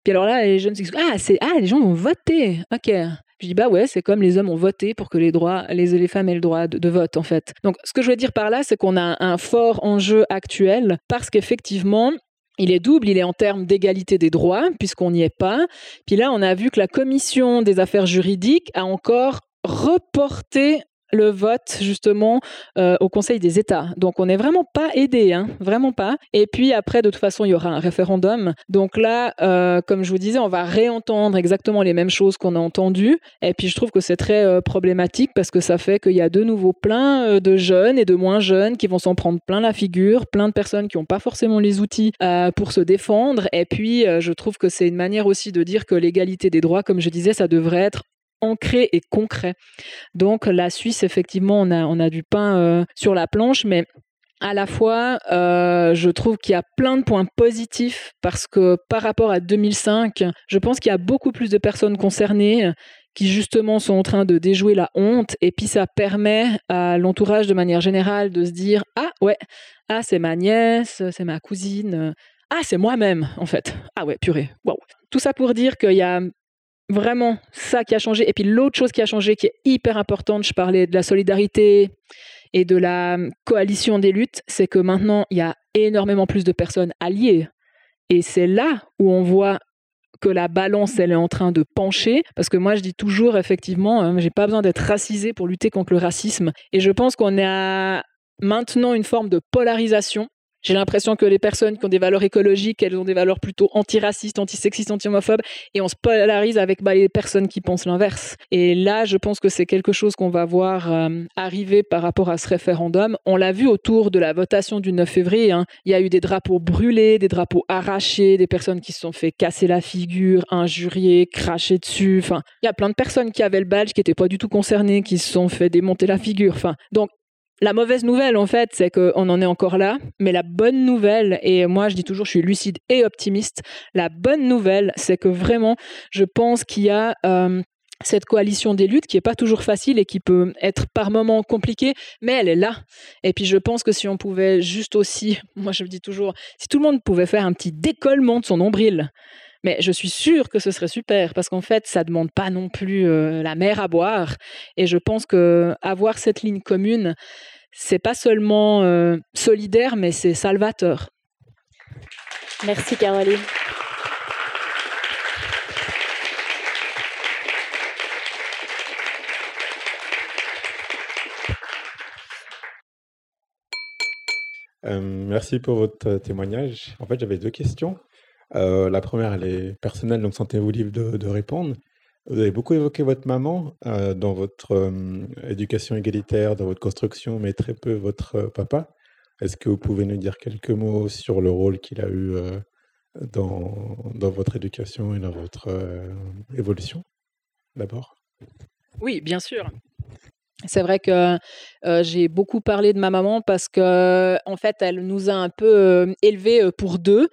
Puis alors là, les jeunes ah, c'est ah, les gens ont voté. OK. Je dis bah ouais, c'est comme les hommes ont voté pour que les droits, les, femmes aient le droit de, vote en fait. Donc ce que je veux dire par là, c'est qu'on a un fort enjeu actuel parce qu'effectivement, il est double, il est en termes d'égalité des droits, puisqu'on n'y est pas. Puis là, on a vu que la commission des affaires juridiques a encore reporté le vote justement euh, au Conseil des États. Donc on n'est vraiment pas aidé, hein, vraiment pas. Et puis après, de toute façon, il y aura un référendum. Donc là, euh, comme je vous disais, on va réentendre exactement les mêmes choses qu'on a entendues. Et puis je trouve que c'est très euh, problématique parce que ça fait qu'il y a de nouveau plein de jeunes et de moins jeunes qui vont s'en prendre plein la figure, plein de personnes qui n'ont pas forcément les outils pour se défendre. Et puis je trouve que c'est une manière aussi de dire que l'égalité des droits, comme je disais, ça devrait être ancré et concret. Donc la Suisse, effectivement, on a, on a du pain euh, sur la planche, mais à la fois, euh, je trouve qu'il y a plein de points positifs parce que par rapport à 2005, je pense qu'il y a beaucoup plus de personnes concernées qui justement sont en train de déjouer la honte. Et puis ça permet à l'entourage de manière générale de se dire ah ouais, ah c'est ma nièce, c'est ma cousine, ah c'est moi-même en fait. Ah ouais, purée, waouh. Tout ça pour dire qu'il y a vraiment ça qui a changé. Et puis l'autre chose qui a changé, qui est hyper importante, je parlais de la solidarité et de la coalition des luttes, c'est que maintenant il y a énormément plus de personnes alliées. Et c'est là où on voit que la balance, elle est en train de pencher. Parce que moi, je dis toujours, effectivement, hein, j'ai pas besoin d'être racisé pour lutter contre le racisme. Et je pense qu'on a maintenant une forme de polarisation j'ai l'impression que les personnes qui ont des valeurs écologiques, elles ont des valeurs plutôt antiracistes, antisexistes, anti-homophobes, et on se polarise avec bah, les personnes qui pensent l'inverse. Et là, je pense que c'est quelque chose qu'on va voir euh, arriver par rapport à ce référendum. On l'a vu autour de la votation du 9 février. Hein. Il y a eu des drapeaux brûlés, des drapeaux arrachés, des personnes qui se sont fait casser la figure, injurier, cracher dessus. Enfin, il y a plein de personnes qui avaient le badge, qui n'étaient pas du tout concernées, qui se sont fait démonter la figure. Enfin, donc la mauvaise nouvelle, en fait, c'est qu'on en est encore là. Mais la bonne nouvelle, et moi je dis toujours, je suis lucide et optimiste, la bonne nouvelle, c'est que vraiment, je pense qu'il y a... Euh, cette coalition des luttes qui n'est pas toujours facile et qui peut être par moments compliquée, mais elle est là. Et puis je pense que si on pouvait juste aussi, moi je le dis toujours, si tout le monde pouvait faire un petit décollement de son nombril, mais je suis sûre que ce serait super parce qu'en fait, ça demande pas non plus euh, la mer à boire. Et je pense que avoir cette ligne commune, c'est pas seulement euh, solidaire, mais c'est salvateur. Merci Caroline. Euh, merci pour votre témoignage. En fait, j'avais deux questions. Euh, la première, elle est personnelle, donc sentez-vous libre de, répondre. Vous avez beaucoup évoqué votre maman euh, dans votre euh, éducation égalitaire, dans votre construction, mais très peu votre papa. Est-ce que vous pouvez nous dire quelques mots sur le rôle qu'il a eu dans, dans votre éducation et dans votre évolution, d'abord? Oui, bien sûr. C'est vrai que j'ai beaucoup parlé de ma maman parce que en fait, elle nous a un peu élevés pour deux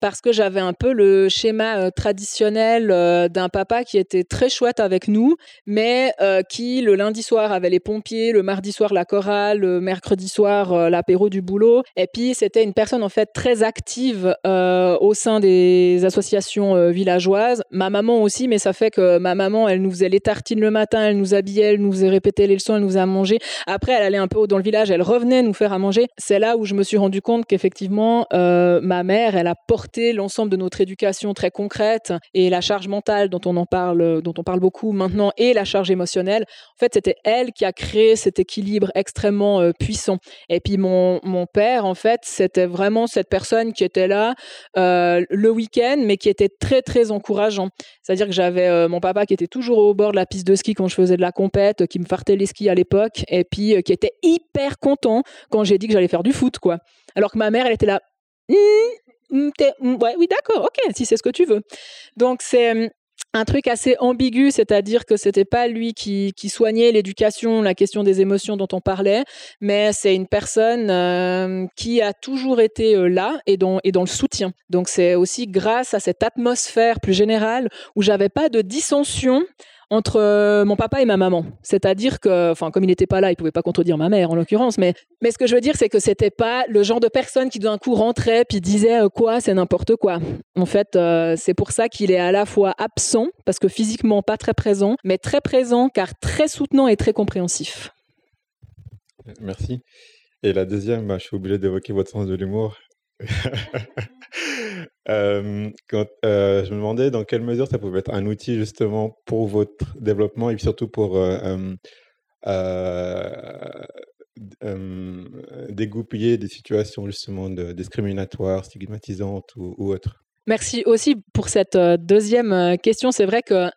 parce que j'avais un peu le schéma traditionnel d'un papa qui était très chouette avec nous, mais qui le lundi soir avait les pompiers, le mardi soir la chorale, le mercredi soir l'apéro du boulot. Et puis c'était une personne en fait très active au sein des associations villageoises. Ma maman aussi, mais ça fait que ma maman, elle nous faisait les tartines le matin, elle nous habillait, elle nous faisait répéter les leçons, elle nous a mangé. Après, elle allait un peu dans le village, elle revenait nous faire à manger. C'est là où je me suis rendu compte qu'effectivement, ma mère, elle a porté l'ensemble de notre éducation très concrète et la charge mentale dont on en parle, dont on parle beaucoup maintenant et la charge émotionnelle. En fait, c'était elle qui a créé cet équilibre extrêmement euh, puissant. Et puis mon, mon père, en fait, c'était vraiment cette personne qui était là euh, le week-end, mais qui était très très encourageant. C'est-à-dire que j'avais euh, mon papa qui était toujours au bord de la piste de ski quand je faisais de la compète, qui me fartait les skis à l'époque, et puis qui était hyper content quand j'ai dit que j'allais faire du foot, quoi. Alors que ma mère, elle était là, mmh, Mmh, mmh, oui, d'accord, ok, si c'est ce que tu veux. Donc, c'est mmh, un truc assez ambigu, c'est-à-dire que c'était pas lui qui, soignait l'éducation, la question des émotions dont on parlait, mais c'est une personne qui a toujours été là et dans, et dans le soutien. Donc c'est aussi grâce à cette atmosphère plus générale où j'avais pas de dissension entre euh, mon papa et ma maman. C'est-à-dire que, enfin, comme il n'était pas là, il pouvait pas contredire ma mère en l'occurrence, mais, mais ce que je veux dire, c'est que c'était pas le genre de personne qui d'un coup rentrait puis disait euh, quoi, c'est n'importe quoi. En fait, euh, c'est pour ça qu'il est à la fois absent, parce que physiquement pas très présent, mais très présent car très soutenant et très compréhensif. Merci. Et la deuxième, bah, je suis obligé d'évoquer votre sens de l'humour. je me demandais dans quelle mesure ça pouvait être un outil justement pour votre développement et surtout pour dégoupiller des situations justement discriminatoires, stigmatisantes ou, ou autres. Merci aussi pour cette deuxième question. C'est vrai que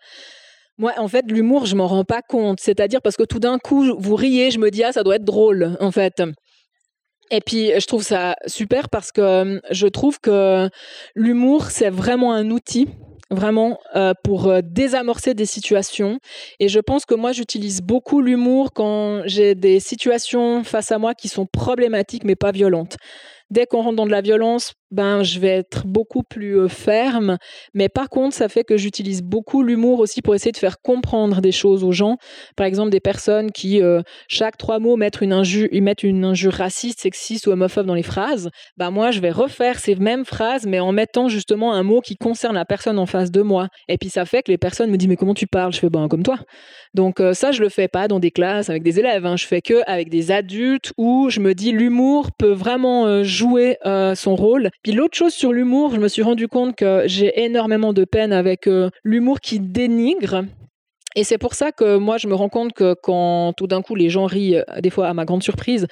moi, en fait, l'humour, je m'en rends pas compte. C'est-à-dire parce que tout d'un coup, vous riez, je me dis, ah, ça doit être drôle, en fait. Et puis, je trouve ça super parce que je trouve que l'humour, c'est vraiment un outil vraiment pour désamorcer des situations. Et je pense que moi, j'utilise beaucoup l'humour quand j'ai des situations face à moi qui sont problématiques mais pas violentes. Dès qu'on rentre dans de la violence, ben, je vais être beaucoup plus euh, ferme. Mais par contre, ça fait que j'utilise beaucoup l'humour aussi pour essayer de faire comprendre des choses aux gens. Par exemple, des personnes qui, euh, chaque trois mots, mettent une, injure, mettent une injure raciste, sexiste ou homophobe dans les phrases. Ben, moi, je vais refaire ces mêmes phrases, mais en mettant justement un mot qui concerne la personne en face de moi. Et puis, ça fait que les personnes me disent, mais comment tu parles? Je fais, ben, comme toi. Donc, euh, ça, je le fais pas dans des classes avec des élèves. Hein. Je fais que avec des adultes où je me dis, l'humour peut vraiment jouer son rôle puis l'autre chose sur l'humour, je me suis rendu compte que j'ai énormément de peine avec euh, l'humour qui dénigre. Et c'est pour ça que moi, je me rends compte que quand tout d'un coup les gens rient, euh, des fois à ma grande surprise,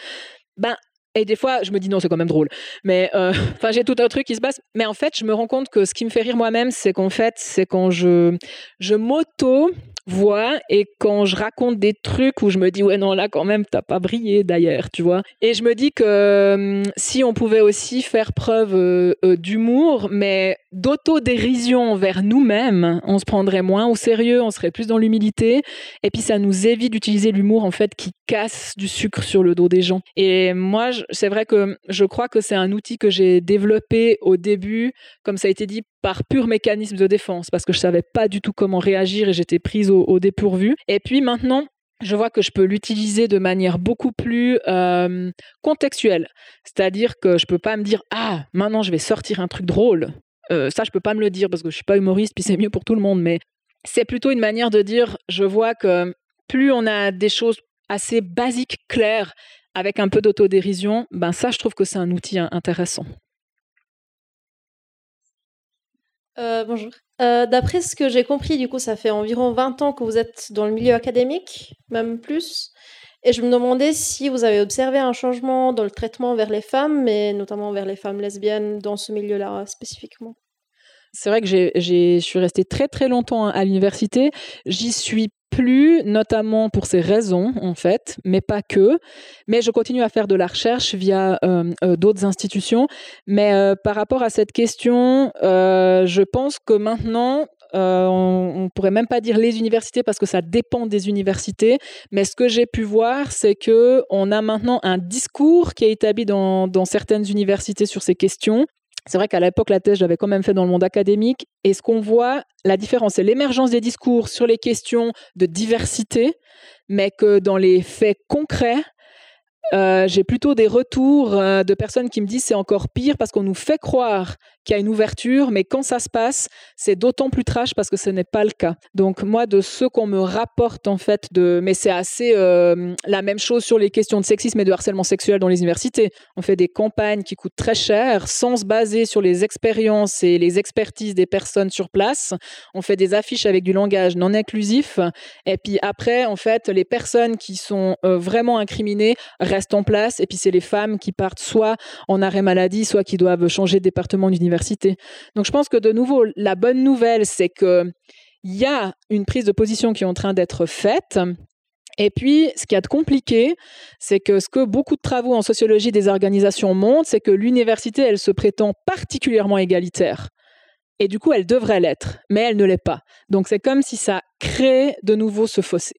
ben et des fois, je me dis non, c'est quand même drôle. Mais euh, enfin, j'ai tout un truc qui se passe. Mais en fait, je me rends compte que ce qui me fait rire moi-même, c'est qu'en fait, c'est quand je je m'auto vois et quand je raconte des trucs où je me dis ouais non là quand même t'as pas brillé d'ailleurs tu vois. Et je me dis que hum, si on pouvait aussi faire preuve euh, euh, d'humour mais d'autodérision envers nous-mêmes on se prendrait moins au sérieux on serait plus dans l'humilité et puis ça nous évite d'utiliser l'humour en fait qui casse du sucre sur le dos des gens et moi c'est vrai que je crois que c'est un outil que j'ai développé au début comme ça a été dit par pur mécanisme de défense, parce que je savais pas du tout comment réagir et j'étais prise au, dépourvu. Et puis maintenant, je vois que je peux l'utiliser de manière beaucoup plus euh, contextuelle. C'est-à-dire que je peux pas me dire ah maintenant je vais sortir un truc drôle. Euh, ça je peux pas me le dire parce que je suis pas humoriste puis c'est mieux pour tout le monde. Mais c'est plutôt une manière de dire je vois que plus on a des choses assez basiques, claires, avec un peu d'autodérision, ben ça je trouve que c'est un outil intéressant. Euh, bonjour. Euh, d'après ce que j'ai compris, du coup, ça fait environ 20 ans que vous êtes dans le milieu académique, même plus. Et je me demandais si vous avez observé un changement dans le traitement vers les femmes, mais notamment vers les femmes lesbiennes dans ce milieu-là spécifiquement. C'est vrai que je suis restée très très longtemps à l'université. J'y suis plus, notamment pour ces raisons, en fait, mais pas que. Mais je continue à faire de la recherche via euh, euh, d'autres institutions. Mais euh, par rapport à cette question, je pense que maintenant, on, ne pourrait même pas dire les universités parce que ça dépend des universités. Mais ce que j'ai pu voir, c'est que on a maintenant un discours qui est établi dans, dans certaines universités sur ces questions c'est vrai qu'à l'époque, la thèse, j'avais quand même fait dans le monde académique. Et ce qu'on voit, la différence, c'est l'émergence des discours sur les questions de diversité, mais que dans les faits concrets, euh, j'ai plutôt des retours euh, de personnes qui me disent c'est encore pire parce qu'on nous fait croire qu'il y a une ouverture, mais quand ça se passe, c'est d'autant plus trash parce que ce n'est pas le cas. Donc moi, de ce qu'on me rapporte en fait, de, mais c'est assez euh, la même chose sur les questions de sexisme et de harcèlement sexuel dans les universités. On fait des campagnes qui coûtent très cher sans se baser sur les expériences et les expertises des personnes sur place. On fait des affiches avec du langage non inclusif. Et puis après, en fait, les personnes qui sont vraiment incriminées restent en place. Et puis c'est les femmes qui partent soit en arrêt maladie, soit qui doivent changer de département d'université donc je pense que de nouveau, la bonne nouvelle, c'est qu'il y a une prise de position qui est en train d'être faite. Et puis, ce qui est compliqué, c'est que ce que beaucoup de travaux en sociologie des organisations montrent, c'est que l'université, elle se prétend particulièrement égalitaire. Et du coup, elle devrait l'être, mais elle ne l'est pas. Donc, c'est comme si ça crée de nouveau ce fossé.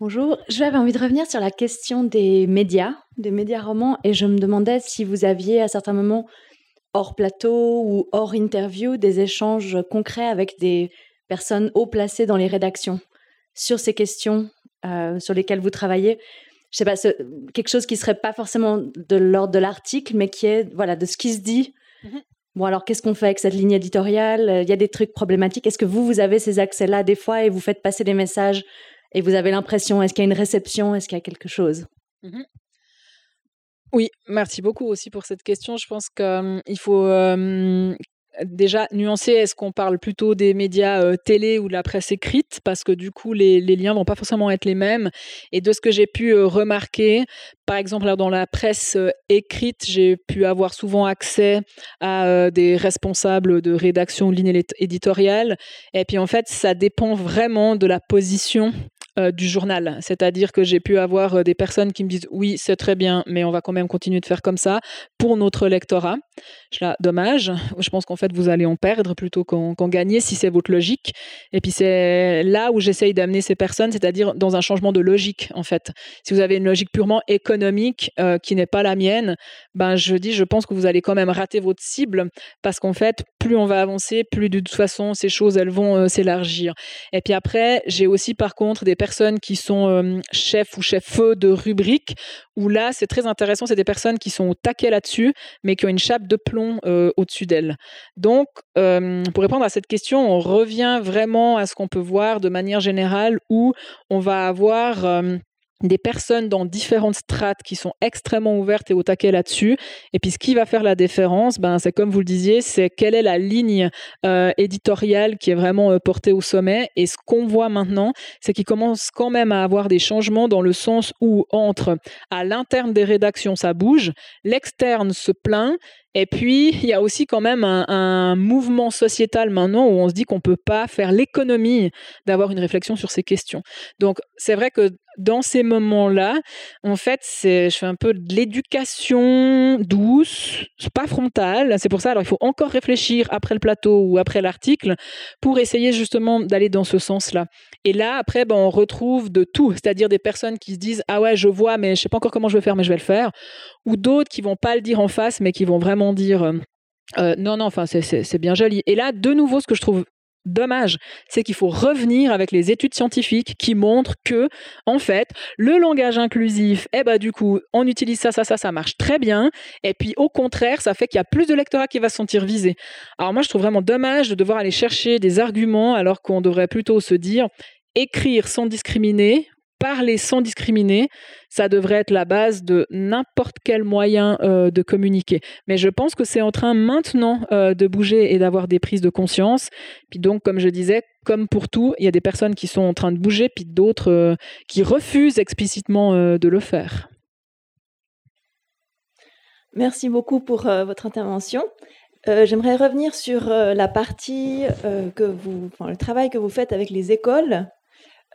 Bonjour, j'avais envie de revenir sur la question des médias, des médias romans, et je me demandais si vous aviez à certains moments hors plateau ou hors interview, des échanges concrets avec des personnes haut placées dans les rédactions sur ces questions euh, sur lesquelles vous travaillez. Je sais pas, quelque chose qui serait pas forcément de l'ordre de l'article, mais qui est voilà de ce qui se dit. Mmh bon, alors qu'est-ce qu'on fait avec cette ligne éditoriale? Il y a des trucs problématiques. Est-ce que vous, vous avez ces accès-là des fois et vous faites passer des messages et vous avez l'impression, est-ce qu'il y a une réception Est-ce qu'il y a quelque chose? Mmh oui, merci beaucoup aussi pour cette question. Je pense qu'il faut déjà nuancer, est-ce qu'on parle plutôt des médias télé ou de la presse écrite? Parce que du coup, les, les liens vont pas forcément être les mêmes. Et de ce que j'ai pu remarquer, par exemple, dans la presse écrite, j'ai pu avoir souvent accès à des responsables de rédaction de ligne éditoriale. Et puis en fait, ça dépend vraiment de la position euh, du journal. C'est-à-dire que j'ai pu avoir euh, des personnes qui me disent oui, c'est très bien, mais on va quand même continuer de faire comme ça pour notre lectorat. Je là, dommage. Je pense qu'en fait, vous allez en perdre plutôt qu'en gagner si c'est votre logique. Et puis c'est là où j'essaye d'amener ces personnes, c'est-à-dire dans un changement de logique en fait. Si vous avez une logique purement économique euh, qui n'est pas la mienne, ben je dis, je pense que vous allez quand même rater votre cible parce qu'en fait, plus on va avancer, plus de toute façon ces choses elles vont s'élargir. Et puis après, j'ai aussi par contre des personnes qui sont euh, chefs ou chefs de rubrique, où là, c'est très intéressant, c'est des personnes qui sont au taquet là-dessus, mais qui ont une chape de plomb euh, au-dessus d'elles. Donc, euh, pour répondre à cette question, on revient vraiment à ce qu'on peut voir de manière générale, où on va avoir des personnes dans différentes strates qui sont extrêmement ouvertes et au taquet là-dessus. Et puis ce qui va faire la différence, ben, c'est comme vous le disiez, c'est quelle est la ligne euh, éditoriale qui est vraiment euh, portée au sommet. Et ce qu'on voit maintenant, c'est qu'il commence quand même à avoir des changements dans le sens où entre à l'interne des rédactions, ça bouge, l'externe se plaint et puis, il y a aussi quand même un, mouvement sociétal maintenant où on se dit qu'on ne peut pas faire l'économie d'avoir une réflexion sur ces questions. Donc, c'est vrai que dans ces moments-là, en fait, je fais un peu de l'éducation douce, pas frontale. C'est pour ça, alors il faut encore réfléchir après le plateau ou après l'article pour essayer justement d'aller dans ce sens-là. Et là, après, ben, on retrouve de tout, c'est-à-dire des personnes qui se disent Ah ouais, je vois, mais je ne sais pas encore comment je vais faire, mais je vais le faire. Ou d'autres qui vont pas le dire en face, mais qui vont vraiment dire euh, euh, non, non, enfin, c'est bien joli. Et là, de nouveau, ce que je trouve dommage, c'est qu'il faut revenir avec les études scientifiques qui montrent que, en fait, le langage inclusif, eh ben, du coup, on utilise ça, ça, ça, ça marche très bien. Et puis, au contraire, ça fait qu'il y a plus de lectorat qui va se sentir visé. Alors, moi, je trouve vraiment dommage de devoir aller chercher des arguments alors qu'on devrait plutôt se dire, écrire sans discriminer, parler sans discriminer, ça devrait être la base de n'importe quel moyen euh, de communiquer. Mais je pense que c'est en train maintenant euh, de bouger et d'avoir des prises de conscience. Puis donc, comme je disais, comme pour tout, il y a des personnes qui sont en train de bouger, puis d'autres euh, qui refusent explicitement de le faire. Merci beaucoup pour votre intervention. J'aimerais revenir sur la partie que vous, le travail que vous faites avec les écoles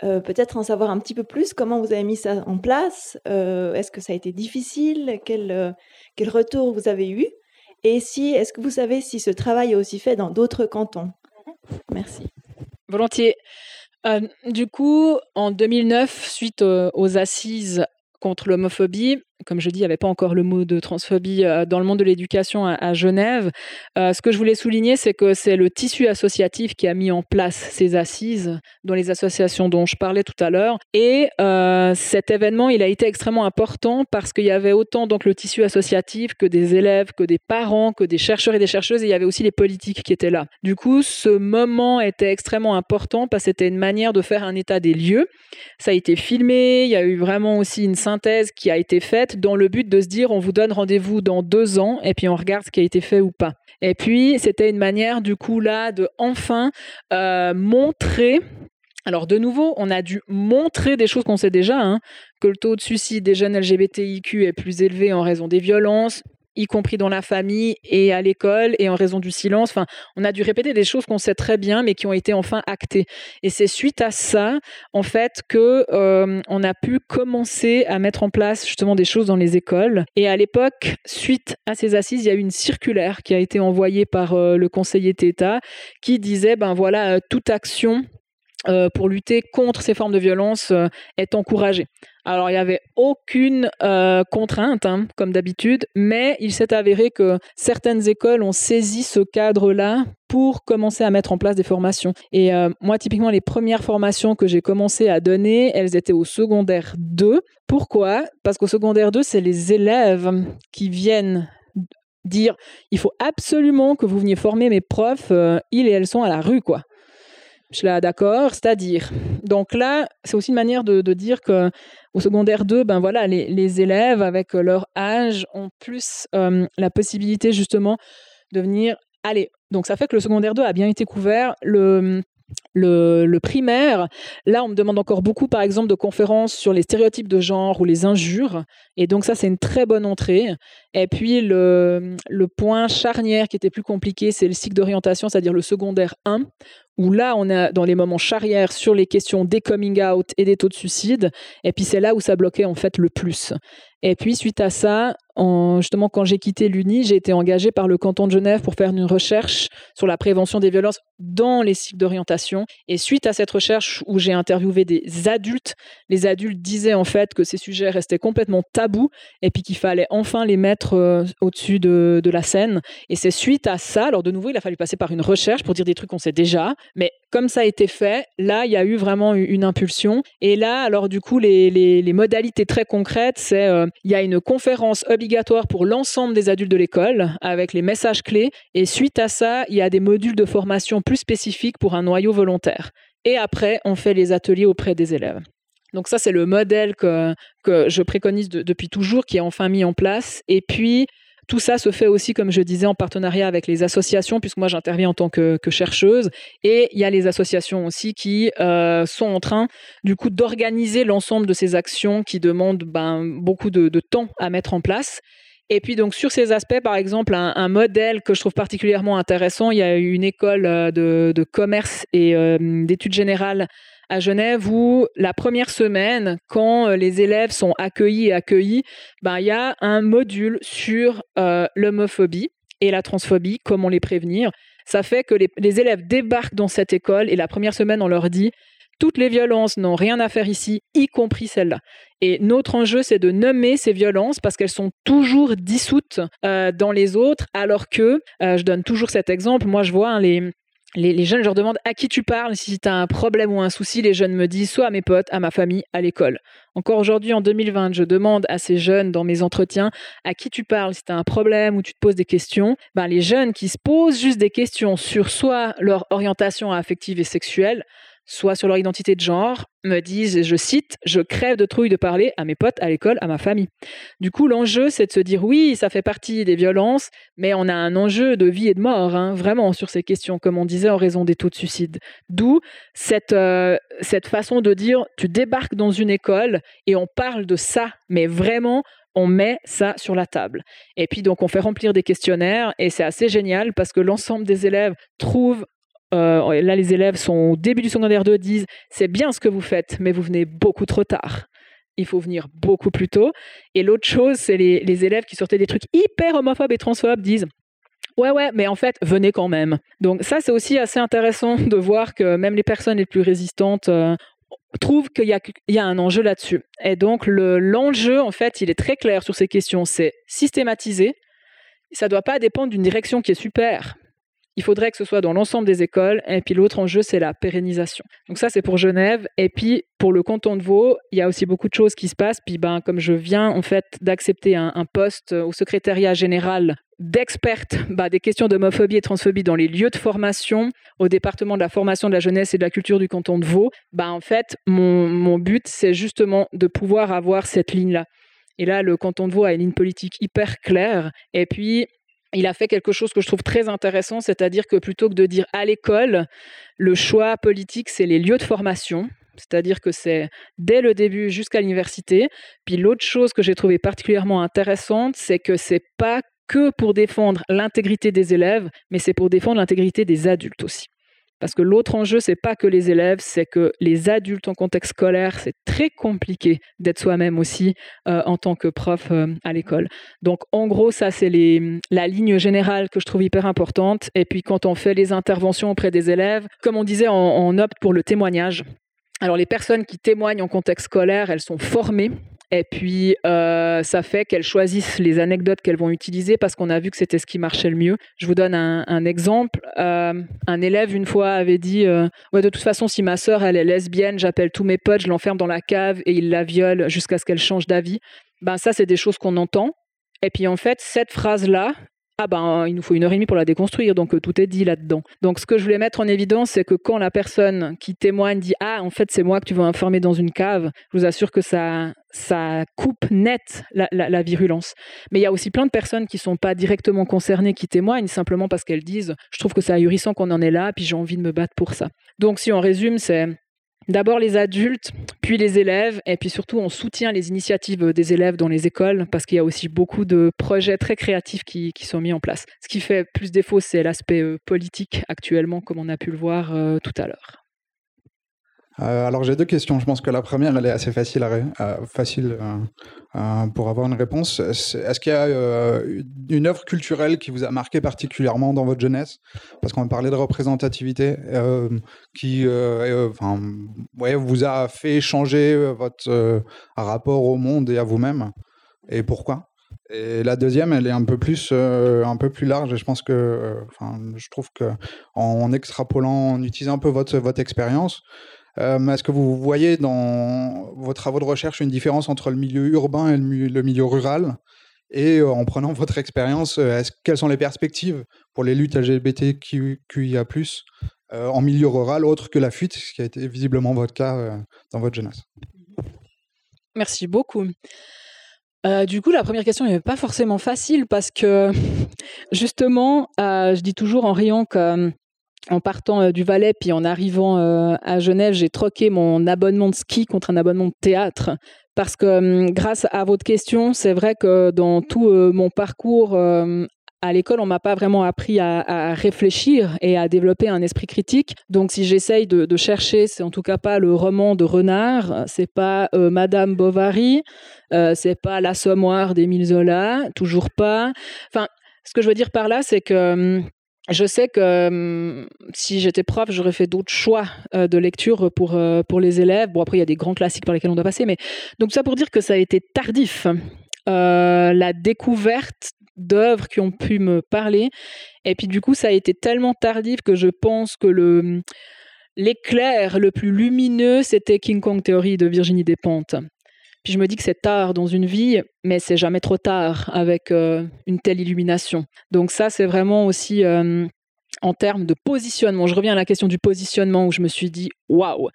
euh, peut-être en savoir un petit peu plus, comment vous avez mis ça en place euh, Est-ce que ça a été difficile quel, euh, quel retour vous avez eu Et si, est-ce que vous savez si ce travail est aussi fait dans d'autres cantons? Merci. Volontiers. du coup, en 2009, suite aux assises contre l'homophobie, comme je dis, il n'y avait pas encore le mot de transphobie euh, dans le monde de l'éducation à, Genève. Euh, ce que je voulais souligner, c'est que c'est le tissu associatif qui a mis en place ces assises dans les associations dont je parlais tout à l'heure. Et euh, cet événement, il a été extrêmement important parce qu'il y avait autant donc le tissu associatif que des élèves, que des parents, que des chercheurs et des chercheuses, et il y avait aussi les politiques qui étaient là. Du coup, ce moment était extrêmement important parce que c'était une manière de faire un état des lieux. Ça a été filmé, il y a eu vraiment aussi une synthèse qui a été faite dans le but de se dire on vous donne rendez-vous dans deux ans et puis on regarde ce qui a été fait ou pas. Et puis c'était une manière du coup là de enfin euh, montrer alors de nouveau, on a dû montrer des choses qu'on sait déjà, hein, que le taux de suicide des jeunes LGBTIQ est plus élevé en raison des violences, y compris dans la famille et à l'école et en raison du silence. Enfin, on a dû répéter des choses qu'on sait très bien, mais qui ont été enfin actées. Et c'est suite à ça, en fait, que on a pu commencer à mettre en place justement des choses dans les écoles. Et à l'époque, suite à ces assises, il y a eu une circulaire qui a été envoyée par le conseiller d'État qui disait, ben voilà, euh, toute action pour lutter contre ces formes de violence est encouragée. Alors, il n'y avait aucune euh, contrainte, hein, comme d'habitude, mais il s'est avéré que certaines écoles ont saisi ce cadre-là pour commencer à mettre en place des formations. Et euh, moi, typiquement, les premières formations que j'ai commencé à donner, elles étaient au secondaire 2. Pourquoi? Parce qu'au secondaire 2, c'est les élèves qui viennent dire il faut absolument que vous veniez former mes profs, euh, ils et elles sont à la rue, quoi. Je suis là, d'accord, c'est-à-dire. Donc là, c'est aussi une manière de, dire que au secondaire 2, ben voilà, les, élèves avec leur âge ont plus euh, la possibilité justement de venir. Allez, donc ça fait que le secondaire 2 a bien été couvert. Le, primaire, là, on me demande encore beaucoup, par exemple, de conférences sur les stéréotypes de genre ou les injures. Et donc, ça, c'est une très bonne entrée. Et puis, le, point charnière qui était plus compliqué, c'est le cycle d'orientation, c'est-à-dire le secondaire 1, où là, on est dans les moments charrières sur les questions des coming out et des taux de suicide. Et puis c'est là où ça bloquait en fait le plus. Et puis suite à ça, justement, quand j'ai quitté l'Uni, j'ai été engagée par le canton de Genève pour faire une recherche sur la prévention des violences dans les cycles d'orientation. Et suite à cette recherche où j'ai interviewé des adultes, les adultes disaient en fait que ces sujets restaient complètement tabous et puis qu'il fallait enfin les mettre euh, au-dessus de, la scène. Et c'est suite à ça, alors de nouveau, il a fallu passer par une recherche pour dire des trucs qu'on sait déjà, mais comme ça a été fait, là, il y a eu vraiment une impulsion. Et là, alors du coup, les, modalités très concrètes, c'est euh, y a une conférence obligatoire pour l'ensemble des adultes de l'école avec les messages clés. Et suite à ça, il y a des modules de formation plus spécifiques pour un noyau volontaire. Et après, on fait les ateliers auprès des élèves. Donc ça, c'est le modèle que, je préconise depuis toujours, qui est enfin mis en place. Et puis, tout ça se fait aussi, comme je disais, en partenariat avec les associations, puisque moi j'interviens en tant que, chercheuse. Et il y a les associations aussi qui euh, sont en train, du coup, d'organiser l'ensemble de ces actions qui demandent ben, beaucoup de, temps à mettre en place. Et puis donc sur ces aspects, par exemple, un, modèle que je trouve particulièrement intéressant, il y a une école euh, de, commerce et euh, d'études générales à Genève où la première semaine, quand euh, les élèves sont accueillis et accueillis, ben, il y a un module sur l'homophobie et la transphobie, comment les prévenir. Ça fait que les, élèves débarquent dans cette école et la première semaine, on leur dit toutes les violences n'ont rien à faire ici, y compris celle-là. Et notre enjeu, c'est de nommer ces violences parce qu'elles sont toujours dissoutes euh, dans les autres, alors que, je donne toujours cet exemple, moi je vois hein, les, les, jeunes, je leur demande à qui tu parles si tu as un problème ou un souci? Les jeunes me disent soit à mes potes, à ma famille, à l'école. Encore aujourd'hui, en 2020, je demande à ces jeunes dans mes entretiens à qui tu parles si tu as un problème ou tu te poses des questions? Ben, les jeunes qui se posent juste des questions sur soit leur orientation affective et sexuelle, soit sur leur identité de genre, me disent, je cite, je crève de trouille de parler à mes potes, à l'école, à ma famille. Du coup, l'enjeu, c'est de se dire, oui, ça fait partie des violences, mais on a un enjeu de vie et de mort, hein, vraiment, sur ces questions, comme on disait, en raison des taux de suicide. D'où cette, euh, cette façon de dire, tu débarques dans une école et on parle de ça, mais vraiment on met ça sur la table. Et puis donc on fait remplir des questionnaires et c'est assez génial parce que l'ensemble des élèves trouvent euh, là, les élèves sont au début du secondaire 2, disent c'est bien ce que vous faites, mais vous venez beaucoup trop tard. Il faut venir beaucoup plus tôt. Et l'autre chose, c'est les, élèves qui sortaient des trucs hyper homophobes et transphobes disent Ouais, ouais, mais en fait, venez quand même. Donc ça, c'est aussi assez intéressant de voir que même les personnes les plus résistantes euh, trouvent qu'il y, y, a un enjeu là-dessus. Et donc l'enjeu, en fait, il est très clair sur ces questions. C'est systématiser. Ça ne doit pas dépendre d'une direction qui est super il faudrait que ce soit dans l'ensemble des écoles. Et puis l'autre enjeu, c'est la pérennisation. Donc ça, c'est pour Genève. Et puis pour le canton de Vaud, il y a aussi beaucoup de choses qui se passent. Puis ben, comme je viens en fait d'accepter un, poste au secrétariat général d'experte bah, des questions d'homophobie et transphobie dans les lieux de formation au département de la formation de la jeunesse et de la culture du canton de Vaud, bah, en fait, mon, mon but, c'est justement de pouvoir avoir cette ligne-là. Et là, le canton de Vaud a une ligne politique hyper claire. Et puis, il a fait quelque chose que je trouve très intéressant, c'est-à-dire que plutôt que de dire à l'école, le choix politique, c'est les lieux de formation, c'est-à-dire que c'est dès le début jusqu'à l'université. Puis l'autre chose que j'ai trouvé particulièrement intéressante, c'est que c'est pas que pour défendre l'intégrité des élèves, mais c'est pour défendre l'intégrité des adultes aussi. Parce que l'autre enjeu, c'est pas que les élèves, c'est que les adultes en contexte scolaire, c'est très compliqué d'être soi-même aussi euh, en tant que prof euh, à l'école. Donc, en gros, ça, c'est la ligne générale que je trouve hyper importante. Et puis, quand on fait les interventions auprès des élèves, comme on disait, on opte pour le témoignage. Alors, les personnes qui témoignent en contexte scolaire, elles sont formées et puis, euh, ça fait qu'elles choisissent les anecdotes qu'elles vont utiliser parce qu'on a vu que c'était ce qui marchait le mieux. Je vous donne un, exemple. Euh, un élève, une fois, avait dit euh, De toute façon, si ma sœur, elle est lesbienne, j'appelle tous mes potes, je l'enferme dans la cave et ils la violent jusqu'à ce qu'elle change d'avis. Ben, ça, c'est des choses qu'on entend. Et puis, en fait, cette phrase-là, ah ben, il nous faut une heure et demie pour la déconstruire, donc tout est dit là-dedans. Donc ce que je voulais mettre en évidence, c'est que quand la personne qui témoigne dit Ah, en fait, c'est moi que tu veux informer dans une cave, je vous assure que ça, ça coupe net la, virulence. Mais il y a aussi plein de personnes qui ne sont pas directement concernées, qui témoignent simplement parce qu'elles disent Je trouve que c'est ahurissant qu'on en est là, puis j'ai envie de me battre pour ça. Donc si on résume, c'est d'abord les adultes, puis les élèves, et puis surtout on soutient les initiatives des élèves dans les écoles parce qu'il y a aussi beaucoup de projets très créatifs qui, qui, sont mis en place. Ce qui fait plus défaut, c'est l'aspect politique actuellement, comme on a pu le voir tout à l'heure. Euh, alors j'ai deux questions. Je pense que la première, elle est assez facile, facile euh, pour avoir une réponse. Est-ce qu'il y a euh, une œuvre culturelle qui vous a marqué particulièrement dans votre jeunesse? Parce qu'on parlait de représentativité, qui ouais, vous a fait changer votre rapport au monde et à vous-même. Et pourquoi? Et la deuxième, elle est un peu plus, un peu plus large. Et je pense que, je trouve que en extrapolant, en utilisant un peu votre votre expérience, est-ce que vous voyez dans vos travaux de recherche une différence entre le milieu urbain et le milieu, rural? Et euh, en prenant votre expérience, euh, quelles sont les perspectives pour les luttes LGBTQIA+, en milieu rural, autre que la fuite, ce qui a été visiblement votre cas dans votre jeunesse? Merci beaucoup. du coup, la première question n'est pas forcément facile parce que justement, je dis toujours en riant que en partant euh, du Valais, puis en arrivant euh, à Genève, j'ai troqué mon abonnement de ski contre un abonnement de théâtre. Parce que hum, grâce à votre question, c'est vrai que dans tout euh, mon parcours à l'école, on m'a pas vraiment appris à, réfléchir et à développer un esprit critique. Donc, si j'essaye de, chercher, c'est en tout cas pas le roman de Renard, c'est pas Madame Bovary, c'est pas L'Assommoir d'Émile Zola, toujours pas. Enfin, ce que je veux dire par là, c'est que hum, je sais que hum, si j'étais prof, j'aurais fait d'autres choix euh, de lecture pour, euh, pour les élèves. Bon, après, il y a des grands classiques par lesquels on doit passer, mais donc ça pour dire que ça a été tardif. Euh, la découverte d'œuvres qui ont pu me parler. Et puis du coup, ça a été tellement tardif que je pense que le l'éclair le plus lumineux, c'était King Kong Theory de Virginie Despentes. Puis je me dis que c'est tard dans une vie, mais c'est jamais trop tard avec euh, une telle illumination. Donc ça, c'est vraiment aussi euh, en termes de positionnement. Je reviens à la question du positionnement où je me suis dit waouh,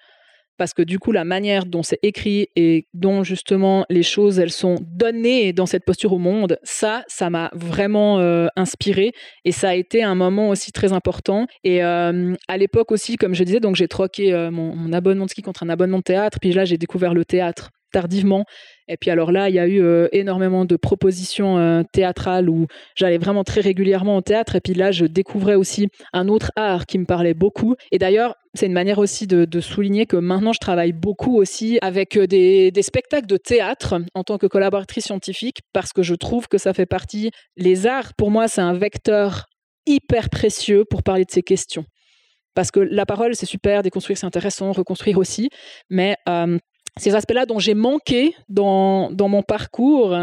parce que du coup la manière dont c'est écrit et dont justement les choses elles sont données dans cette posture au monde, ça, ça m'a vraiment euh, inspiré et ça a été un moment aussi très important. Et à l'époque aussi, comme je disais, donc j'ai troqué mon, mon, abonnement de ski contre un abonnement de théâtre, puis là j'ai découvert le théâtre tardivement. Et puis alors là, il y a eu euh, énormément de propositions euh, théâtrales où j'allais vraiment très régulièrement au théâtre. Et puis là, je découvrais aussi un autre art qui me parlait beaucoup. Et d'ailleurs, c'est une manière aussi de, souligner que maintenant, je travaille beaucoup aussi avec euh, des, des, spectacles de théâtre en tant que collaboratrice scientifique parce que je trouve que ça fait partie. Les arts, pour moi, c'est un vecteur hyper précieux pour parler de ces questions. Parce que la parole, c'est super, déconstruire, c'est intéressant, reconstruire aussi, mais ces aspects-là dont j'ai manqué dans, dans mon parcours,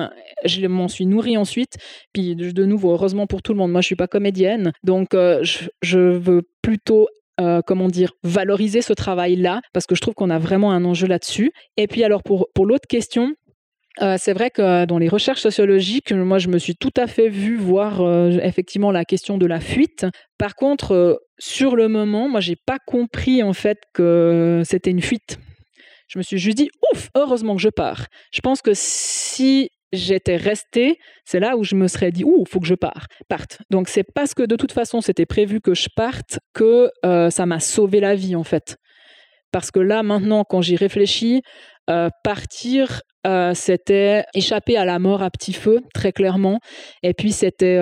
je m'en suis nourrie ensuite. Puis de nouveau, heureusement pour tout le monde, moi je suis pas comédienne, donc euh, je, veux plutôt euh, comment dire, valoriser ce travail-là, parce que je trouve qu'on a vraiment un enjeu là-dessus. Et puis alors pour, pour l'autre question, euh, c'est vrai que dans les recherches sociologiques, moi, je me suis tout à fait vue voir effectivement la question de la fuite. Par contre, sur le moment, moi, j'ai pas compris en fait que c'était une fuite. Je me suis juste dit, ouf, heureusement que je pars. Je pense que si j'étais restée, c'est là où je me serais dit, ouh, faut que je parte. parte. Donc c'est parce que de toute façon c'était prévu que je parte que euh, ça m'a sauvé la vie en fait. Parce que là maintenant, quand j'y réfléchis, euh, partir, euh, c'était échapper à la mort à petit feu, très clairement. Et puis c'était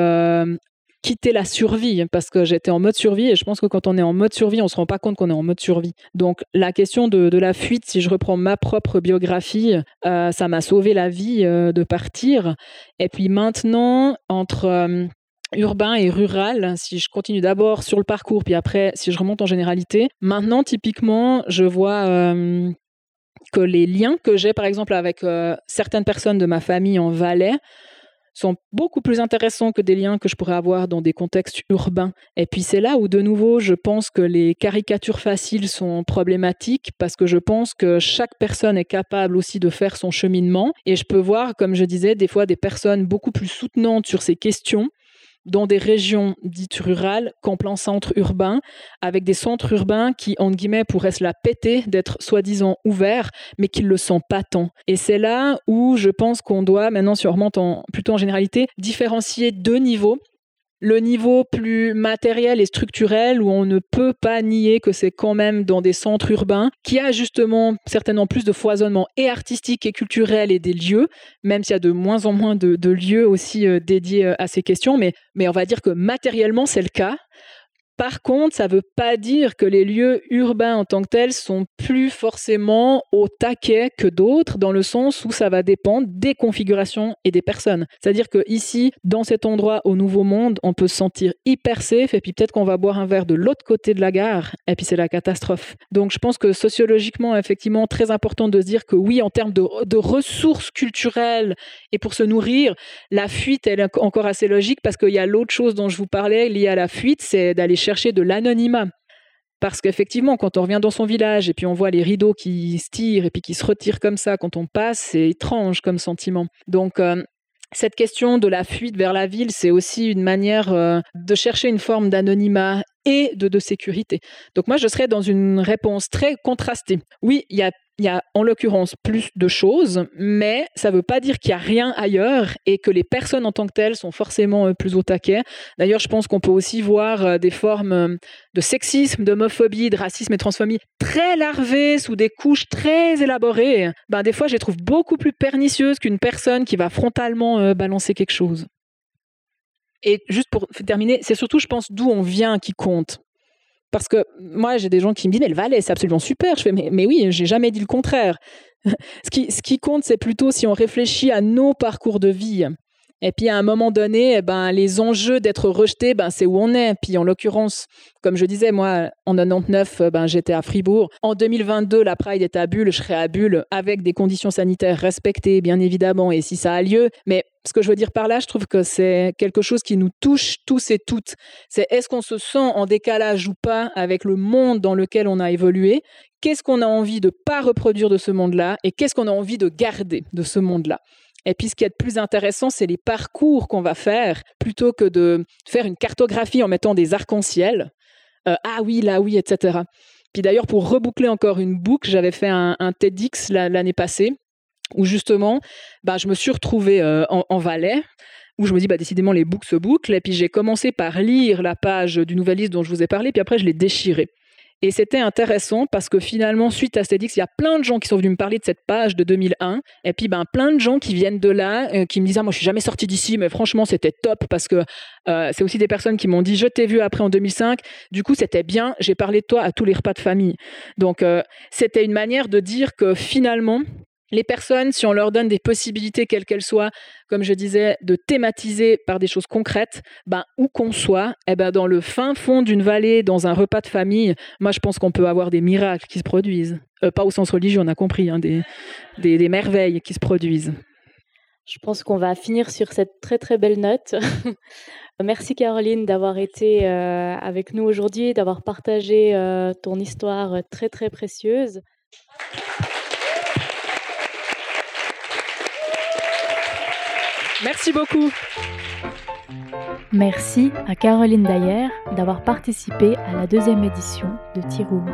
quitter la survie parce que j'étais en mode survie et je pense que quand on est en mode survie, on se rend pas compte qu'on est en mode survie. Donc la question de, la fuite, si je reprends ma propre biographie, euh, ça m'a sauvé la vie euh, de partir. Et puis maintenant, entre euh, urbain et rural, si je continue d'abord sur le parcours, puis après, si je remonte en généralité, maintenant, typiquement, je vois que les liens que j'ai, par exemple, avec certaines personnes de ma famille en Valais, sont beaucoup plus intéressants que des liens que je pourrais avoir dans des contextes urbains. Et puis c'est là où de nouveau je pense que les caricatures faciles sont problématiques parce que je pense que chaque personne est capable aussi de faire son cheminement et je peux voir, comme je disais, des fois des personnes beaucoup plus soutenantes sur ces questions dans des régions dites rurales qu'en plein centre urbain, avec des centres urbains qui, entre guillemets, pourraient se la péter d'être soi-disant ouverts, mais qui ne le sont pas tant. Et c'est là où je pense qu'on doit, maintenant si on remonte plutôt en généralité, différencier deux niveaux le niveau plus matériel et structurel où on ne peut pas nier que c'est quand même dans des centres urbains qui a justement certainement plus de foisonnement et artistique et culturel et des lieux, même s'il y a de moins en moins de, lieux aussi euh, dédiés euh, à ces questions, mais, mais on va dire que matériellement c'est le cas. Par contre, ça ne veut pas dire que les lieux urbains en tant que tels sont plus forcément au taquet que d'autres, dans le sens où ça va dépendre des configurations et des personnes. C'est-à-dire que ici, dans cet endroit au Nouveau Monde, on peut se sentir hyper safe, et puis peut-être qu'on va boire un verre de l'autre côté de la gare, et puis c'est la catastrophe. Donc je pense que sociologiquement, effectivement, très important de se dire que oui, en termes de, de ressources culturelles et pour se nourrir, la fuite, elle est encore assez logique parce qu'il y a l'autre chose dont je vous parlais liée à la fuite, c'est d'aller chercher de l'anonymat. Parce qu'effectivement, quand on revient dans son village et puis on voit les rideaux qui se tirent et puis qui se retirent comme ça quand on passe, c'est étrange comme sentiment. Donc, euh, cette question de la fuite vers la ville, c'est aussi une manière euh, de chercher une forme d'anonymat et de, sécurité. Donc moi, je serais dans une réponse très contrastée. Oui, il y a il y a en l'occurrence plus de choses, mais ça ne veut pas dire qu'il n'y a rien ailleurs et que les personnes en tant que telles sont forcément euh, plus au taquet. D'ailleurs, je pense qu'on peut aussi voir euh, des formes euh, de sexisme, d'homophobie, de racisme et de transphobie très larvées sous des couches très élaborées. Ben, des fois, je les trouve beaucoup plus pernicieuses qu'une personne qui va frontalement balancer quelque chose. Et juste pour terminer, c'est surtout, je pense, d'où on vient qui compte. Parce que moi, j'ai des gens qui me disent, mais le Valais, c'est absolument super. Je fais, mais, mais oui, j'ai jamais dit le contraire. ce, qui, ce qui compte, c'est plutôt si on réfléchit à nos parcours de vie. Et puis à un moment donné, eh ben, les enjeux d'être rejeté, ben, c'est où on est. Puis en l'occurrence, comme je disais, moi, en 99, ben, j'étais à Fribourg. En 2022, la Pride est à Bulle, je serai à Bulle avec des conditions sanitaires respectées, bien évidemment, et si ça a lieu. Mais ce que je veux dire par là, je trouve que c'est quelque chose qui nous touche tous et toutes. C'est est-ce qu'on se sent en décalage ou pas avec le monde dans lequel on a évolué Qu'est-ce qu'on a envie de pas reproduire de ce monde-là Et qu'est-ce qu'on a envie de garder de ce monde-là? Et puis, ce qui est plus intéressant, c'est les parcours qu'on va faire, plutôt que de faire une cartographie en mettant des arcs-en-ciel. Euh, ah oui, là oui, etc. Puis d'ailleurs, pour reboucler encore une boucle, j'avais fait un, TEDx l'année passée, où justement, bah, je me suis retrouvée euh, en, en Valais, où je me dis, bah, décidément, les boucles se bouclent. Et puis j'ai commencé par lire la page du Nouvelliste dont je vous ai parlé, puis après, je l'ai déchirée. Et c'était intéressant parce que finalement, suite à TEDx, il y a plein de gens qui sont venus me parler de cette page de 2001. Et puis, ben, plein de gens qui viennent de là, euh, qui me disent ah, Moi, je suis jamais sorti d'ici, mais franchement, c'était top parce que euh, c'est aussi des personnes qui m'ont dit Je t'ai vu après en 2005. Du coup, c'était bien. J'ai parlé de toi à tous les repas de famille. Donc, euh, c'était une manière de dire que finalement, les personnes, si on leur donne des possibilités, quelles qu'elles soient, comme je disais, de thématiser par des choses concrètes, ben, où qu'on soit, eh ben, dans le fin fond d'une vallée, dans un repas de famille, moi je pense qu'on peut avoir des miracles qui se produisent. Euh, pas au sens religieux, on a compris, hein, des, des, merveilles qui se produisent. Je pense qu'on va finir sur cette très très belle note. Merci Caroline d'avoir été euh, avec nous aujourd'hui, d'avoir partagé euh, ton histoire très très précieuse. Merci beaucoup. Merci à Caroline Dayer d'avoir participé à la deuxième édition de Tiroum.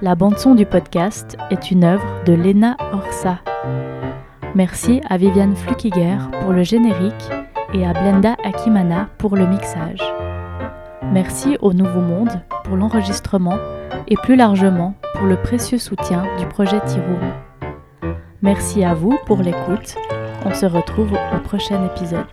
La bande-son du podcast est une œuvre de Lena Orsa. Merci à Viviane Flukiger pour le générique et à Blenda Akimana pour le mixage. Merci au Nouveau Monde pour l'enregistrement et plus largement pour le précieux soutien du projet Tiroum. Merci à vous pour l'écoute on se retrouve au prochain épisode.